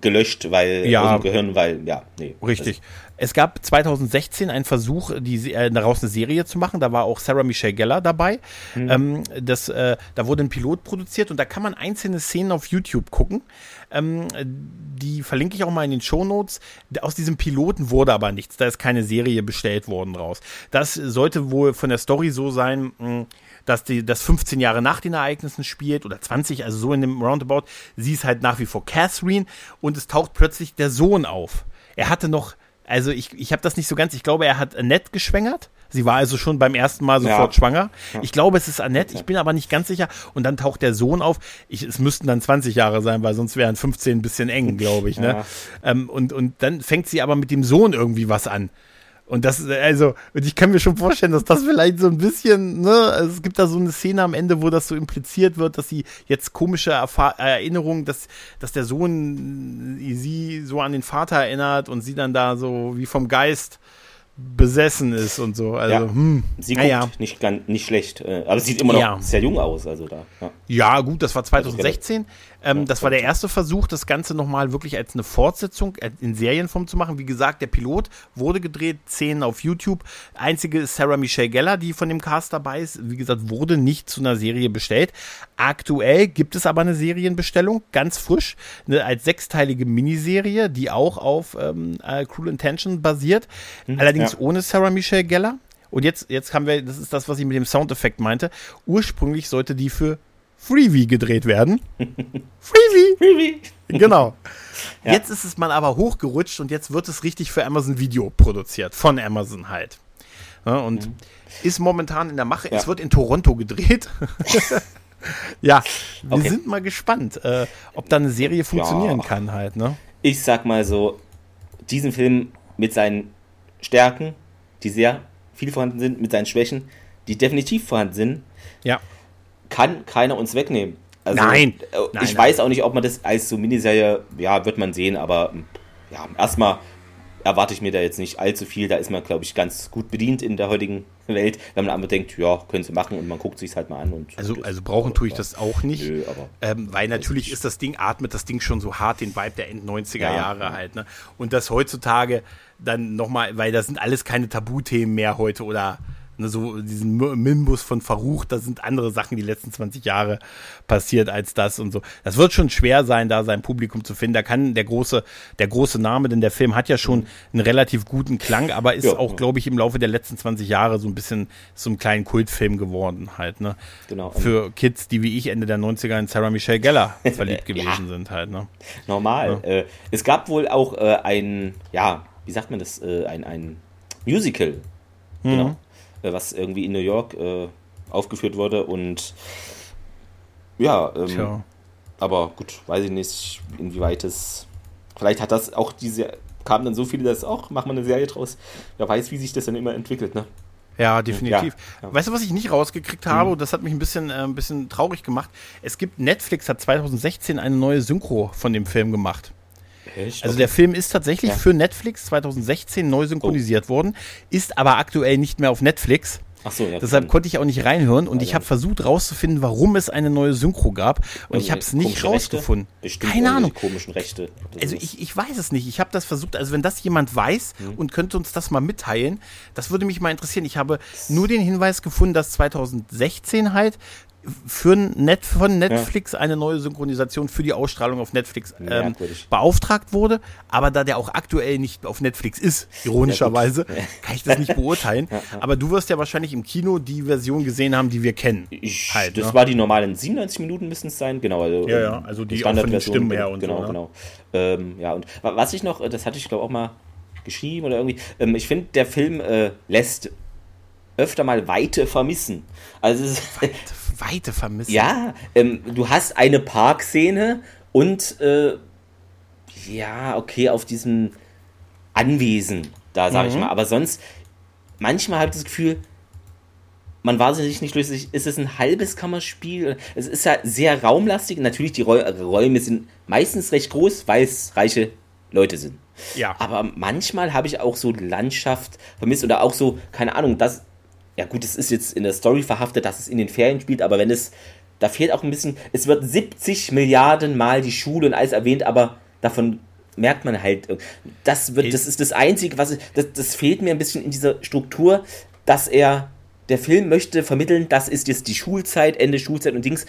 gelöscht, weil ja, aus dem Gehirn, weil, ja, nee. Richtig. Es gab 2016 einen Versuch, die, äh, daraus eine Serie zu machen. Da war auch Sarah Michelle Geller dabei. Mhm. Ähm, das, äh, da wurde ein Pilot produziert und da kann man einzelne Szenen auf YouTube gucken. Ähm, die verlinke ich auch mal in den Show Notes. Aus diesem Piloten wurde aber nichts. Da ist keine Serie bestellt worden draus. Das sollte wohl von der Story so sein, mh, dass die das 15 Jahre nach den Ereignissen spielt oder 20, also so in dem Roundabout. Sie ist halt nach wie vor Catherine und es taucht plötzlich der Sohn auf. Er hatte noch also ich, ich habe das nicht so ganz, ich glaube, er hat Annette geschwängert. Sie war also schon beim ersten Mal sofort ja. schwanger. Ich glaube, es ist Annette, ich bin aber nicht ganz sicher. Und dann taucht der Sohn auf. Ich, es müssten dann 20 Jahre sein, weil sonst wären 15 ein bisschen eng, glaube ich. Ne? Ja. Ähm, und, und dann fängt sie aber mit dem Sohn irgendwie was an. Und das, also, und ich kann mir schon vorstellen, dass das vielleicht so ein bisschen, ne, also es gibt da so eine Szene am Ende, wo das so impliziert wird, dass sie jetzt komische Erfahr Erinnerungen, dass, dass der Sohn sie so an den Vater erinnert und sie dann da so wie vom Geist besessen ist und so. Also, ja. hm, sie guckt ja. nicht, nicht schlecht, äh, aber sieht immer noch ja. sehr jung aus. Also da, ja. ja gut, das war 2016. Ähm, das war der erste Versuch, das Ganze nochmal wirklich als eine Fortsetzung äh, in Serienform zu machen. Wie gesagt, der Pilot wurde gedreht, Szenen auf YouTube. Einzige ist Sarah Michelle Geller, die von dem Cast dabei ist. Wie gesagt, wurde nicht zu einer Serie bestellt. Aktuell gibt es aber eine Serienbestellung, ganz frisch, eine, als sechsteilige Miniserie, die auch auf ähm, äh, Cruel Intention basiert. Mhm, Allerdings ja. ohne Sarah Michelle Geller. Und jetzt, jetzt haben wir, das ist das, was ich mit dem Soundeffekt meinte. Ursprünglich sollte die für Freebie gedreht werden. Freebie! Freebie! Genau. Ja. Jetzt ist es mal aber hochgerutscht und jetzt wird es richtig für Amazon Video produziert. Von Amazon halt. Ja, und mhm. ist momentan in der Mache. Ja. Es wird in Toronto gedreht. ja, wir okay. sind mal gespannt, äh, ob da eine Serie funktionieren kann halt. Ne? Ich sag mal so, diesen Film mit seinen Stärken, die sehr viel vorhanden sind, mit seinen Schwächen, die definitiv vorhanden sind. Ja kann keiner uns wegnehmen. Also, nein. Äh, ich nein, weiß nein. auch nicht, ob man das als so Miniserie, ja, wird man sehen, aber ja, erstmal erwarte ich mir da jetzt nicht allzu viel. Da ist man, glaube ich, ganz gut bedient in der heutigen Welt, wenn man einfach denkt, ja, können sie machen und man guckt sich halt mal an. Und also, also brauchen tue ich das auch nicht. Nö, ähm, weil natürlich ist das Ding, atmet das Ding schon so hart den Vibe der End 90er ja, Jahre ja. halt. Ne? Und das heutzutage dann nochmal, weil das sind alles keine Tabuthemen mehr heute oder Ne, so diesen Mimbus von Verruch, da sind andere Sachen die letzten 20 Jahre passiert als das und so. Das wird schon schwer sein, da sein Publikum zu finden. Da kann der große, der große Name, denn der Film hat ja schon einen relativ guten Klang, aber ist ja, auch, ja. glaube ich, im Laufe der letzten 20 Jahre so ein bisschen so ein kleinen Kultfilm geworden halt, ne? Genau. Für Kids, die wie ich Ende der 90er in Sarah Michelle Geller verliebt gewesen ja. sind halt, ne? Normal. Äh, es gab wohl auch äh, ein, ja, wie sagt man das, äh, ein, ein Musical. Mhm. Genau was irgendwie in New York äh, aufgeführt wurde und ja, ähm, aber gut, weiß ich nicht, inwieweit es. Vielleicht hat das auch diese. Kamen dann so viele, dass auch, machen wir eine Serie draus. Wer weiß, wie sich das dann immer entwickelt, ne? Ja, definitiv. Ja, ja. Weißt du, was ich nicht rausgekriegt habe? Mhm. Und das hat mich ein bisschen, äh, ein bisschen traurig gemacht. Es gibt, Netflix hat 2016 eine neue Synchro von dem Film gemacht. Echt? Also der Film ist tatsächlich ja. für Netflix 2016 neu synchronisiert oh. worden, ist aber aktuell nicht mehr auf Netflix. Ach so, ja, Deshalb konnte ich auch nicht reinhören und ich habe versucht rauszufinden, warum es eine neue Synchro gab und ich habe es nicht rausgefunden. Keine Ahnung. Komischen Rechte. Also ich, ich weiß es nicht. Ich habe das versucht. Also wenn das jemand weiß mhm. und könnte uns das mal mitteilen, das würde mich mal interessieren. Ich habe nur den Hinweis gefunden, dass 2016 halt für Net, von Netflix ja. eine neue Synchronisation für die Ausstrahlung auf Netflix ähm, beauftragt wurde. Aber da der auch aktuell nicht auf Netflix ist, ironischerweise, ja, kann ich das nicht beurteilen. Ja, Aber du wirst ja wahrscheinlich im Kino die Version gesehen haben, die wir kennen. Ich, halt, das ne? war die normalen 97 Minuten müssen es sein, genau. Also, ja, ja, also die, den Stimmen her und genau, so. Ne? Genau, ähm, ja, und was ich noch, das hatte ich glaube auch mal geschrieben oder irgendwie, ähm, ich finde, der Film äh, lässt öfter mal Weite vermissen. Also Weite Weite vermissen. Ja, ähm, du hast eine Parkszene und äh, ja, okay, auf diesem Anwesen, da sage mhm. ich mal. Aber sonst, manchmal habe ich das Gefühl, man war sich nicht schlüssig, ist es ein halbes Kammerspiel? Es ist ja sehr raumlastig. Natürlich, die Räume sind meistens recht groß, weil es reiche Leute sind. Ja. Aber manchmal habe ich auch so Landschaft vermisst oder auch so, keine Ahnung, das ja gut, es ist jetzt in der Story verhaftet, dass es in den Ferien spielt, aber wenn es, da fehlt auch ein bisschen, es wird 70 Milliarden Mal die Schule und alles erwähnt, aber davon merkt man halt, das wird, das ist das Einzige, was, das, das fehlt mir ein bisschen in dieser Struktur, dass er, der Film möchte vermitteln, das ist jetzt die Schulzeit, Ende Schulzeit und Dings,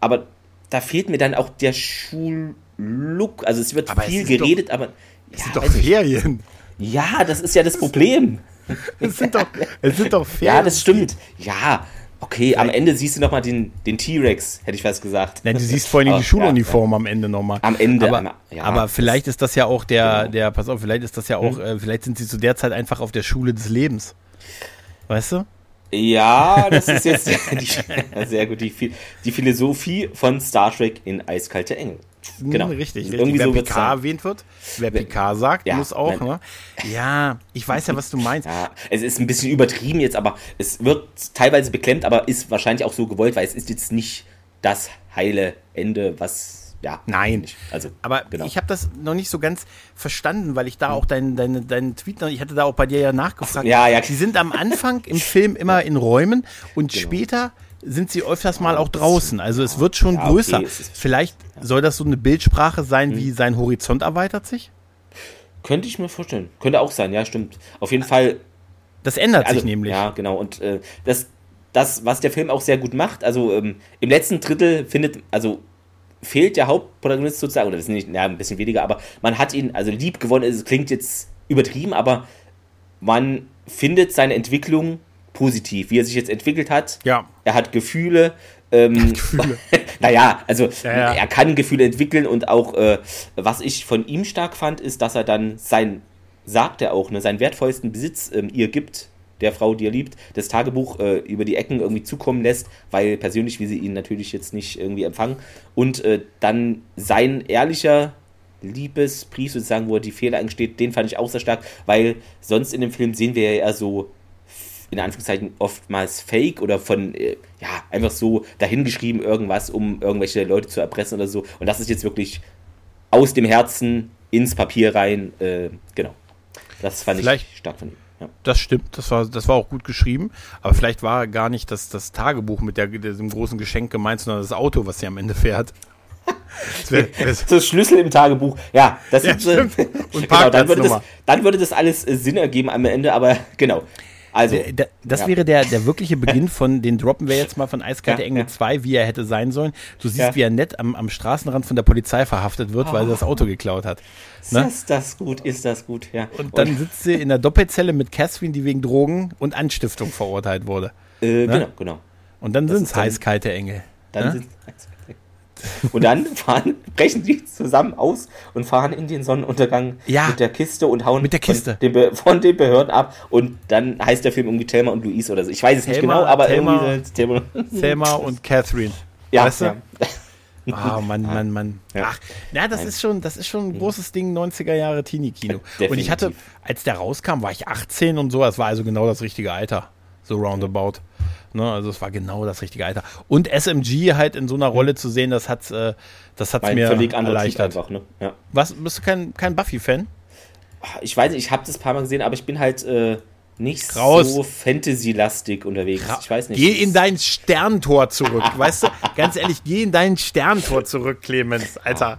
aber da fehlt mir dann auch der Schullook, also es wird aber viel geredet, doch, aber. Es ja, sind doch Ferien. Ja, das ist ja das Problem. Es sind doch, es sind doch Ferien. Ja, das stimmt. Ja, okay, am Ende siehst du nochmal den, den T-Rex, hätte ich fast gesagt. Nein, du siehst vor allem die oh, Schuluniform ja, ja. am Ende nochmal. Am Ende, aber, ja, aber vielleicht ist das ja auch der, genau. der, pass auf, vielleicht ist das ja auch, hm. äh, vielleicht sind sie zu der Zeit einfach auf der Schule des Lebens. Weißt du? Ja, das ist jetzt die, sehr gut, die, die Philosophie von Star Trek in Eiskalte Engel. Hm, genau. Richtig, richtig. Irgendwie wer so Picard erwähnt wird, wer Picard sagt, ja, muss auch, ne? Ja, ich weiß ja, was du meinst. Ja, es ist ein bisschen übertrieben jetzt, aber es wird teilweise beklemmt, aber ist wahrscheinlich auch so gewollt, weil es ist jetzt nicht das heile Ende, was ja. Nein. Also, aber genau. ich habe das noch nicht so ganz verstanden, weil ich da auch deinen dein, dein Tweet, ich hatte da auch bei dir ja nachgefragt. So, ja, ja. Die sind am Anfang im Film immer in Räumen und genau. später sind sie öfters mal auch draußen. Also es wird schon ja, größer. Okay, Vielleicht soll das so eine Bildsprache sein, hm. wie sein Horizont erweitert sich? Könnte ich mir vorstellen. Könnte auch sein, ja, stimmt. Auf jeden Fall. Das ändert also, sich nämlich. Ja, genau. Und äh, das, das, was der Film auch sehr gut macht, also ähm, im letzten Drittel findet, also fehlt der Hauptprotagonist sozusagen, oder das ist nicht, ja, ein bisschen weniger, aber man hat ihn, also lieb gewonnen, es klingt jetzt übertrieben, aber man findet seine Entwicklung positiv, wie er sich jetzt entwickelt hat. Ja. Er hat Gefühle. Ähm, Gefühle. naja, also ja, ja. er kann Gefühle entwickeln und auch, äh, was ich von ihm stark fand, ist, dass er dann sein, sagt er auch, ne, seinen wertvollsten Besitz ähm, ihr gibt, der Frau, die er liebt, das Tagebuch äh, über die Ecken irgendwie zukommen lässt, weil persönlich will sie ihn natürlich jetzt nicht irgendwie empfangen. Und äh, dann sein ehrlicher Liebesbrief sozusagen, wo er die Fehler eingesteht, den fand ich auch sehr stark, weil sonst in dem Film sehen wir ja eher so in Anführungszeichen oftmals fake oder von, äh, ja, einfach so dahingeschrieben irgendwas, um irgendwelche Leute zu erpressen oder so. Und das ist jetzt wirklich aus dem Herzen ins Papier rein, äh, genau. Das fand Vielleicht, ich stark von ihm. Ja. Das stimmt, das war, das war auch gut geschrieben, aber vielleicht war gar nicht das, das Tagebuch mit der, diesem großen Geschenk gemeint, sondern das Auto, was sie am Ende fährt. Das, wär, das, das Schlüssel im Tagebuch. Ja, das ja, ist, äh, Und genau, dann würde, das, dann würde das alles äh, Sinn ergeben am Ende, aber genau. Also, das ja. wäre der, der wirkliche Beginn von, den droppen wir jetzt mal von Eiskalte ja, Engel ja. 2, wie er hätte sein sollen. Du siehst, wie er nett am, am Straßenrand von der Polizei verhaftet wird, oh. weil er das Auto geklaut hat. Ne? Ist das gut, ist das gut, ja. Und dann und, sitzt sie in der Doppelzelle mit Catherine, die wegen Drogen und Anstiftung verurteilt wurde. Äh, ne? Genau, genau. Und dann sind es heißkalte Engel. Dann ne? sind es und dann fahren, brechen die zusammen aus und fahren in den Sonnenuntergang ja, mit der Kiste und hauen mit der Kiste. Von, den, von den Behörden ab. Und dann heißt der Film irgendwie Thelma und Louise oder so. Ich weiß es Thelma, nicht genau, aber Thelma, irgendwie Thelma, Thelma und Catherine. Ja, weißt du? ja. Ah, oh, Mann, Mann, Mann. Ja. Ach, na, das Nein. ist schon, das ist schon ein großes Ding, 90er Jahre Teenie-Kino. Und ich hatte, als der rauskam, war ich 18 und so, das war also genau das richtige Alter. So roundabout. Ne, also es war genau das richtige Alter. Und SMG halt in so einer Rolle zu sehen, das hat äh, das hat's mir erleichtert. Einfach, ne? ja. Was, bist du kein, kein Buffy-Fan? Ich weiß nicht, ich habe das ein paar Mal gesehen, aber ich bin halt äh, nicht Raus. so Fantasy-lastig unterwegs. Ra ich weiß nicht. Geh in dein Sterntor zurück, weißt du? Ganz ehrlich, geh in dein Sterntor zurück, Clemens, Alter.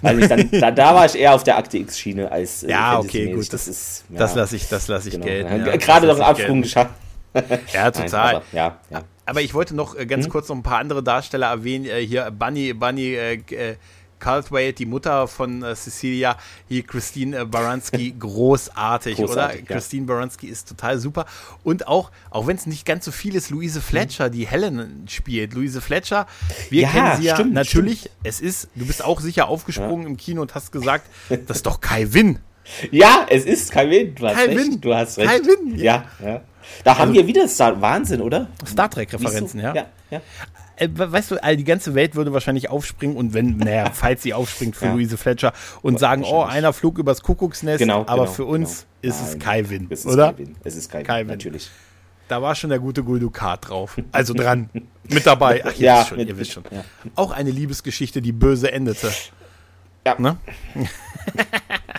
Weil ich dann, da, da war ich eher auf der Akte X-Schiene als äh, Ja, okay, gut. Das, ist, ja. das lasse ich, das lasse ich genau. gelten. Ja, Gerade noch einen Absprung geschafft. Ja, total. Nein, aber, ja, ja. aber ich wollte noch äh, ganz hm? kurz noch ein paar andere Darsteller erwähnen. Äh, hier Bunny, Bunny äh, äh Caldwell, die Mutter von äh, Cecilia, hier Christine äh, Baranski, großartig, großartig oder? Ja. Christine Baranski ist total super. Und auch, auch wenn es nicht ganz so viel ist, Louise Fletcher, die Helen spielt. Louise Fletcher, wir ja, kennen sie ja stimmt, natürlich. Stimmt. Es ist, du bist auch sicher aufgesprungen ja. im Kino und hast gesagt, das ist doch Kai Winn. Ja, es ist Kai Winn. Du hast Kai recht. Win. Du hast recht. Kai Winn. Ja, ja. Da also, haben wir wieder Star Wahnsinn, oder? Star Trek-Referenzen, ja. ja, ja. Äh, weißt du, die ganze Welt würde wahrscheinlich aufspringen und wenn, naja, falls sie aufspringt für ja. Louise Fletcher und sagen, oh, einer flog übers Kuckucksnest, genau, aber genau, für uns genau. ist es Kai Win, es ist oder? Kai Win. Es ist Kai, Kai Win, natürlich. Da war schon der gute Guldukat drauf. Also dran. mit dabei. Ach, ihr ja, wisst schon, mit, ihr wisst schon. Ja. Auch eine Liebesgeschichte, die böse endete. Ja. Ne?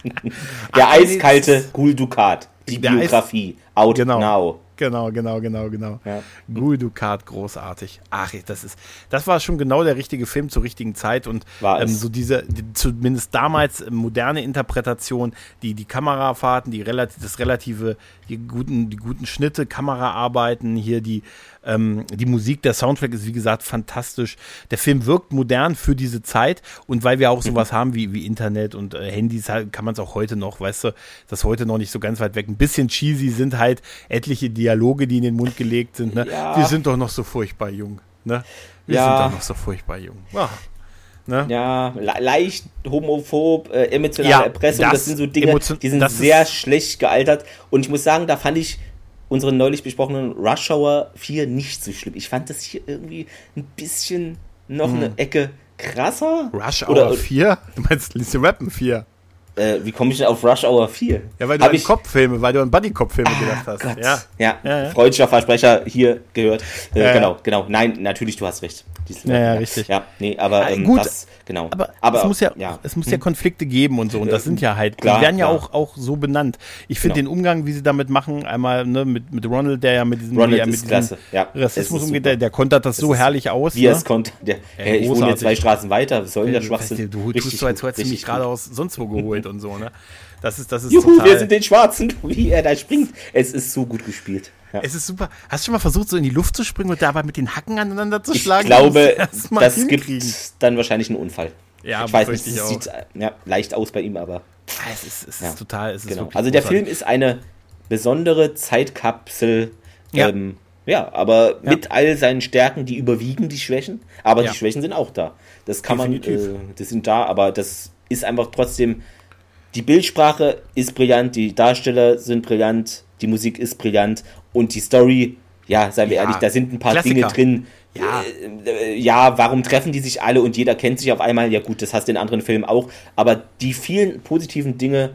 der eiskalte Guldukat. Die Biografie. Out genau. now. Genau, genau, genau, genau. Ja. Gul Dukat, großartig. Ach, das ist, das war schon genau der richtige Film zur richtigen Zeit und ähm, so diese, die, zumindest damals äh, moderne Interpretation, die, die Kamerafahrten, die relativ, das relative, die guten, die guten Schnitte, Kameraarbeiten, hier die, ähm, die Musik, der Soundtrack ist wie gesagt fantastisch. Der Film wirkt modern für diese Zeit und weil wir auch mhm. sowas haben wie, wie Internet und äh, Handys, kann man es auch heute noch, weißt du, das heute noch nicht so ganz weit weg. Ein bisschen cheesy sind halt etliche Dialoge, die in den Mund gelegt sind. Ne? Ja. Wir sind doch noch so furchtbar jung. Ne? Wir ja. sind doch noch so furchtbar jung. Ah. Ne? Ja, le leicht homophob, äh, emotionale ja, Erpressung, das, das, sind so Dinge, die sind sehr schlecht gealtert. Und ich muss sagen, da fand ich unseren neulich besprochenen Rush Hour 4 nicht so schlimm. Ich fand das hier irgendwie ein bisschen noch hm. eine Ecke krasser. Rush Hour Oder, 4? Du meinst Lizzie Rappen 4? Äh, wie komme ich denn auf Rush Hour 4? Ja, weil du Hab an ich... Kopffilme, weil du an Buddy-Kopffilme ah, gedacht hast. Gott. Ja. Ja. ja, ja. freudscher Versprecher hier gehört. Äh, genau, genau. Nein, natürlich, du hast recht. Ja, ja, richtig. Ja, nee, aber ähm, gut, das, genau. Aber, aber es muss ja, ja, es muss ja hm. Konflikte geben und so und das sind ja halt, klar, die werden ja auch, auch so benannt. Ich finde genau. den Umgang, wie sie damit machen, einmal ne, mit, mit Ronald, der ja mit diesem, Ronald mit diesem klasse. Ja, Rassismus umgeht, der, der kontert das, das so herrlich aus. Wie ne? es konnte. Der, hey, ich wohne jetzt zwei Straßen weiter, was soll denn der Schwachsinn? Du tust so, als hättest du mich gerade aus sonst wo geholt und so, ne? Das ist, das ist Juhu, total wir sind den Schwarzen, wie er da springt. Es ist so gut gespielt. Ja. Es ist super. Hast du schon mal versucht, so in die Luft zu springen und dabei mit den Hacken aneinander zu schlagen? Ich glaube, das, das gibt dann wahrscheinlich einen Unfall. Ja, ich weiß nicht, es sieht ja, leicht aus bei ihm, aber. Ah, es ist, es ist total. Es ist genau. Also der Film ist eine besondere Zeitkapsel. Ja. Ähm, ja, aber ja. mit all seinen Stärken, die überwiegen die Schwächen. Aber ja. die Schwächen sind auch da. Das kann Definitiv. man, äh, das sind da, aber das ist einfach trotzdem. Die Bildsprache ist brillant, die Darsteller sind brillant, die Musik ist brillant und die Story, ja, seien wir ja, ehrlich, da sind ein paar Klassiker. Dinge drin. Ja. Äh, ja, warum treffen die sich alle und jeder kennt sich auf einmal? Ja, gut, das hast du in anderen Filmen auch. Aber die vielen positiven Dinge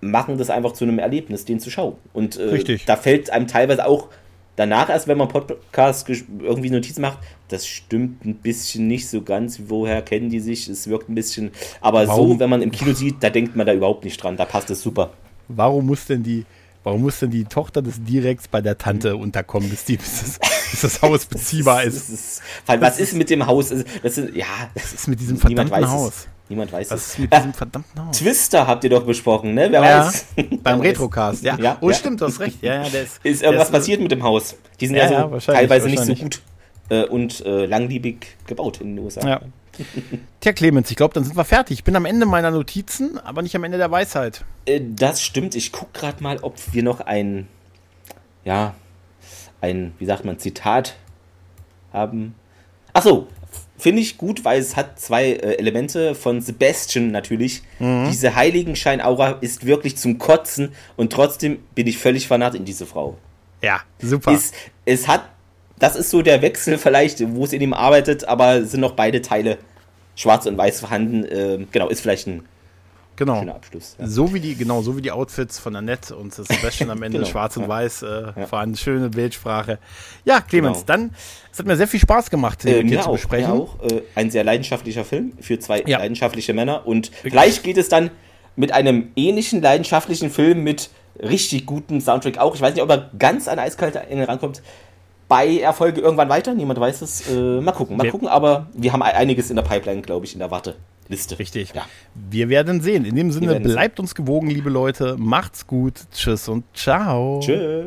machen das einfach zu einem Erlebnis, den zu schauen. Und äh, da fällt einem teilweise auch danach erst, wenn man Podcast irgendwie Notizen macht, das stimmt ein bisschen nicht so ganz. Woher kennen die sich? Es wirkt ein bisschen. Aber Warum? so, wenn man im Kino sieht, da denkt man da überhaupt nicht dran. Da passt es super. warum muss denn die, warum muss denn die Tochter des Direkts bei der Tante unterkommen, bis, die, bis, das, bis das Haus beziehbar ist? ist weil, was ist mit dem Haus? Das ist, ja, was ist mit diesem verdammten Haus? Niemand weiß Was es. ist mit diesem verdammten Haus? Twister habt ihr doch besprochen, ne? Wer ja, weiß. Beim Retrocast, ja. ja. Oh, ja. stimmt, du hast recht. Ja, ja, der ist, ist irgendwas ist, passiert mit dem Haus? Die sind ja, ja so teilweise nicht so gut äh, und äh, langlebig gebaut in den USA. Ja. Tja, Clemens, ich glaube, dann sind wir fertig. Ich bin am Ende meiner Notizen, aber nicht am Ende der Weisheit. Äh, das stimmt. Ich gucke gerade mal, ob wir noch ein, ja, ein, wie sagt man, Zitat haben. Achso, finde ich gut, weil es hat zwei äh, Elemente von Sebastian natürlich. Mhm. Diese Heiligenschein-Aura ist wirklich zum Kotzen und trotzdem bin ich völlig vernarrt in diese Frau. Ja, super. Es, es hat, das ist so der Wechsel vielleicht, wo es in ihm arbeitet, aber sind noch beide Teile schwarz und weiß vorhanden. Äh, genau, ist vielleicht ein genau. schöner Abschluss. Ja. So wie die, genau, so wie die Outfits von Annette und Sebastian am Ende genau. schwarz und ja. weiß, äh, ja. vorhanden, schöne Bildsprache. Ja, Clemens, genau. dann, es hat mir sehr viel Spaß gemacht, äh, hier zu besprechen. Mir auch. Äh, ein sehr leidenschaftlicher Film für zwei leidenschaftliche Männer und Wirklich? gleich geht es dann mit einem ähnlichen leidenschaftlichen Film mit richtig gutem Soundtrack auch. Ich weiß nicht, ob er ganz an Eiskalte rankommt bei Erfolge irgendwann weiter. Niemand weiß es. Äh, mal gucken, mal wir gucken. Aber wir haben einiges in der Pipeline, glaube ich, in der Warteliste. Richtig. Ja. Wir werden sehen. In dem Sinne, bleibt sehen. uns gewogen, liebe Leute. Macht's gut. Tschüss und ciao. Tschüss.